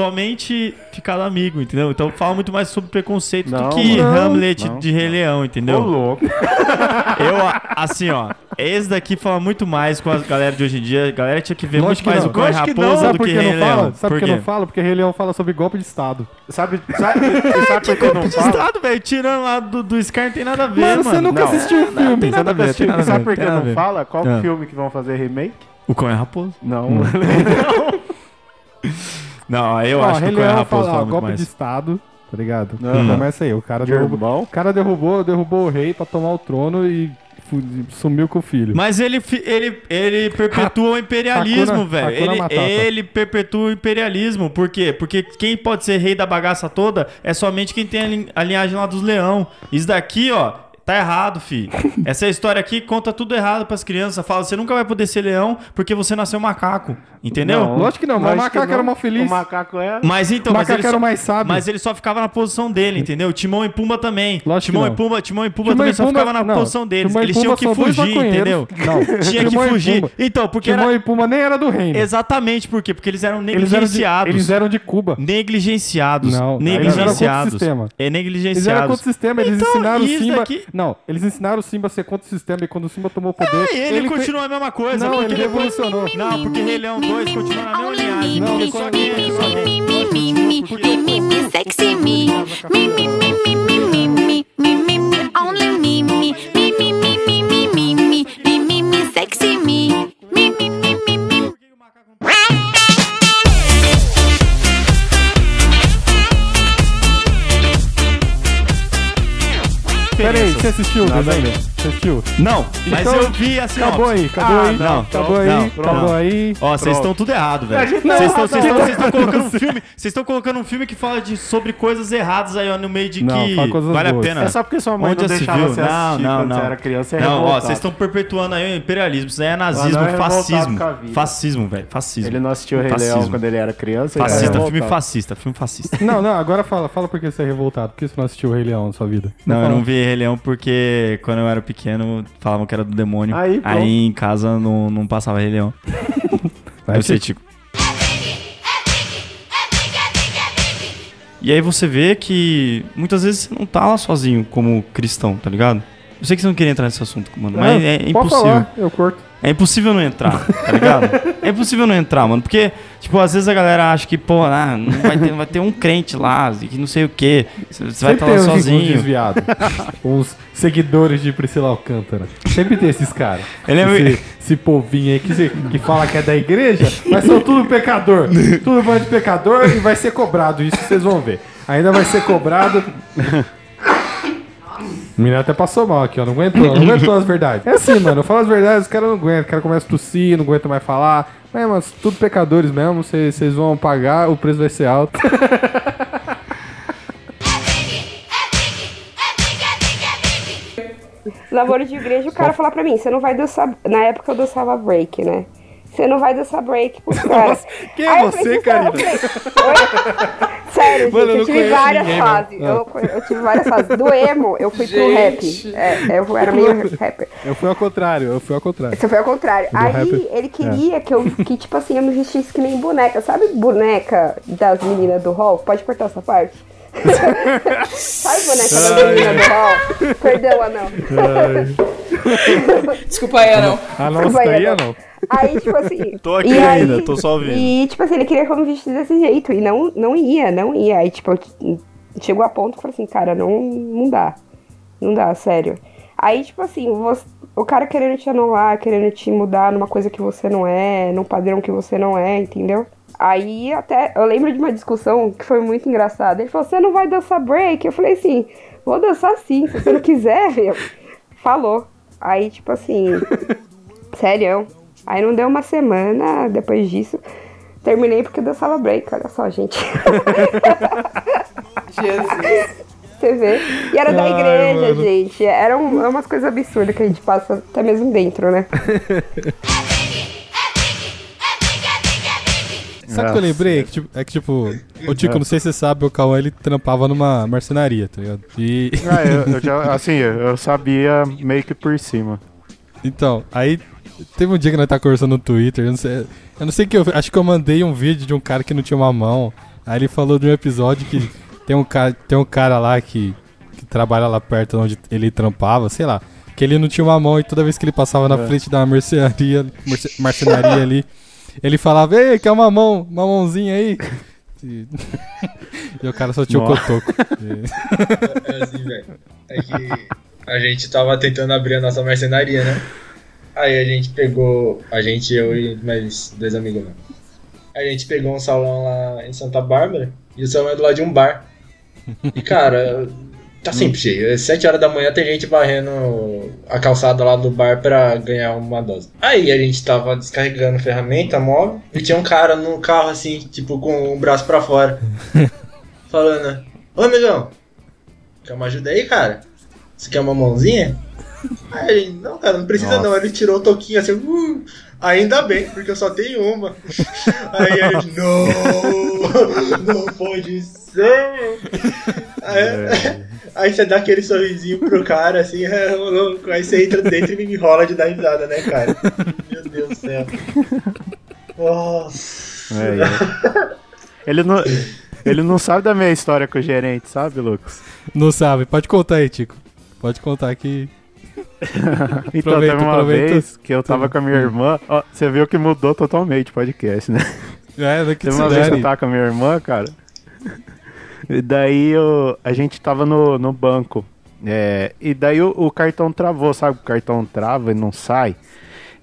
Somente ficado amigo, entendeu? Então fala muito mais sobre preconceito Não, do que mano. Hamlet Não. de Rei Leão, entendeu? Ô, louco. Eu, assim, ó, esse daqui fala muito mais com a galera de hoje em dia. A galera tinha que ver Lógico muito mais o não. Cão não. Raposa do que que Rei não? Leão. Sabe por que não fala? Porque Rei Leão fala sobre golpe de Estado. Sabe, sabe, sabe por que não De fala? Estado, velho, tirando lá do, do Scar não tem nada a ver, Mano, mano. você nunca Não. assistiu o filme. tem nada a ver, tem nada a E sabe ver, por que não ver. fala? Qual Ah. filme que vão fazer remake? O Cão e Raposa. Não. Hum. Não, eu Ó, acho que o Leão Raposa fala, fala ó, muito golpe mais. de Estado, tá ligado? Hum. Começa aí, o cara De derrubou, o cara derrubou, derrubou o rei pra tomar o trono e sumiu com o filho. Mas ele, ele, ele perpetua o imperialismo, velho. Ele, ele perpetua o imperialismo. Por quê? Porque quem pode ser rei da bagaça toda é somente quem tem a linhagem lá dos leão. Isso daqui, ó, Tá errado, fi. Essa história aqui conta tudo errado pras crianças. Fala, você nunca vai poder ser leão porque você nasceu macaco. Entendeu? Não, lógico que não, mas o macaco era mó feliz. O macaco é. Mas então, O mas macaco ele, era só, mais sábio. mas ele só ficava na posição dele, entendeu? Timão e Pumba também. Lógico Timão que e não. Pumba, Timão e Pumba Timão também e só Pumba- ficavam na não, posição deles. Timão Eles tinham que fugir, entendeu? Não, Tinha que Timão e fugir. Então, porque Timão era... e Pumba nem era do reino. Exatamente, por quê? Porque eles eram Eles eram, de, negligenciados. eles eram de Cuba. Negligenciados. Não, eles eram contra o negligenciados. sistema. É Eles negligenciados. eram contra o sistema, eles Então, ensinaram o Simba. Não, eles ensinaram o Simba a ser contra o sistema e quando o Simba tomou o poder. É, ele, fe- continua a mesma coisa. Não, porque ele revolucionou. Não, porque Rei Leão 2 continua na mesma linhagem. Não, ele só que ele só que- Me, me, sexy me. Me, me, me, me, me, me, me, me, only me, me, me, me, me, me, me, me, me, me, sexy me. Me, me, me, me, me. Peraí, você assistiu o Venom? Você assistiu? Não, mas Então, eu vi assim, Acabou aí, acabou aí. Não, acabou aí, não, acabou não. aí. Ó, vocês estão tudo errado, velho. gente tá Vocês estão vocês vocês colocando um filme, vocês estão colocando um filme que fala de sobre coisas erradas aí ó, no meio de que vale boas. a pena. É só porque sua mãe Onde não deixava você Não, assistir não, quando não. você era criança, é Não, ó, vocês estão perpetuando aí o imperialismo, isso aí é nazismo, Ah, fascismo. Fascismo, velho, fascismo. Ele não assistiu o Rei Leão quando ele era criança. Fascista, filme fascista, filme fascista. Não, não, agora fala, fala por que você é revoltado. Por que você não assistiu o Rei Leão na sua vida? Não, eu não vi Rei Leão porque quando eu era pequeno falavam que era do demônio. Aí, pronto. em casa não, não passava Rei Leão. Vai, eu sei. Tico. E aí você vê que muitas vezes você não tá lá sozinho como cristão, tá ligado? Eu sei que você não queria entrar nesse assunto, mano, mas é impossível. falar, eu curto. É impossível não entrar, tá ligado? é impossível não entrar, mano. Porque, tipo, às vezes a galera acha que, pô, ah, não vai ter, vai ter um crente lá, que não sei o quê. Você vai estar tem lá uns- uns sozinho. desviados. uns seguidores de Priscila Alcântara. Sempre tem esses caras. Ele é esse, esse povinho aí que, se- que fala que é da igreja, mas são tudo pecador. Tudo bando de pecador e vai ser cobrado. Isso vocês vão ver. Ainda vai ser cobrado. O menino até passou mal aqui, ó. Não aguentou, não aguentou as verdades. É assim, mano. Eu falo as verdades, os caras não aguentam. O cara começa a tossir, não aguenta mais falar. Mas tudo pecadores mesmo. Vocês vocês vão pagar, o preço vai ser alto. Namoro de igreja, o cara falar pra mim, você não vai dançar. Na época eu dançava break, né? Você não vai dançar break pros caras. Quem é Aí eu você, Karina? eu? Sério, Mano, eu gente, eu não tive várias ninguém, fases. Eu, eu tive várias fases. Do emo, eu fui pro rap. Gente. É, eu era meio rapper. Eu fui ao contrário, eu fui ao contrário. Você foi ao contrário. Do Aí rapper. ele queria que eu, que tipo assim, eu me vestisse que nem boneca. Sabe boneca das meninas do hall? Pode cortar essa parte? Sabe boneca das Ai, meninas ai. do hall? Perdão, Anão. Desculpa aí, Anão. Ah, não, Desculpa isso aí, é Anão. Aí, tipo assim. Tô aqui e aí- ainda, tô só ouvindo. E, tipo assim, ele queria que eu me vestisse desse jeito. E não, não ia, não ia. Aí, tipo, chegou a ponto que eu falei assim, cara, não, não dá. Não dá, sério. Aí, tipo assim, você- o cara querendo te anular, querendo te mudar numa coisa que você não é, num padrão que você não é, entendeu? Aí até, eu lembro de uma discussão que foi muito engraçada. Ele falou, você não vai dançar break? Eu falei assim, vou dançar sim, se você não quiser, meu. Falou. Aí, tipo assim, sério. Aí não deu uma semana depois disso. Terminei porque eu dançava break, olha só, gente. Jesus. Você vê. E era da Ai, igreja, mano. gente. Eram umas coisas absurdas que a gente passa até mesmo dentro, né? Sabe o que eu lembrei? Que, tipo, é que, tipo, o Tico, não sei se você sabe, o Cauã, ele trampava numa marcenaria, tá ligado? E... Ah, eu, eu já, assim, eu eu sabia meio que por cima. Então, aí teve um dia que nós tá conversando no Twitter, eu não sei, eu não sei que eu, acho que eu mandei um vídeo de um cara que não tinha uma mão. Aí ele falou de um episódio que tem um cara, tem um cara lá que, que trabalha lá perto onde ele trampava, sei lá, que ele não tinha uma mão e toda vez que ele passava na É. frente da mercearia, merce- marcenaria ali, ele falava: "Ei, quer uma mão, uma mãozinha aí?" E, e o cara só tinha o cotoco. É assim, velho. É que a gente tava tentando abrir a nossa marcenaria, né? Aí a gente pegou. A gente, eu e mais dois amigos, né? A gente pegou um salão lá em Santa Bárbara e o salão é do lado de um bar. E cara, tá sempre cheio. Às 7 horas da manhã tem gente varrendo a calçada lá do bar pra ganhar uma dose. Aí a gente tava descarregando ferramenta móvel e tinha um cara no carro assim, tipo, com o braço pra fora. falando: Ô amigão, quer uma ajuda aí, cara? Você quer uma mãozinha? Aí ele, não, cara, não precisa Nossa. não. Ele tirou o toquinho assim, uh, ainda bem, porque eu só tenho uma. Aí ele, não, não pode ser. Aí, aí você dá aquele sorrisinho pro cara, assim, é, louco. Aí você entra dentro e me enrola de dar risada, né, cara? Meu Deus do céu. Nossa. É, é. Ele não, ele não sabe da minha história com o gerente, sabe, Lucas? Não sabe. Pode contar aí, Tico. Pode contar que. Então, Aproveita, teve uma aproveita. vez que eu tava com a minha irmã. Ó, você viu que mudou totalmente o podcast, né? É, daqui Teve se uma vez que eu tava com a minha irmã, cara. E daí eu, a gente tava no, no banco. É, e daí o, o cartão travou, sabe? O cartão trava e não sai.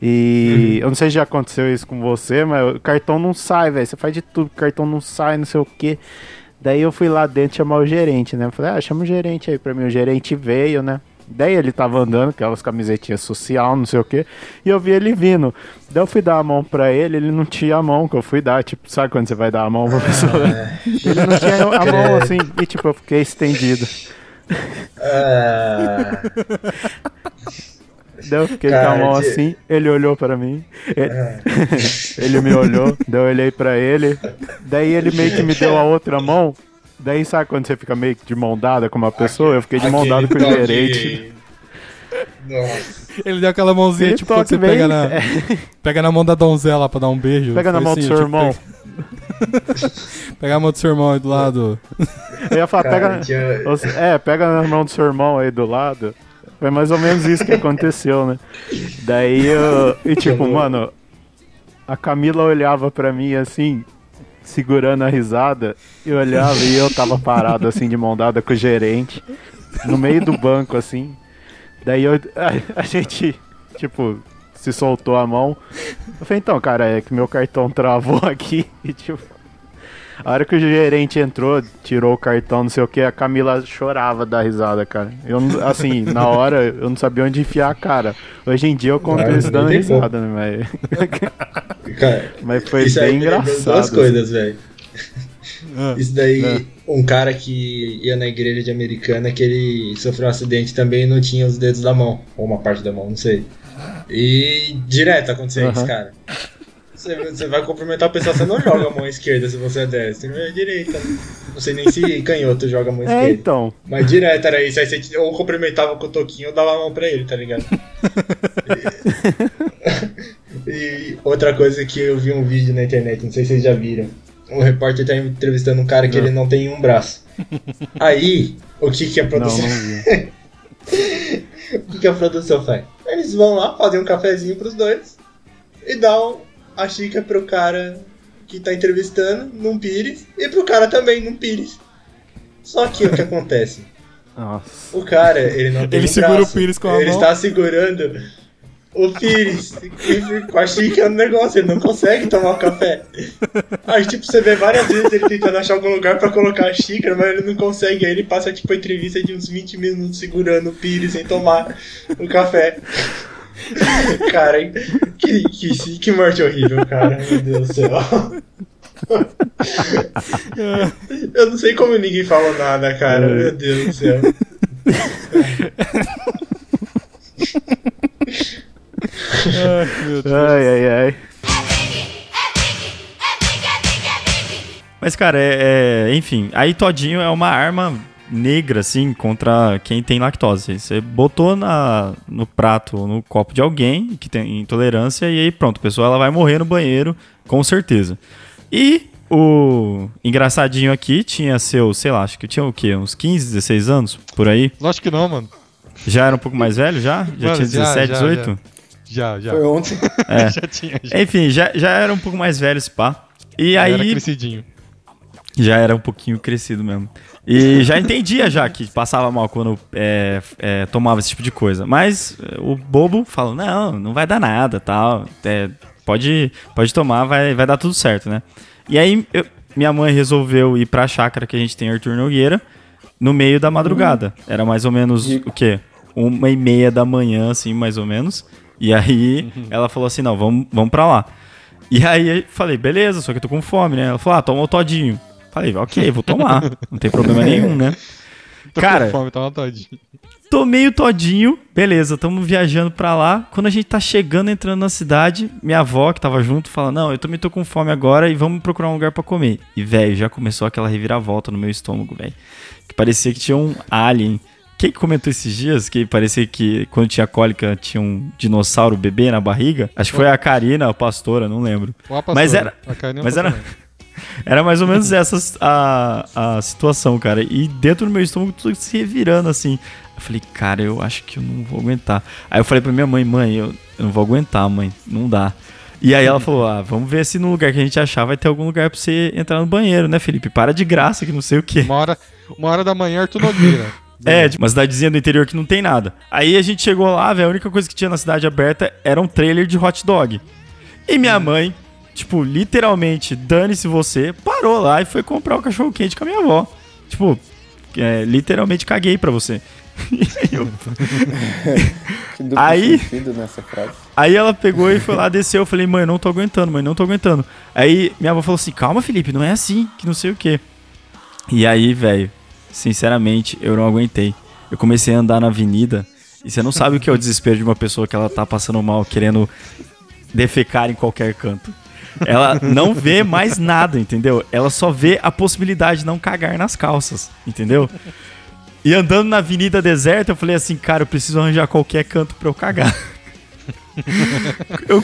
E eu não sei se já aconteceu isso com você, mas o cartão não sai, velho. Você faz de tudo, o cartão não sai, não sei o quê. Daí eu fui lá dentro chamar o gerente, né? Eu Falei, ah, chama o gerente aí pra mim. O gerente veio, né? Daí ele tava andando, aquelas camisetinhas social, não sei o quê. E eu vi ele vindo. Daí eu fui dar a mão pra ele, ele não tinha a mão que eu fui dar. Tipo, sabe quando você vai dar a mão pra pessoa? Ele não tinha a mão assim. E tipo, eu fiquei estendido. Ah, Daí eu fiquei com Cara, a mão que- assim, ele olhou pra mim. Ele, ele me olhou, daí eu olhei pra ele. Daí ele meio que me deu a outra mão. Daí sabe quando você fica meio que de mão dada com uma pessoa? Eu fiquei de mão dada com o gerente. Nossa. Ele deu aquela mãozinha, Ele tipo, quando você bem- pega na, é. pega na mão da donzela pra dar um beijo. Pega na mão do assim, seu tipo, irmão. pega- Pega a mão do seu irmão aí do lado. Eu ia falar, Cara, pega. É, pega na mão do seu irmão aí do lado. Foi mais ou menos isso que aconteceu, né? Daí eu. E tipo, mano, a Camila olhava pra mim assim, segurando a risada, e olhava e eu tava parado assim, de mão dada com o gerente, no meio do banco, assim. Daí eu, a, a gente, tipo, se soltou a mão. Eu falei, então, cara, é que meu cartão travou aqui e tipo. A hora que o gerente entrou, tirou o cartão, não sei o que, a Camila chorava da risada, cara. Eu, assim, na hora, eu não sabia onde enfiar a cara. Hoje em dia eu conto isso não dando risada, né? Mas, Cara, mas foi isso aí bem engraçado. Duas coisas, velho. Ah, Isso daí, ah. um cara que ia na igreja de americana que ele sofreu um acidente também e não tinha os dedos da mão, ou uma parte da mão, não sei. E direto aconteceu isso, Aham. cara. Você, você vai cumprimentar a pessoa, você não joga a mão esquerda se você é destro, é direita. Não sei nem se canhoto joga a mão É, esquerda. então. Mas direto era isso, aí você ou cumprimentava com o toquinho ou dava a mão pra ele, tá ligado? E, e outra coisa que eu vi um vídeo na internet, não sei se vocês já viram. Um repórter tá entrevistando um cara que ele não tem um braço. Aí, o que que a produção... Não, não o que que a produção faz? Eles vão lá, fazem um cafezinho pros dois e dão a xícara pro cara que tá entrevistando, num pires, e pro cara também, num pires. Só que o que acontece? Nossa. O cara, ele não tem Ele um segura o braço. pires com a Ele mão. está segurando o pires com a xícara no negócio, ele não consegue tomar o café. Aí, tipo, você vê várias vezes ele tentando achar algum lugar pra colocar a xícara, mas ele não consegue. Aí ele passa, tipo, a entrevista de uns 20 minutos segurando o pires sem tomar o café. Cara, que, que, que morte horrível, cara. Meu Deus do céu. Eu não sei como ninguém falou nada, cara. Meu Deus do céu. Ai, meu Deus. Ai, ai, ai. Mas, cara, é, é- enfim, aí todinho é uma arma negra, assim, contra quem tem lactose. Você botou na, no prato, no copo de alguém que tem intolerância, e aí pronto, a pessoa ela vai morrer no banheiro, com certeza. E o engraçadinho aqui tinha seu, sei lá, acho que tinha o quê? Uns 15, 16 anos, por aí? Lógico que não, mano. Já era um pouco mais velho, já? Já Mano, tinha 17, já, 18? Já, já. Foi ontem. É. Já tinha, já. Enfim, já, já era um pouco mais velho esse pá. E Já aí. era crescidinho. Já era um pouquinho crescido mesmo. E já entendia já que passava mal quando é, é, tomava esse tipo de coisa. Mas é, o bobo falou, não, não vai dar nada, tal. É, pode, pode tomar, vai, vai dar tudo certo, né? E aí eu- minha mãe resolveu ir pra chácara que a gente tem em Arthur Nogueira no meio da madrugada. Era mais ou menos o quê? Uma e meia da manhã, assim, mais ou menos. E aí ela falou assim, não, vamos, vamos pra lá. E aí eu falei, beleza, só que eu tô com fome, né? Ela falou, ah, toma o todinho. Falei, ok, vou tomar. Não tem problema nenhum, né? Tô Cara, com fome, tava todinho. Tô meio todinho, beleza, tamo viajando pra lá. Quando a gente tá chegando, entrando na cidade, minha avó, que tava junto, fala: Não, eu também tô com fome agora e vamos procurar um lugar pra comer. E, velho, já começou aquela reviravolta no meu estômago, velho. Que parecia que tinha um alien. Quem que comentou esses dias que parecia que quando tinha cólica tinha um dinossauro bebê na barriga? Acho que foi a Karina, a pastora, não lembro. Ou a pastora. Mas era. Mas era. Era mais ou menos essa a, a situação, cara. E dentro do meu estômago tudo se revirando assim. Eu falei, cara, eu acho que eu não vou aguentar. Aí eu falei pra minha mãe, mãe, eu, eu não vou aguentar, mãe, não dá. E aí ela falou, ah, vamos ver se no lugar que a gente achar vai ter algum lugar pra você entrar no banheiro, né, Felipe? Para de graça que não sei o quê. Uma hora, uma hora da manhã, Arthur Nogueira. É, de uma cidadezinha do interior que não tem nada. Aí a gente chegou lá, velho, a única coisa que tinha na cidade aberta era um trailer de hot dog. E minha mãe, tipo, literalmente, dane-se você, parou lá e foi comprar o cachorro quente com a minha avó. Tipo, é, literalmente caguei pra você. Eu- Que Aí- frase. Aí ela pegou e foi lá, desceu. Eu falei, mãe, não tô aguentando, mãe, não tô aguentando. Aí minha avó falou assim: calma, Felipe, não é assim, que não sei o quê. E aí, velho, sinceramente, eu não aguentei. Eu comecei a andar na avenida e você não sabe o que é o desespero de uma pessoa que ela tá passando mal, querendo defecar em qualquer canto. Ela não vê mais nada, entendeu? Ela só vê a possibilidade de não cagar nas calças, entendeu? E andando na avenida deserta, eu falei assim, cara, eu preciso arranjar qualquer canto pra eu cagar. Eu,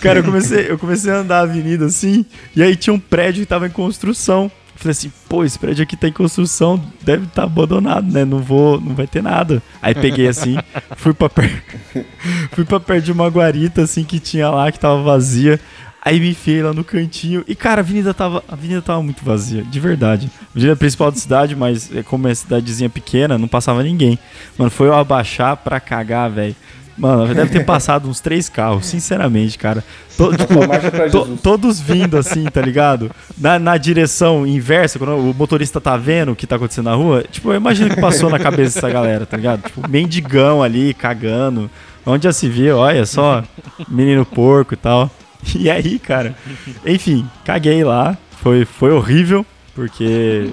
cara, eu comecei, eu comecei a andar a avenida assim, e aí tinha um prédio que tava em construção. Eu falei assim, pô, esse prédio aqui tá em construção, deve estar abandonado, né? Não vou, não vai ter nada. Aí peguei assim, fui pra perto, fui pra perto de uma guarita assim que tinha lá, que tava vazia. Aí me enfiei lá no cantinho e, cara, a avenida tava, a avenida tava muito vazia, de verdade. A avenida principal da cidade, mas é, como é cidadezinha pequena, não passava ninguém. Mano, foi eu abaixar pra cagar, velho. Mano, deve ter passado uns três carros, sinceramente, cara. To- tipo, to- todos vindo assim, tá ligado? Na, na direção inversa, quando o motorista tá vendo o que tá acontecendo na rua. Tipo, eu imagino que passou na cabeça dessa galera, tá ligado? Tipo, mendigão ali, cagando. Onde já se viu, olha só, menino porco e tal. E aí, cara, enfim, caguei lá. Foi, foi horrível, porque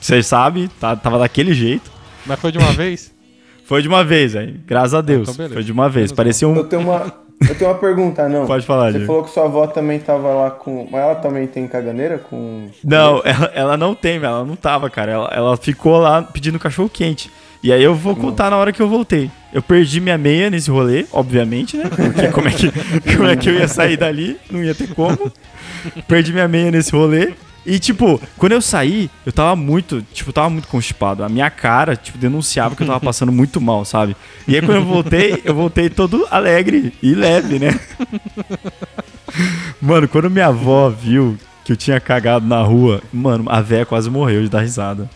vocês sabem, tá, tava daquele jeito. Mas foi de uma vez? Foi de uma vez, velho. Graças a Deus. então foi de uma vez. Menos Parecia um. Eu tenho uma, eu tenho uma pergunta, não. Pode falar, Você Diego. falou que sua avó também tava lá com. Mas ela também tem caganeira com. Não, ela, ela não tem. Ela não tava, cara. Ela, ela ficou lá pedindo cachorro quente. E aí eu vou contar na hora que eu voltei. Eu perdi minha meia nesse rolê, obviamente, né? Porque como é que, como é que eu ia sair dali? Não ia ter como. Perdi minha meia nesse rolê. E, tipo, quando eu saí, eu tava muito, tipo, tava muito constipado. A minha cara, tipo, denunciava que eu tava passando muito mal, sabe? E aí quando eu voltei, eu voltei todo alegre e leve, né? Mano, quando minha avó viu que eu tinha cagado na rua, mano, a véia quase morreu de dar risada.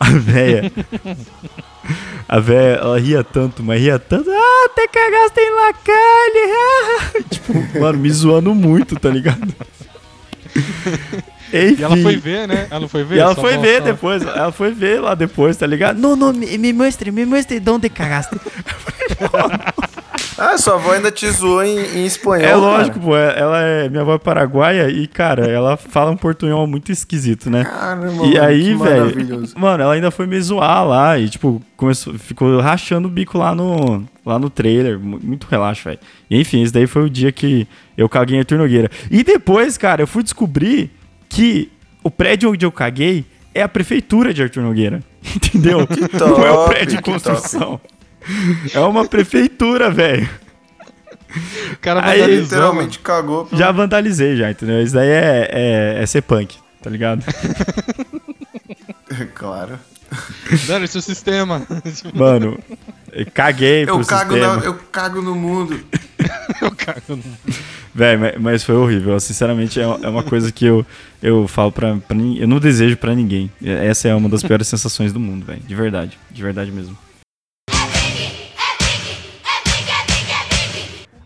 A véia. A véia, ela ria tanto, mas ria tanto. Ah, até cagaste em la calle. tipo, mano, me zoando muito, tá ligado? E ela Enfim. foi ver, né? Ela foi ver? E ela foi ver depois, ela foi ver lá depois, tá ligado? Não, não, me, me mostre, me mostre de onde cagaste. Ah, sua avó ainda te zoou em, em espanhol. É lógico, cara. pô, é- ela é minha avó é paraguaia e, cara, ela fala um portunhol muito esquisito, né? Caramba, e aí, que velho, maravilhoso. mano, ela ainda foi me zoar lá e, tipo, começou, ficou rachando o bico lá no, lá no trailer, mu- muito relaxo, velho. Enfim, esse daí foi o dia que eu caguei em Arthur Nogueira. E depois, cara, eu fui descobrir que o prédio onde eu caguei é a prefeitura de Arthur Nogueira, entendeu? Não é o top, prédio de que construção. É uma prefeitura, velho. O cara Aí, vandalizou, Literalmente cagou. pelo- Já vandalizei, já, entendeu? Isso daí é, é, é ser punk, tá ligado? claro. Dane-se o sistema. Mano, eu caguei Eu pro cago, sistema. na- eu cago no mundo. eu cago no Velho, mas, mas foi horrível. Sinceramente, é, é uma coisa que eu, eu falo pra, pra ninguém. Eu não desejo pra ninguém. Essa é uma das piores sensações do mundo, velho. De verdade. De verdade mesmo.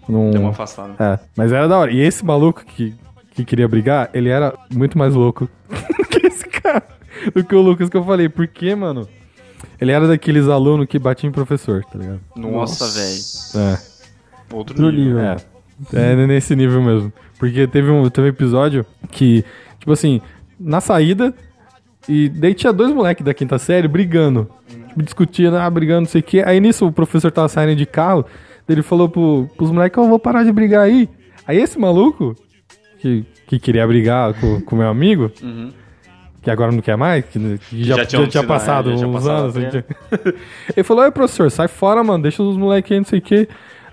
Num... Deu uma afastada. É, mas era da hora. E esse maluco que, que queria brigar, ele era muito mais louco que esse cara. Do que o Lucas que eu falei. Por quê, mano? Ele era daqueles alunos que batiam em professor, tá ligado? Nossa, velho. É. Outro Outro nível. É. É nesse nível mesmo. Porque teve um, teve um episódio que, tipo assim, na saída, E daí tinha dois moleques da quinta série brigando. Tipo, discutindo, ah, brigando, não sei o quê. Aí nisso o professor tava saindo de carro, ele falou pro, pros moleques, ó, vou parar de brigar aí. Aí esse maluco, que, que queria brigar com o meu amigo, que agora não quer mais, que, que já, Já já, tinha passado né, já tinha uns passado anos. tinha- ele falou, ai professor, sai fora, mano, deixa os moleques aí, não sei o quê.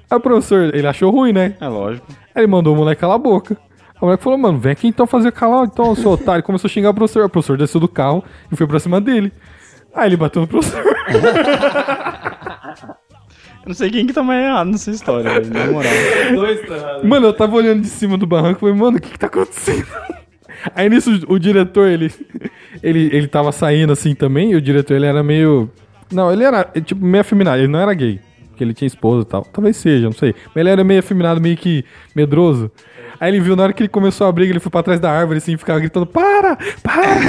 Aí o professor, ele achou ruim, né? É lógico. Aí ele mandou o moleque calar a boca. O moleque falou, mano, vem aqui então fazer calar, então, seu otário. Começou a xingar o professor. O professor desceu do carro e foi pra cima dele. Aí ele bateu no professor. Não sei quem que tá mais errado nessa história, velho, na moral. Dois tá errado. Mano, eu tava olhando de cima do barranco e falei, mano, o que que tá acontecendo? Aí nisso o diretor, ele, ele, ele tava saindo assim também, e o diretor, ele era meio... Não, ele era, eh, tipo, meio afeminado, ele não era gay. Porque ele tinha esposa e tal. Talvez seja, não sei. Mas ele era meio afeminado, meio que medroso. Aí ele viu, na hora que ele começou a briga, ele foi pra trás da árvore, assim, e ficava gritando, para, para!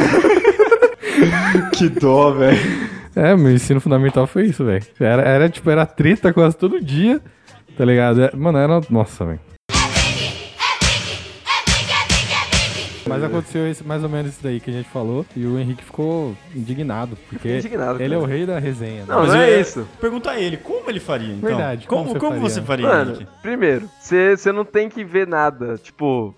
que dó, velho. É, meu ensino fundamental foi isso, velho. Era, era, tipo, era treta quase todo dia, tá ligado? É, Mano, era... Nossa, velho. Mas aconteceu esse, mais ou menos isso daí que a gente falou e o Henrique ficou indignado, porque Indignado, ele é o rei da resenha. né? Não, não é isso. Pergunta a ele, como ele faria, então? Verdade, Como, como como, você você faria? faria, Mano, Henrique? primeiro, você não tem que ver nada, tipo,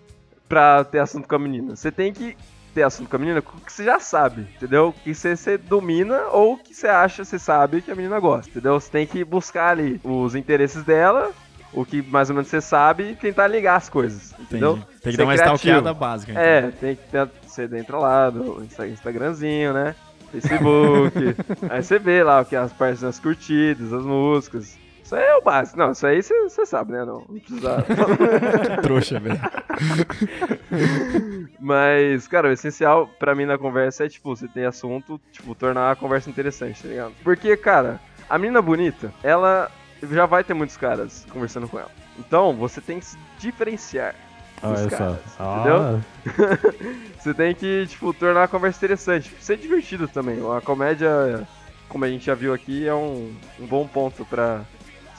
pra ter assunto com a menina. Você tem que ter assunto com a menina que você já sabe, entendeu? Que você, você domina ou o que você acha, você sabe que a menina gosta, entendeu? Você tem que buscar ali os interesses dela, o que mais ou menos você sabe e tentar ligar as coisas, entendeu? Entendi. Tem que Ser dar uma criativo. stalkeada básica, então. É, tem que ter, você entra lá do Insta- Instagramzinho, né? Facebook. aí você vê lá o que as partes das curtidas, as músicas. Isso aí é o básico. Não, isso aí você sabe, né? Não, não precisa. Trouxa, velho. Mas, cara, o essencial pra mim na conversa é, tipo, você tem assunto, tipo, tornar a conversa interessante, tá ligado? Porque, cara, a menina bonita, ela já vai ter muitos caras conversando com ela. Então, você tem que se diferenciar Olha só. caras, Ah. entendeu? você tem que, tipo, tornar a conversa interessante. Ser divertido também. A comédia, como a gente já viu aqui, é um, um bom ponto pra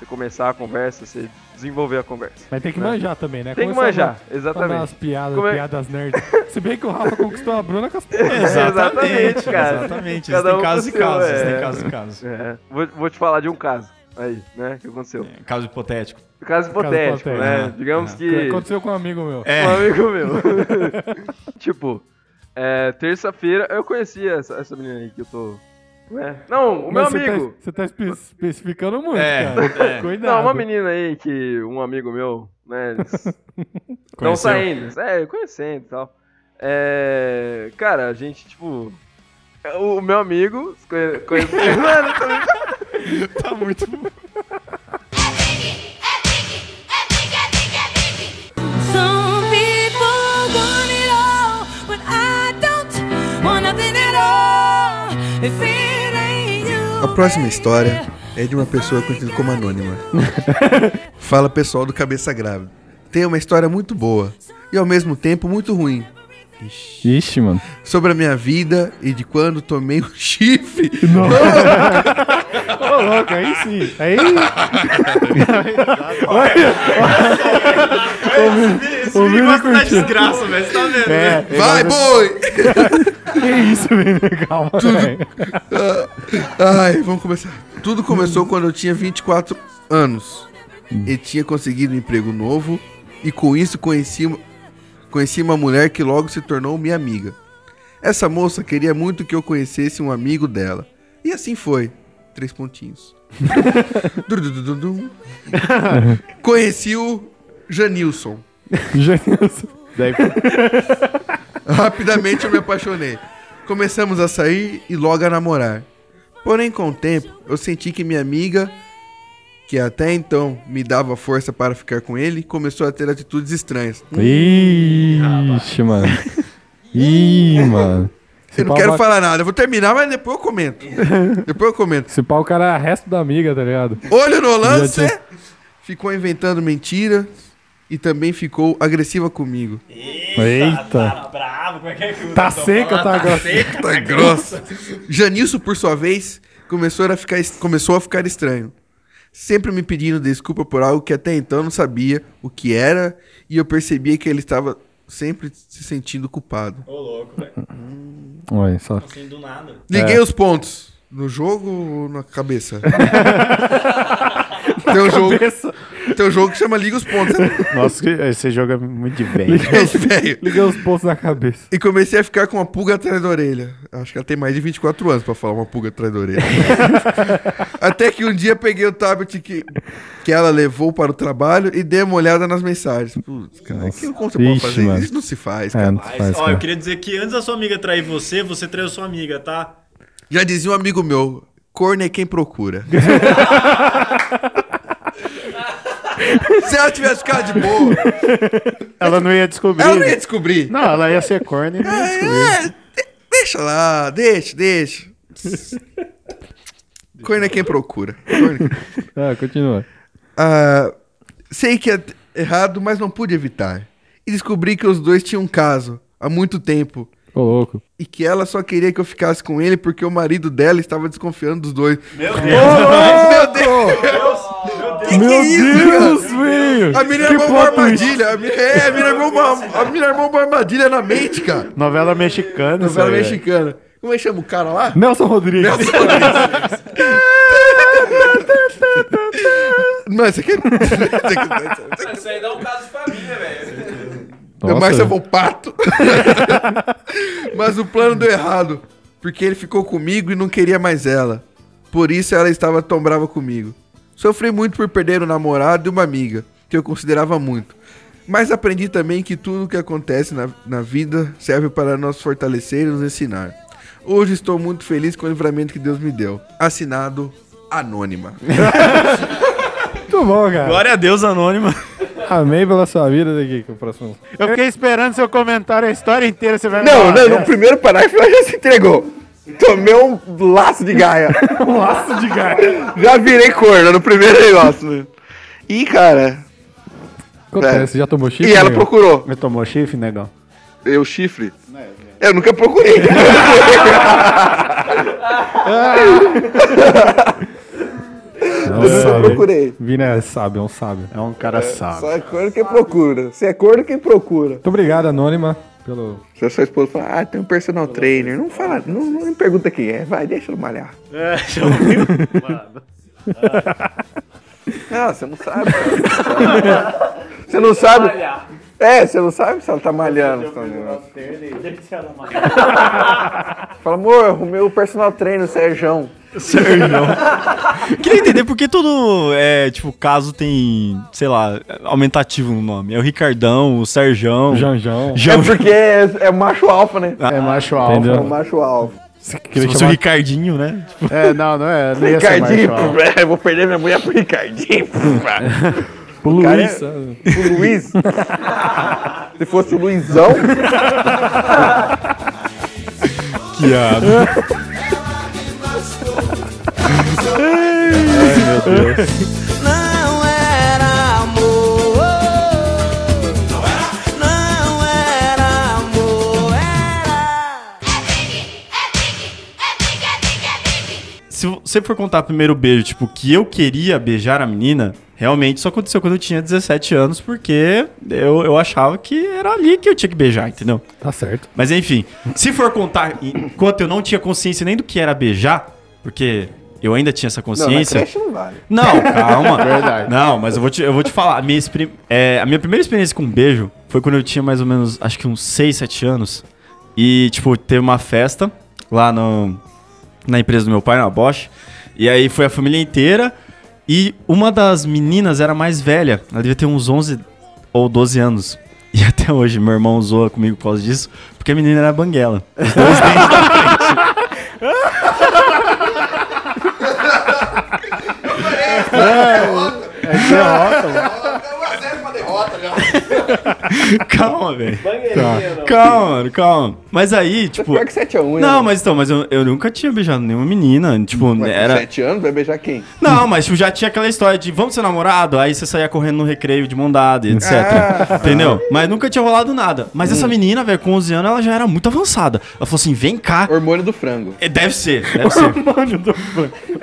você começar a conversa, você desenvolver a conversa. Mas tem que né? manjar também, né? Tem que manjar, a- exatamente. umas piadas, Como é- piadas nerds. Se bem que o Rafa conquistou a Bruna com as piadas. Exatamente, cara. exatamente. Cada Existem um casos com e o seu, casos, é. existem casos e casos. É. Vou, vou te falar de um caso aí, né? Que aconteceu. Caso hipotético. Caso hipotético, hipotético. né? Ah, Digamos ah. que. Aconteceu com um amigo meu. É. Um amigo meu. tipo, é, terça-feira eu conheci essa, essa menina aí que eu tô. Ué? Não, o meu Mas você tá- amigo. Você tá, espe- especificando muito, É, cara. é. Cuidado. Não, uma menina aí que um amigo meu, né? Eles estão saindo. É, conhecendo e tal. É. Cara, a gente, tipo. O meu amigo conhe-. Mano, tá- Tá muito. Some people A próxima história é de uma pessoa conhecida como Anônima. Fala pessoal do Cabeça Grávida. Tem uma história muito boa e ao mesmo tempo muito ruim. Ixi, mano. Sobre a minha vida e de quando tomei um chifre. Ô, louco, aí sim. Aí. Esse menino gosta da desgraça, velho. Você tá vendo, É, né? Vai, boi! Que isso, menino? Calma, velho. Ai, vamos começar. Tudo começou quando eu tinha 24 anos e tinha conseguido um emprego novo e com isso conheci, conheci uma mulher que logo se tornou minha amiga. Essa moça queria muito que eu conhecesse um amigo dela. E assim foi. Três pontinhos. Conheci o Janilson. Janilson. Daí. Rapidamente eu me apaixonei. Começamos a sair e logo a namorar. Porém, com o tempo, eu senti que minha amiga, que até então me dava força para ficar com ele, começou a ter atitudes estranhas. Ixi, mano. Ih, mano. Eu não quero falar nada, eu vou terminar, mas depois eu comento. depois eu comento. Se pau, o cara é resto da amiga, tá ligado? Olho no lance, tinha- ficou inventando mentira e também ficou agressiva comigo. Eita. Tá bravo, como é que é que Tá seca, tá grossa. Tá grossa. Janilson, por sua vez, começou a ficar, começou a ficar estranho. Sempre me pedindo desculpa por algo que até então eu não sabia o que era e eu percebia que ele estava sempre se sentindo culpado. Ô, louco, velho. Olha só. Assim, do nada. Liguei É. os pontos. No jogo ou na cabeça? tem, um jogo, tem um jogo que chama Liga os Pontos. Nossa, que- esse jogo é muito de velho. Liguei os velho. Liguei os pontos na cabeça. E comecei a ficar com uma pulga atrás da orelha. Acho que ela tem mais de 24 anos pra falar uma pulga atrás da orelha. Até que um dia peguei o tablet que, que ela levou para o trabalho e dei uma olhada nas mensagens. Putz, cara, você pode Ixi, fazer? mano. Isso não se faz, É, cara. não se faz, Ó, eu queria dizer que antes da sua amiga trair você, você traiu sua amiga, tá? Já dizia um amigo meu, corno é quem procura. Se ela tivesse ficado de boa, Ela não ia descobrir. ela não ia descobrir. Não, ela ia ser e não ia descobrir. É, de- deixa lá, deixa, deixa. Corno é quem procura. É Ah, continua. Ah, sei que é errado, mas não pude evitar. E descobri que os dois tinham um caso há muito tempo. Ô, louco. E que ela só queria que eu ficasse com ele porque o marido dela estava desconfiando dos dois. Meu Deus! Deus! meu Deus! Que Meu que é isso, Deus, velho! A menina Que armou uma plot twist. armadilha. A é, a menina armou uma, a menina armou uma armadilha na mente, cara. Novela mexicana. Novela isso aí, mexicana. Como é que chama o cara lá? Nelson Rodrigues. Nelson Rodrigues. Mano, isso aqui é... Isso aí dá um caso de família, velho. É mais Pato. Mas o plano deu errado, porque ele ficou comigo e não queria mais ela. Por isso ela estava tão brava comigo. Sofri muito por perder um namorado e uma amiga, que eu considerava muito. Mas aprendi também que tudo o que acontece na, na vida serve para nos fortalecer e nos ensinar. Hoje estou muito feliz com o livramento que Deus me deu. Assinado Anônima. Muito bom, cara. Glória a Deus, Anônima. Amém pela sua vida daqui, que o próximo. Eu fiquei esperando seu comentário a história inteira. Você vai Não, falar, não, no primeiro parágrafo ela já se entregou. Tomei um laço de gaia. um laço de gaia. Já virei corno no primeiro negócio. né? E, cara. Acontece, já tomou chifre? E ela negão? procurou. Me tomou chifre, negão? Eu, chifre? Eu nunca procurei. Não Eu sabe. procurei. Vina é sábio, é um sábio. É um cara sábio. Só é corno quem procura. Se é corno quem procura. Muito obrigado, Anônima, pelo... Se a sua esposa falar, ah, tem um personal trainer, não fala, não, não me pergunta quem é, vai, deixa ele malhar. É, Não, você não sabe. cara. Você não sabe. É, você não sabe se ela tá malhando. esse negócio. Fala, amor, arrumei o personal trainer, o Serjão. Sérgio. Queria entender por que todo, é, tipo, caso tem, sei lá, aumentativo no nome. É o Ricardão, o Serjão. Janjão. É porque é, é macho alfa, né? É macho alfa. Entendeu? É o macho alfa. Se fosse o Ricardinho, né? Tipo, É, não, não é. Não ia ser Ricardinho, macho alfa. eu vou perder minha mulher pro Ricardinho. O cara Luiz. é-? O Luiz. Se fosse o Luizão. que ado. Ai, meu Deus. Você for contar primeiro beijo, tipo, que eu queria beijar a menina, realmente isso aconteceu quando eu tinha 17 anos, porque eu, eu achava que era ali que eu tinha que beijar, entendeu? Tá certo. Mas enfim, se for contar enquanto eu não tinha consciência nem do que era beijar, porque eu ainda tinha essa consciência. Não, na creche não vale. Não, calma. Verdade. Não, mas eu vou te, eu vou te falar. A minha, é, a minha primeira experiência com beijo foi quando eu tinha mais ou menos, acho que uns 6, 7 anos. E, tipo, teve uma festa lá no, na empresa do meu pai, na Bosch. E aí foi a família inteira. E uma das meninas era mais velha. Ela devia ter uns 11 ou 12 anos. E até hoje meu irmão zoa comigo por causa disso. Porque a menina era banguela. Os dois dentes da frente. É derrota, mano. calma, velho. Bangueirinha, não. Calma, mano, calma. Mas aí, tipo. pior que 7 a 1, hein, Não, mano? mas então, mas eu, eu nunca tinha beijado nenhuma menina. Tipo, Mas era. com 7 anos vai beijar quem? Não, mas tipo, já tinha aquela história de vamos ser namorado, aí você saía correndo no recreio de mão dada, e etc. Ah. Entendeu? Mas nunca tinha rolado nada. Mas essa menina, velho, com 11 anos, ela já era muito avançada. Ela falou assim: vem cá. Hormônio do frango. É, Deve ser, deve ser.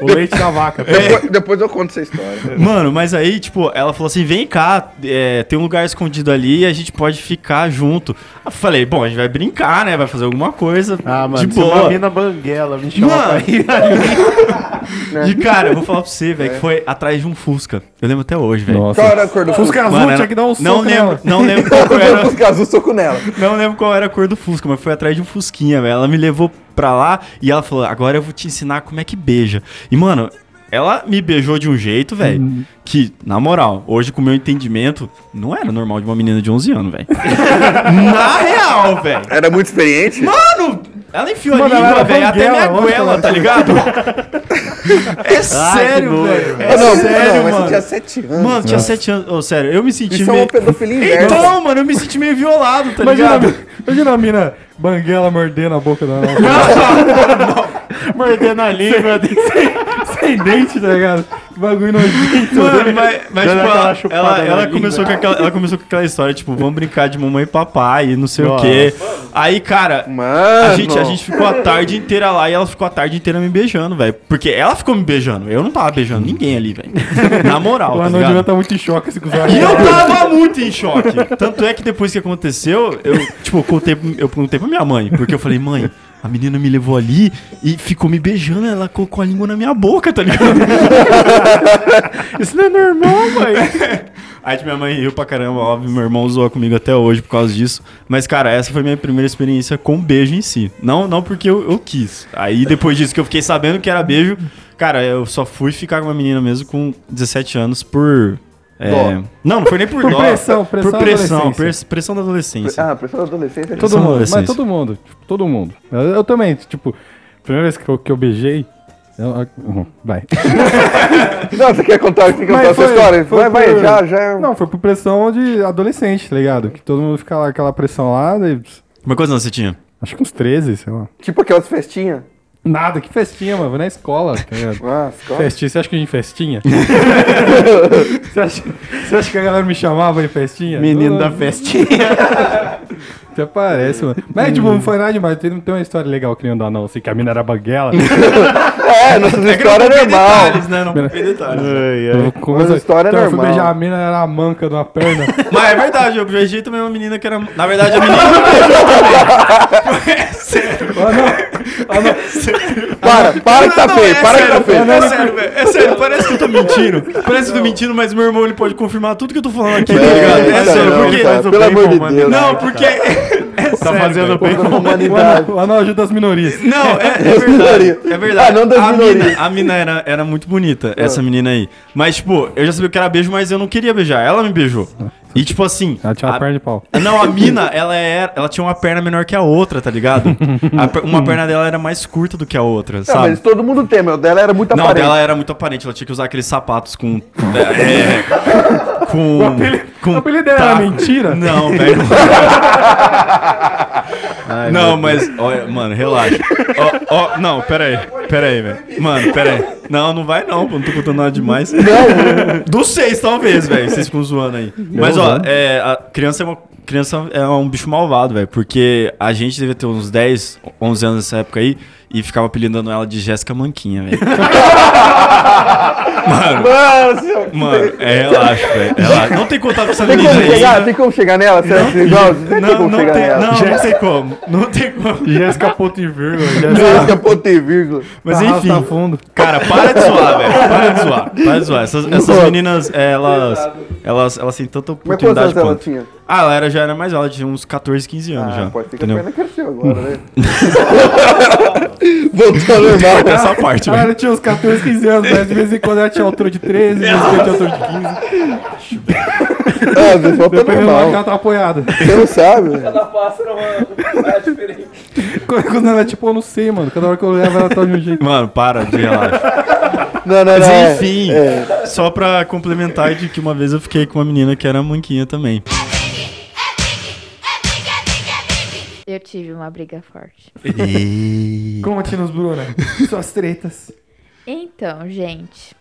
O leite da vaca. Depois, depois eu conto essa história. Mano, mas aí, tipo, ela falou assim: vem cá, é, tem um lugar escondido ali, a gente pode ficar junto. Eu falei, bom, a gente vai brincar, né? Vai fazer alguma coisa. Ah, mano, de se uma boa. mina banguela me chama Mano. pra ir ali. E cara, eu vou falar pra você, velho, que foi atrás de um Fusca. Eu lembro até hoje, velho. Nossa. Qual era a cor do Fusca azul, Mano, tinha que dar um não soco lembro, nela. não lembro qual era. eu azul, soco nela. Não lembro qual era a cor do Fusca, mas foi atrás de um Fusquinha, velho. Ela me levou pra lá e ela falou: agora eu vou te ensinar como é que beija. E, mano, ela me beijou de um jeito, velho, Hum. que, na moral, hoje com o meu entendimento, não era normal de uma menina de 11 anos, velho. na real, velho. Era muito experiente? Mano, ela enfiou Mano, a língua, velho, até minha goela, tá ligado? É sério, velho. É não, sério, não, mano. você tinha 7 anos. Mano, tinha 7 anos. Ô, sério, eu me senti Isso é meio... uma pedofilia inversa. Então, mano, eu me senti meio violado, tá Imagina, ligado? imagina a mina banguela mordendo a boca da Mordendo a língua. sem, sem dente, tá ligado? Que bagulho nojento. Mano, mas, mas Dando tipo, ela, ela, ela começou com aquela, ela começou com aquela história, tipo, vamos brincar de mamãe e papai e não sei Nossa. o quê. Aí, cara, Mano. a gente, a gente ficou a tarde inteira lá e ela ficou a tarde inteira me beijando, velho. Porque ela ficou me beijando, eu não tava beijando ninguém ali, velho. Na moral, O tá anão ligado? devia estar muito em choque assim, com os olhos. E eu tava muito em choque. Tanto é que depois que aconteceu, eu, tipo, contei, eu contei pra minha mãe. Porque eu falei, mãe, a menina me levou ali e ficou me beijando. Ela colocou a língua na minha boca, tá ligado? Isso não é normal, mãe. Aí minha mãe riu pra caramba, óbvio, meu irmão zoou comigo até hoje por causa disso. Mas, cara, essa foi minha primeira experiência com beijo em si. Não, não porque eu, eu quis. Aí depois disso que eu fiquei sabendo que era beijo, cara, eu só fui ficar com uma menina mesmo com 17 anos por. É, Dó. Não, não foi nem por, Por dó. pressão, pressão por da pressão, pressão da adolescência. Ah, pessoa da adolescência. Todo São mundo, mas adolescentes. todo mundo, tipo, todo mundo. Eu, eu também, tipo, primeira vez que eu, que eu beijei. eu- uhum, vai. Não, você quer contar, você quer contar essa história? foi Vai, vai, por- já, já. Não, foi por pressão de adolescente, tá ligado? Que todo mundo fica lá, aquela pressão lá, daí, Mas quantos anos você tinha? acho que uns 13, sei lá. Tipo aquelas festinhas. Nada, que festinha, mano, vou na escola, tá ligado? Ah, escola. Festinha, você acha que a gente festinha? você, acha, você acha que a galera me chamava em festinha? Menino Não, da festinha. Até parece, mano. Mas, tipo, não foi nada demais. Tem, tem uma história legal que nem andar, não. Assim, que a mina era banguela. É, nossas histórias é normal. Detalhes, né? Não contei detalhes. Eu- como Mas eu- a história é então, eu fui normal. beijar a mina, era a manca de uma perna. Mas é verdade, eu beijei também uma menina que era. Na verdade, a menina. É sério. Para, para que tá feio, é para que tá feio. É sério, velho. É sério, parece que eu tô mentindo. Parece que eu tô mentindo, mas meu irmão ele pode confirmar tudo que eu tô falando aqui, tá ligado? É sério, porque. pelo amor de Deus. Não, porque. É Tá fazendo bem a humanidade. anão- o anão ajuda as minorias. Não, é, é verdade. É verdade. Ah, não das a, minorias. mina, a mina era, era muito bonita, essa menina aí. Mas, tipo, eu já sabia que era beijo, mas eu não queria beijar. Ela me beijou. E, tipo assim. Ela tinha uma a- perna de pau. Não, a mina, ela, era, ela tinha uma perna menor que a outra, tá ligado? A uma perna dela era mais curta do que a outra, Não, sabe? mas todo mundo tem, meu. Dela era muito Não, aparente. dela era muito aparente, ela tinha que usar aqueles sapatos com. É, com. com O apelido dela era taco. mentira? Não, velho. não, mas. Olha, mano, relaxa. Ó, ó, não, pera aí. Pera aí, velho. Mano, pera aí. Não, não vai não, pô, não tô contando nada demais. Não. Dos seis, talvez, velho. Vocês ficam zoando aí. Mas, ó, é, a criança é uma. Criança é um bicho malvado, velho. Porque a gente devia ter uns 10, 11 anos nessa época aí e ficava apelidando ela de Jéssica Manquinha, velho. Mano, Nossa, mano, é relaxa, velho. Relaxa. Não tem contato com essa Tem menina como aí. chegar? Tem como chegar nela? Igual? Não tem Não, como não chegar tem, nela. não, não tem como. Não tem como. Jéssica ponto e vírgula. Jéssica ponto e vírgula. Mas enfim, Tá fundo. cara, para de zoar, velho. Para de zoar. Para de zoar. Essas, essas meninas, elas, elas, elas têm tanta Mas oportunidade anos ela quanto. tinha? Ah, ela era, já era mais ela tinha uns 14, 15 anos Ah, já. pode ser que a entendeu? perna cresceu agora, né? Voltou ao normal. Essa parte, Ela velho. tinha uns 14, 15 anos, mas de vez em quando ela tinha altura de 13, de vez em quando tinha altura de 15. Ah, às vezes volta que ela normal. tá apoiada. Você não sabe, velho. Cada passo era uma é diferente. Quando ela é tipo, eu não sei, mano. Cada hora que eu levo, ela tá de um jeito. Mano, para de relaxar. Não, não, Mas não. é- enfim, é. só pra complementar de que uma vez eu fiquei com uma menina que era manquinha também. Eu tive uma briga forte. Conte-nos, Bruna. Suas tretas. Então, gente,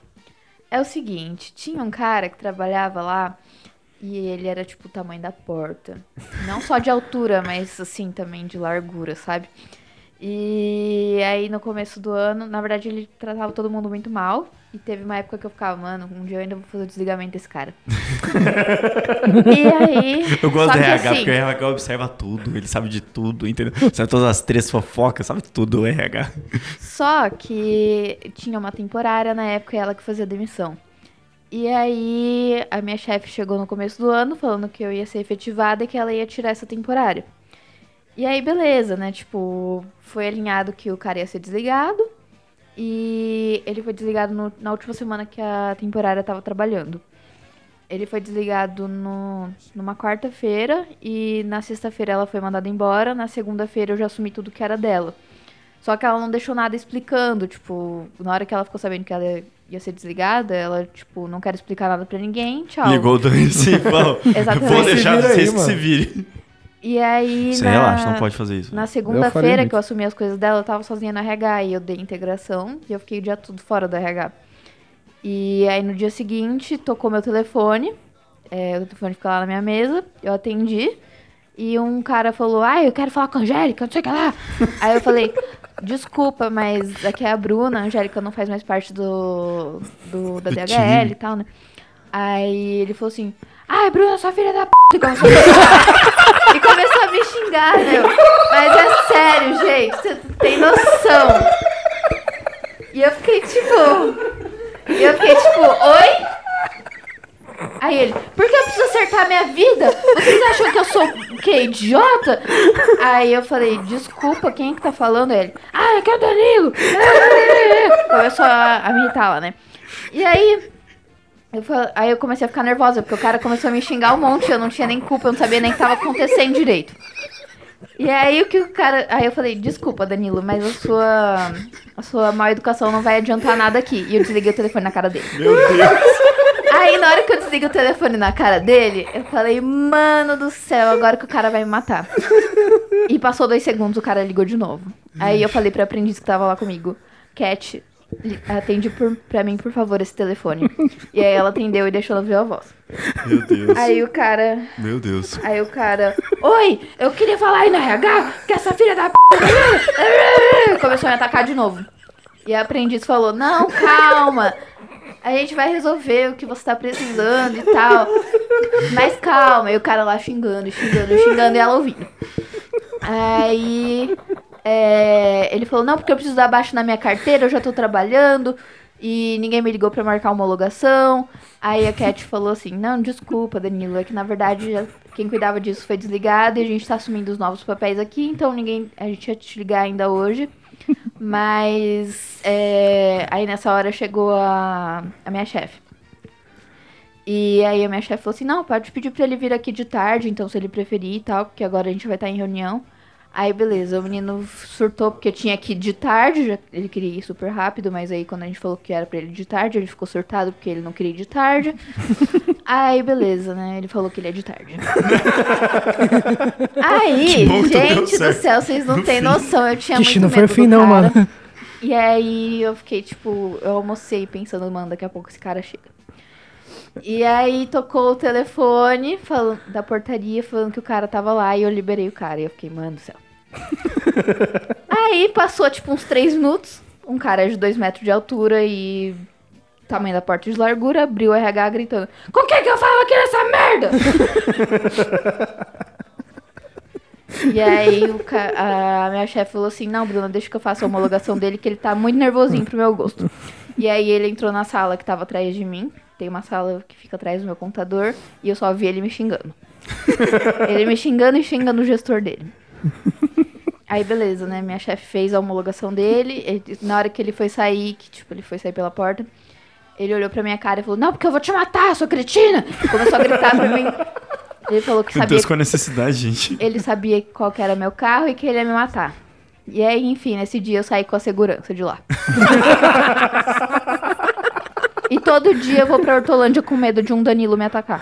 é o seguinte, tinha um cara que trabalhava lá e ele era tipo o tamanho da porta. Não só de altura, mas assim também de largura, sabe? E aí no começo do ano, na verdade, ele tratava todo mundo muito mal. E teve uma época que eu ficava, mano, um dia eu ainda vou fazer o desligamento desse cara. e aí. Eu gosto do RH, assim, porque o RH observa tudo, ele sabe de tudo, entendeu? Sabe todas as três fofocas, sabe tudo o RH. Só que tinha uma temporária na época e ela que fazia demissão. E aí a minha chefe chegou no começo do ano falando que eu ia ser efetivada e que ela ia tirar essa temporária. E aí, beleza, né? Tipo, foi alinhado que o cara ia ser desligado. E ele foi desligado no- na última semana que a temporária tava trabalhando. Ele foi desligado no, numa quarta-feira e na sexta-feira ela foi mandada embora. Na segunda-feira eu já assumi tudo que era dela. Só que ela não deixou nada explicando, tipo, na hora que ela ficou sabendo que ela ia ser desligada, ela, tipo, não quer explicar nada pra ninguém, tchau. Ligou o Dani assim e falou: Exatamente. Vou deixar vocês aí, que se virem. E aí. Você na... relaxa, não pode fazer isso. Na segunda-feira que eu assumi as coisas dela, eu tava sozinha no RH e eu dei integração e eu fiquei o dia todo fora do RH. E aí no dia seguinte tocou meu telefone, é, o telefone fica lá na minha mesa, eu atendi e um cara falou: Ah, eu quero falar com a Angélica, não sei o que lá. aí eu falei: Desculpa, mas aqui é a Bruna, a Angélica não faz mais parte do, do da DHL e tal, né? Aí ele falou assim: Ai, Bruna, sua filha da p. E começou a- me xingar, meu. Mas é sério, gente. Você tem noção. E eu fiquei tipo. E eu fiquei tipo, oi? Aí ele, por que eu preciso acertar minha vida? Vocês acham que eu sou o quê? Idiota? Aí eu falei, desculpa, quem é que tá falando? Ele, ah, é que é o Danilo. Começou a, a me irritar lá, né? E aí, eu aí eu comecei a ficar nervosa, porque o cara começou a me xingar um monte, eu não tinha nem culpa, eu não sabia nem o que tava acontecendo direito. E aí o que o cara. Aí eu falei, desculpa, Danilo, mas a sua. A sua má educação não vai adiantar nada aqui. E eu desliguei o telefone na cara dele. Meu Deus. Aí na hora que eu desliguei o telefone na cara dele, eu falei, mano do céu, agora que o cara vai me matar. E passou dois segundos, o cara ligou de novo. Aí eu falei pra aprendiz que tava lá comigo, Cat, atende por, pra mim, por favor, esse telefone. E aí ela atendeu e deixou ela ver a voz. Meu Deus. Aí o cara. Meu Deus. Aí o cara. Oi, eu queria falar aí no RH que essa filha da p. Começou a me atacar de novo. E a aprendiz falou: Não, calma. A gente vai resolver o que você tá precisando e tal. Mas calma. E o cara lá xingando, xingando, xingando e ela ouvindo. Aí. É, ele falou: Não, porque eu preciso dar baixo na minha carteira, eu já tô trabalhando. E ninguém me ligou pra marcar homologação. Aí a Cat falou assim: Não, desculpa, Danilo, é que na verdade já- quem cuidava disso foi desligado e a gente tá assumindo os novos papéis aqui, então ninguém. A gente ia te ligar ainda hoje. Mas é, aí nessa hora chegou a, a minha chefe. E aí a minha chefe falou assim: Não, pode pedir pra ele vir aqui de tarde, então se ele preferir e tal, porque agora a gente vai estar em reunião. Aí beleza, o menino surtou porque tinha que ir de tarde, já- ele queria ir super rápido, mas aí quando a gente falou que era pra ele ir de tarde, ele ficou surtado porque ele não queria ir de tarde. aí beleza, né? Ele falou que ele é de tarde. aí, gente do céu, vocês não têm noção, eu tinha Ixi, muito não foi o fim não, mano. E aí eu fiquei, tipo, eu almocei pensando, mano, daqui a pouco esse cara chega. E aí tocou o telefone falando, da portaria falando que o cara tava lá e eu liberei o cara. E eu fiquei, mano do céu. aí passou tipo uns três minutos. Um cara de dois metros de altura e tamanho da porta de largura abriu o RH gritando: Com quem que eu falo aqui nessa merda? E aí o ca- a minha chefe falou assim, não, Bruna, deixa que eu faça a homologação dele, que ele tá muito nervosinho pro meu gosto. E aí ele entrou na sala que tava atrás de mim. Tem uma sala que fica atrás do meu computador. E eu só vi ele me xingando. ele me xingando e xingando o gestor dele. Aí beleza, né? Minha chefe fez a homologação dele. ele- na hora que ele foi sair, que tipo, ele foi sair pela porta, ele olhou pra minha cara e falou, não, porque eu vou te matar, sua cretina! Começou a gritar pra mim. Ele falou que Meu sabia Deus, qual a necessidade, gente? ele sabia qual que era meu carro e que ele ia me matar. E aí, enfim, nesse dia eu saí com a segurança de lá. e todo dia eu vou pra Hortolândia com medo de um Danilo me atacar.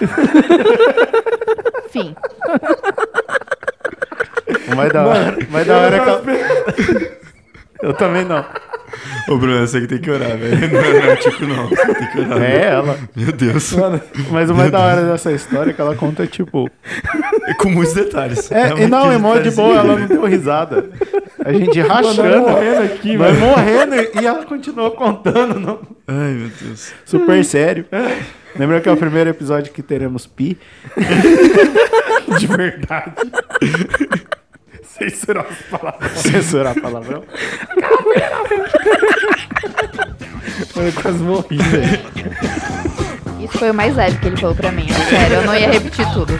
Fim. O mais da hora, mais da hora é que tava eu... também não. Ô, Bruno, você que tem que orar, velho. Não é o Tico, não. Você tem que orar. É ela. Meu Deus. Mano, mas o mais da hora dessa história é que ela conta, tipo. Com muitos detalhes. É, e não, é mó de boa, ela não deu risada. A gente rachando. morrendo aqui, nós mano. morrendo e ela continuou contando. Não. Ai, meu Deus. Super sério. Lembra que é o primeiro episódio que teremos pi? De verdade. Censurar as palavras. Censurar palavrão? Eu quase morri, velho. Isso foi o mais leve que ele falou pra mim. É sério, eu não ia repetir tudo.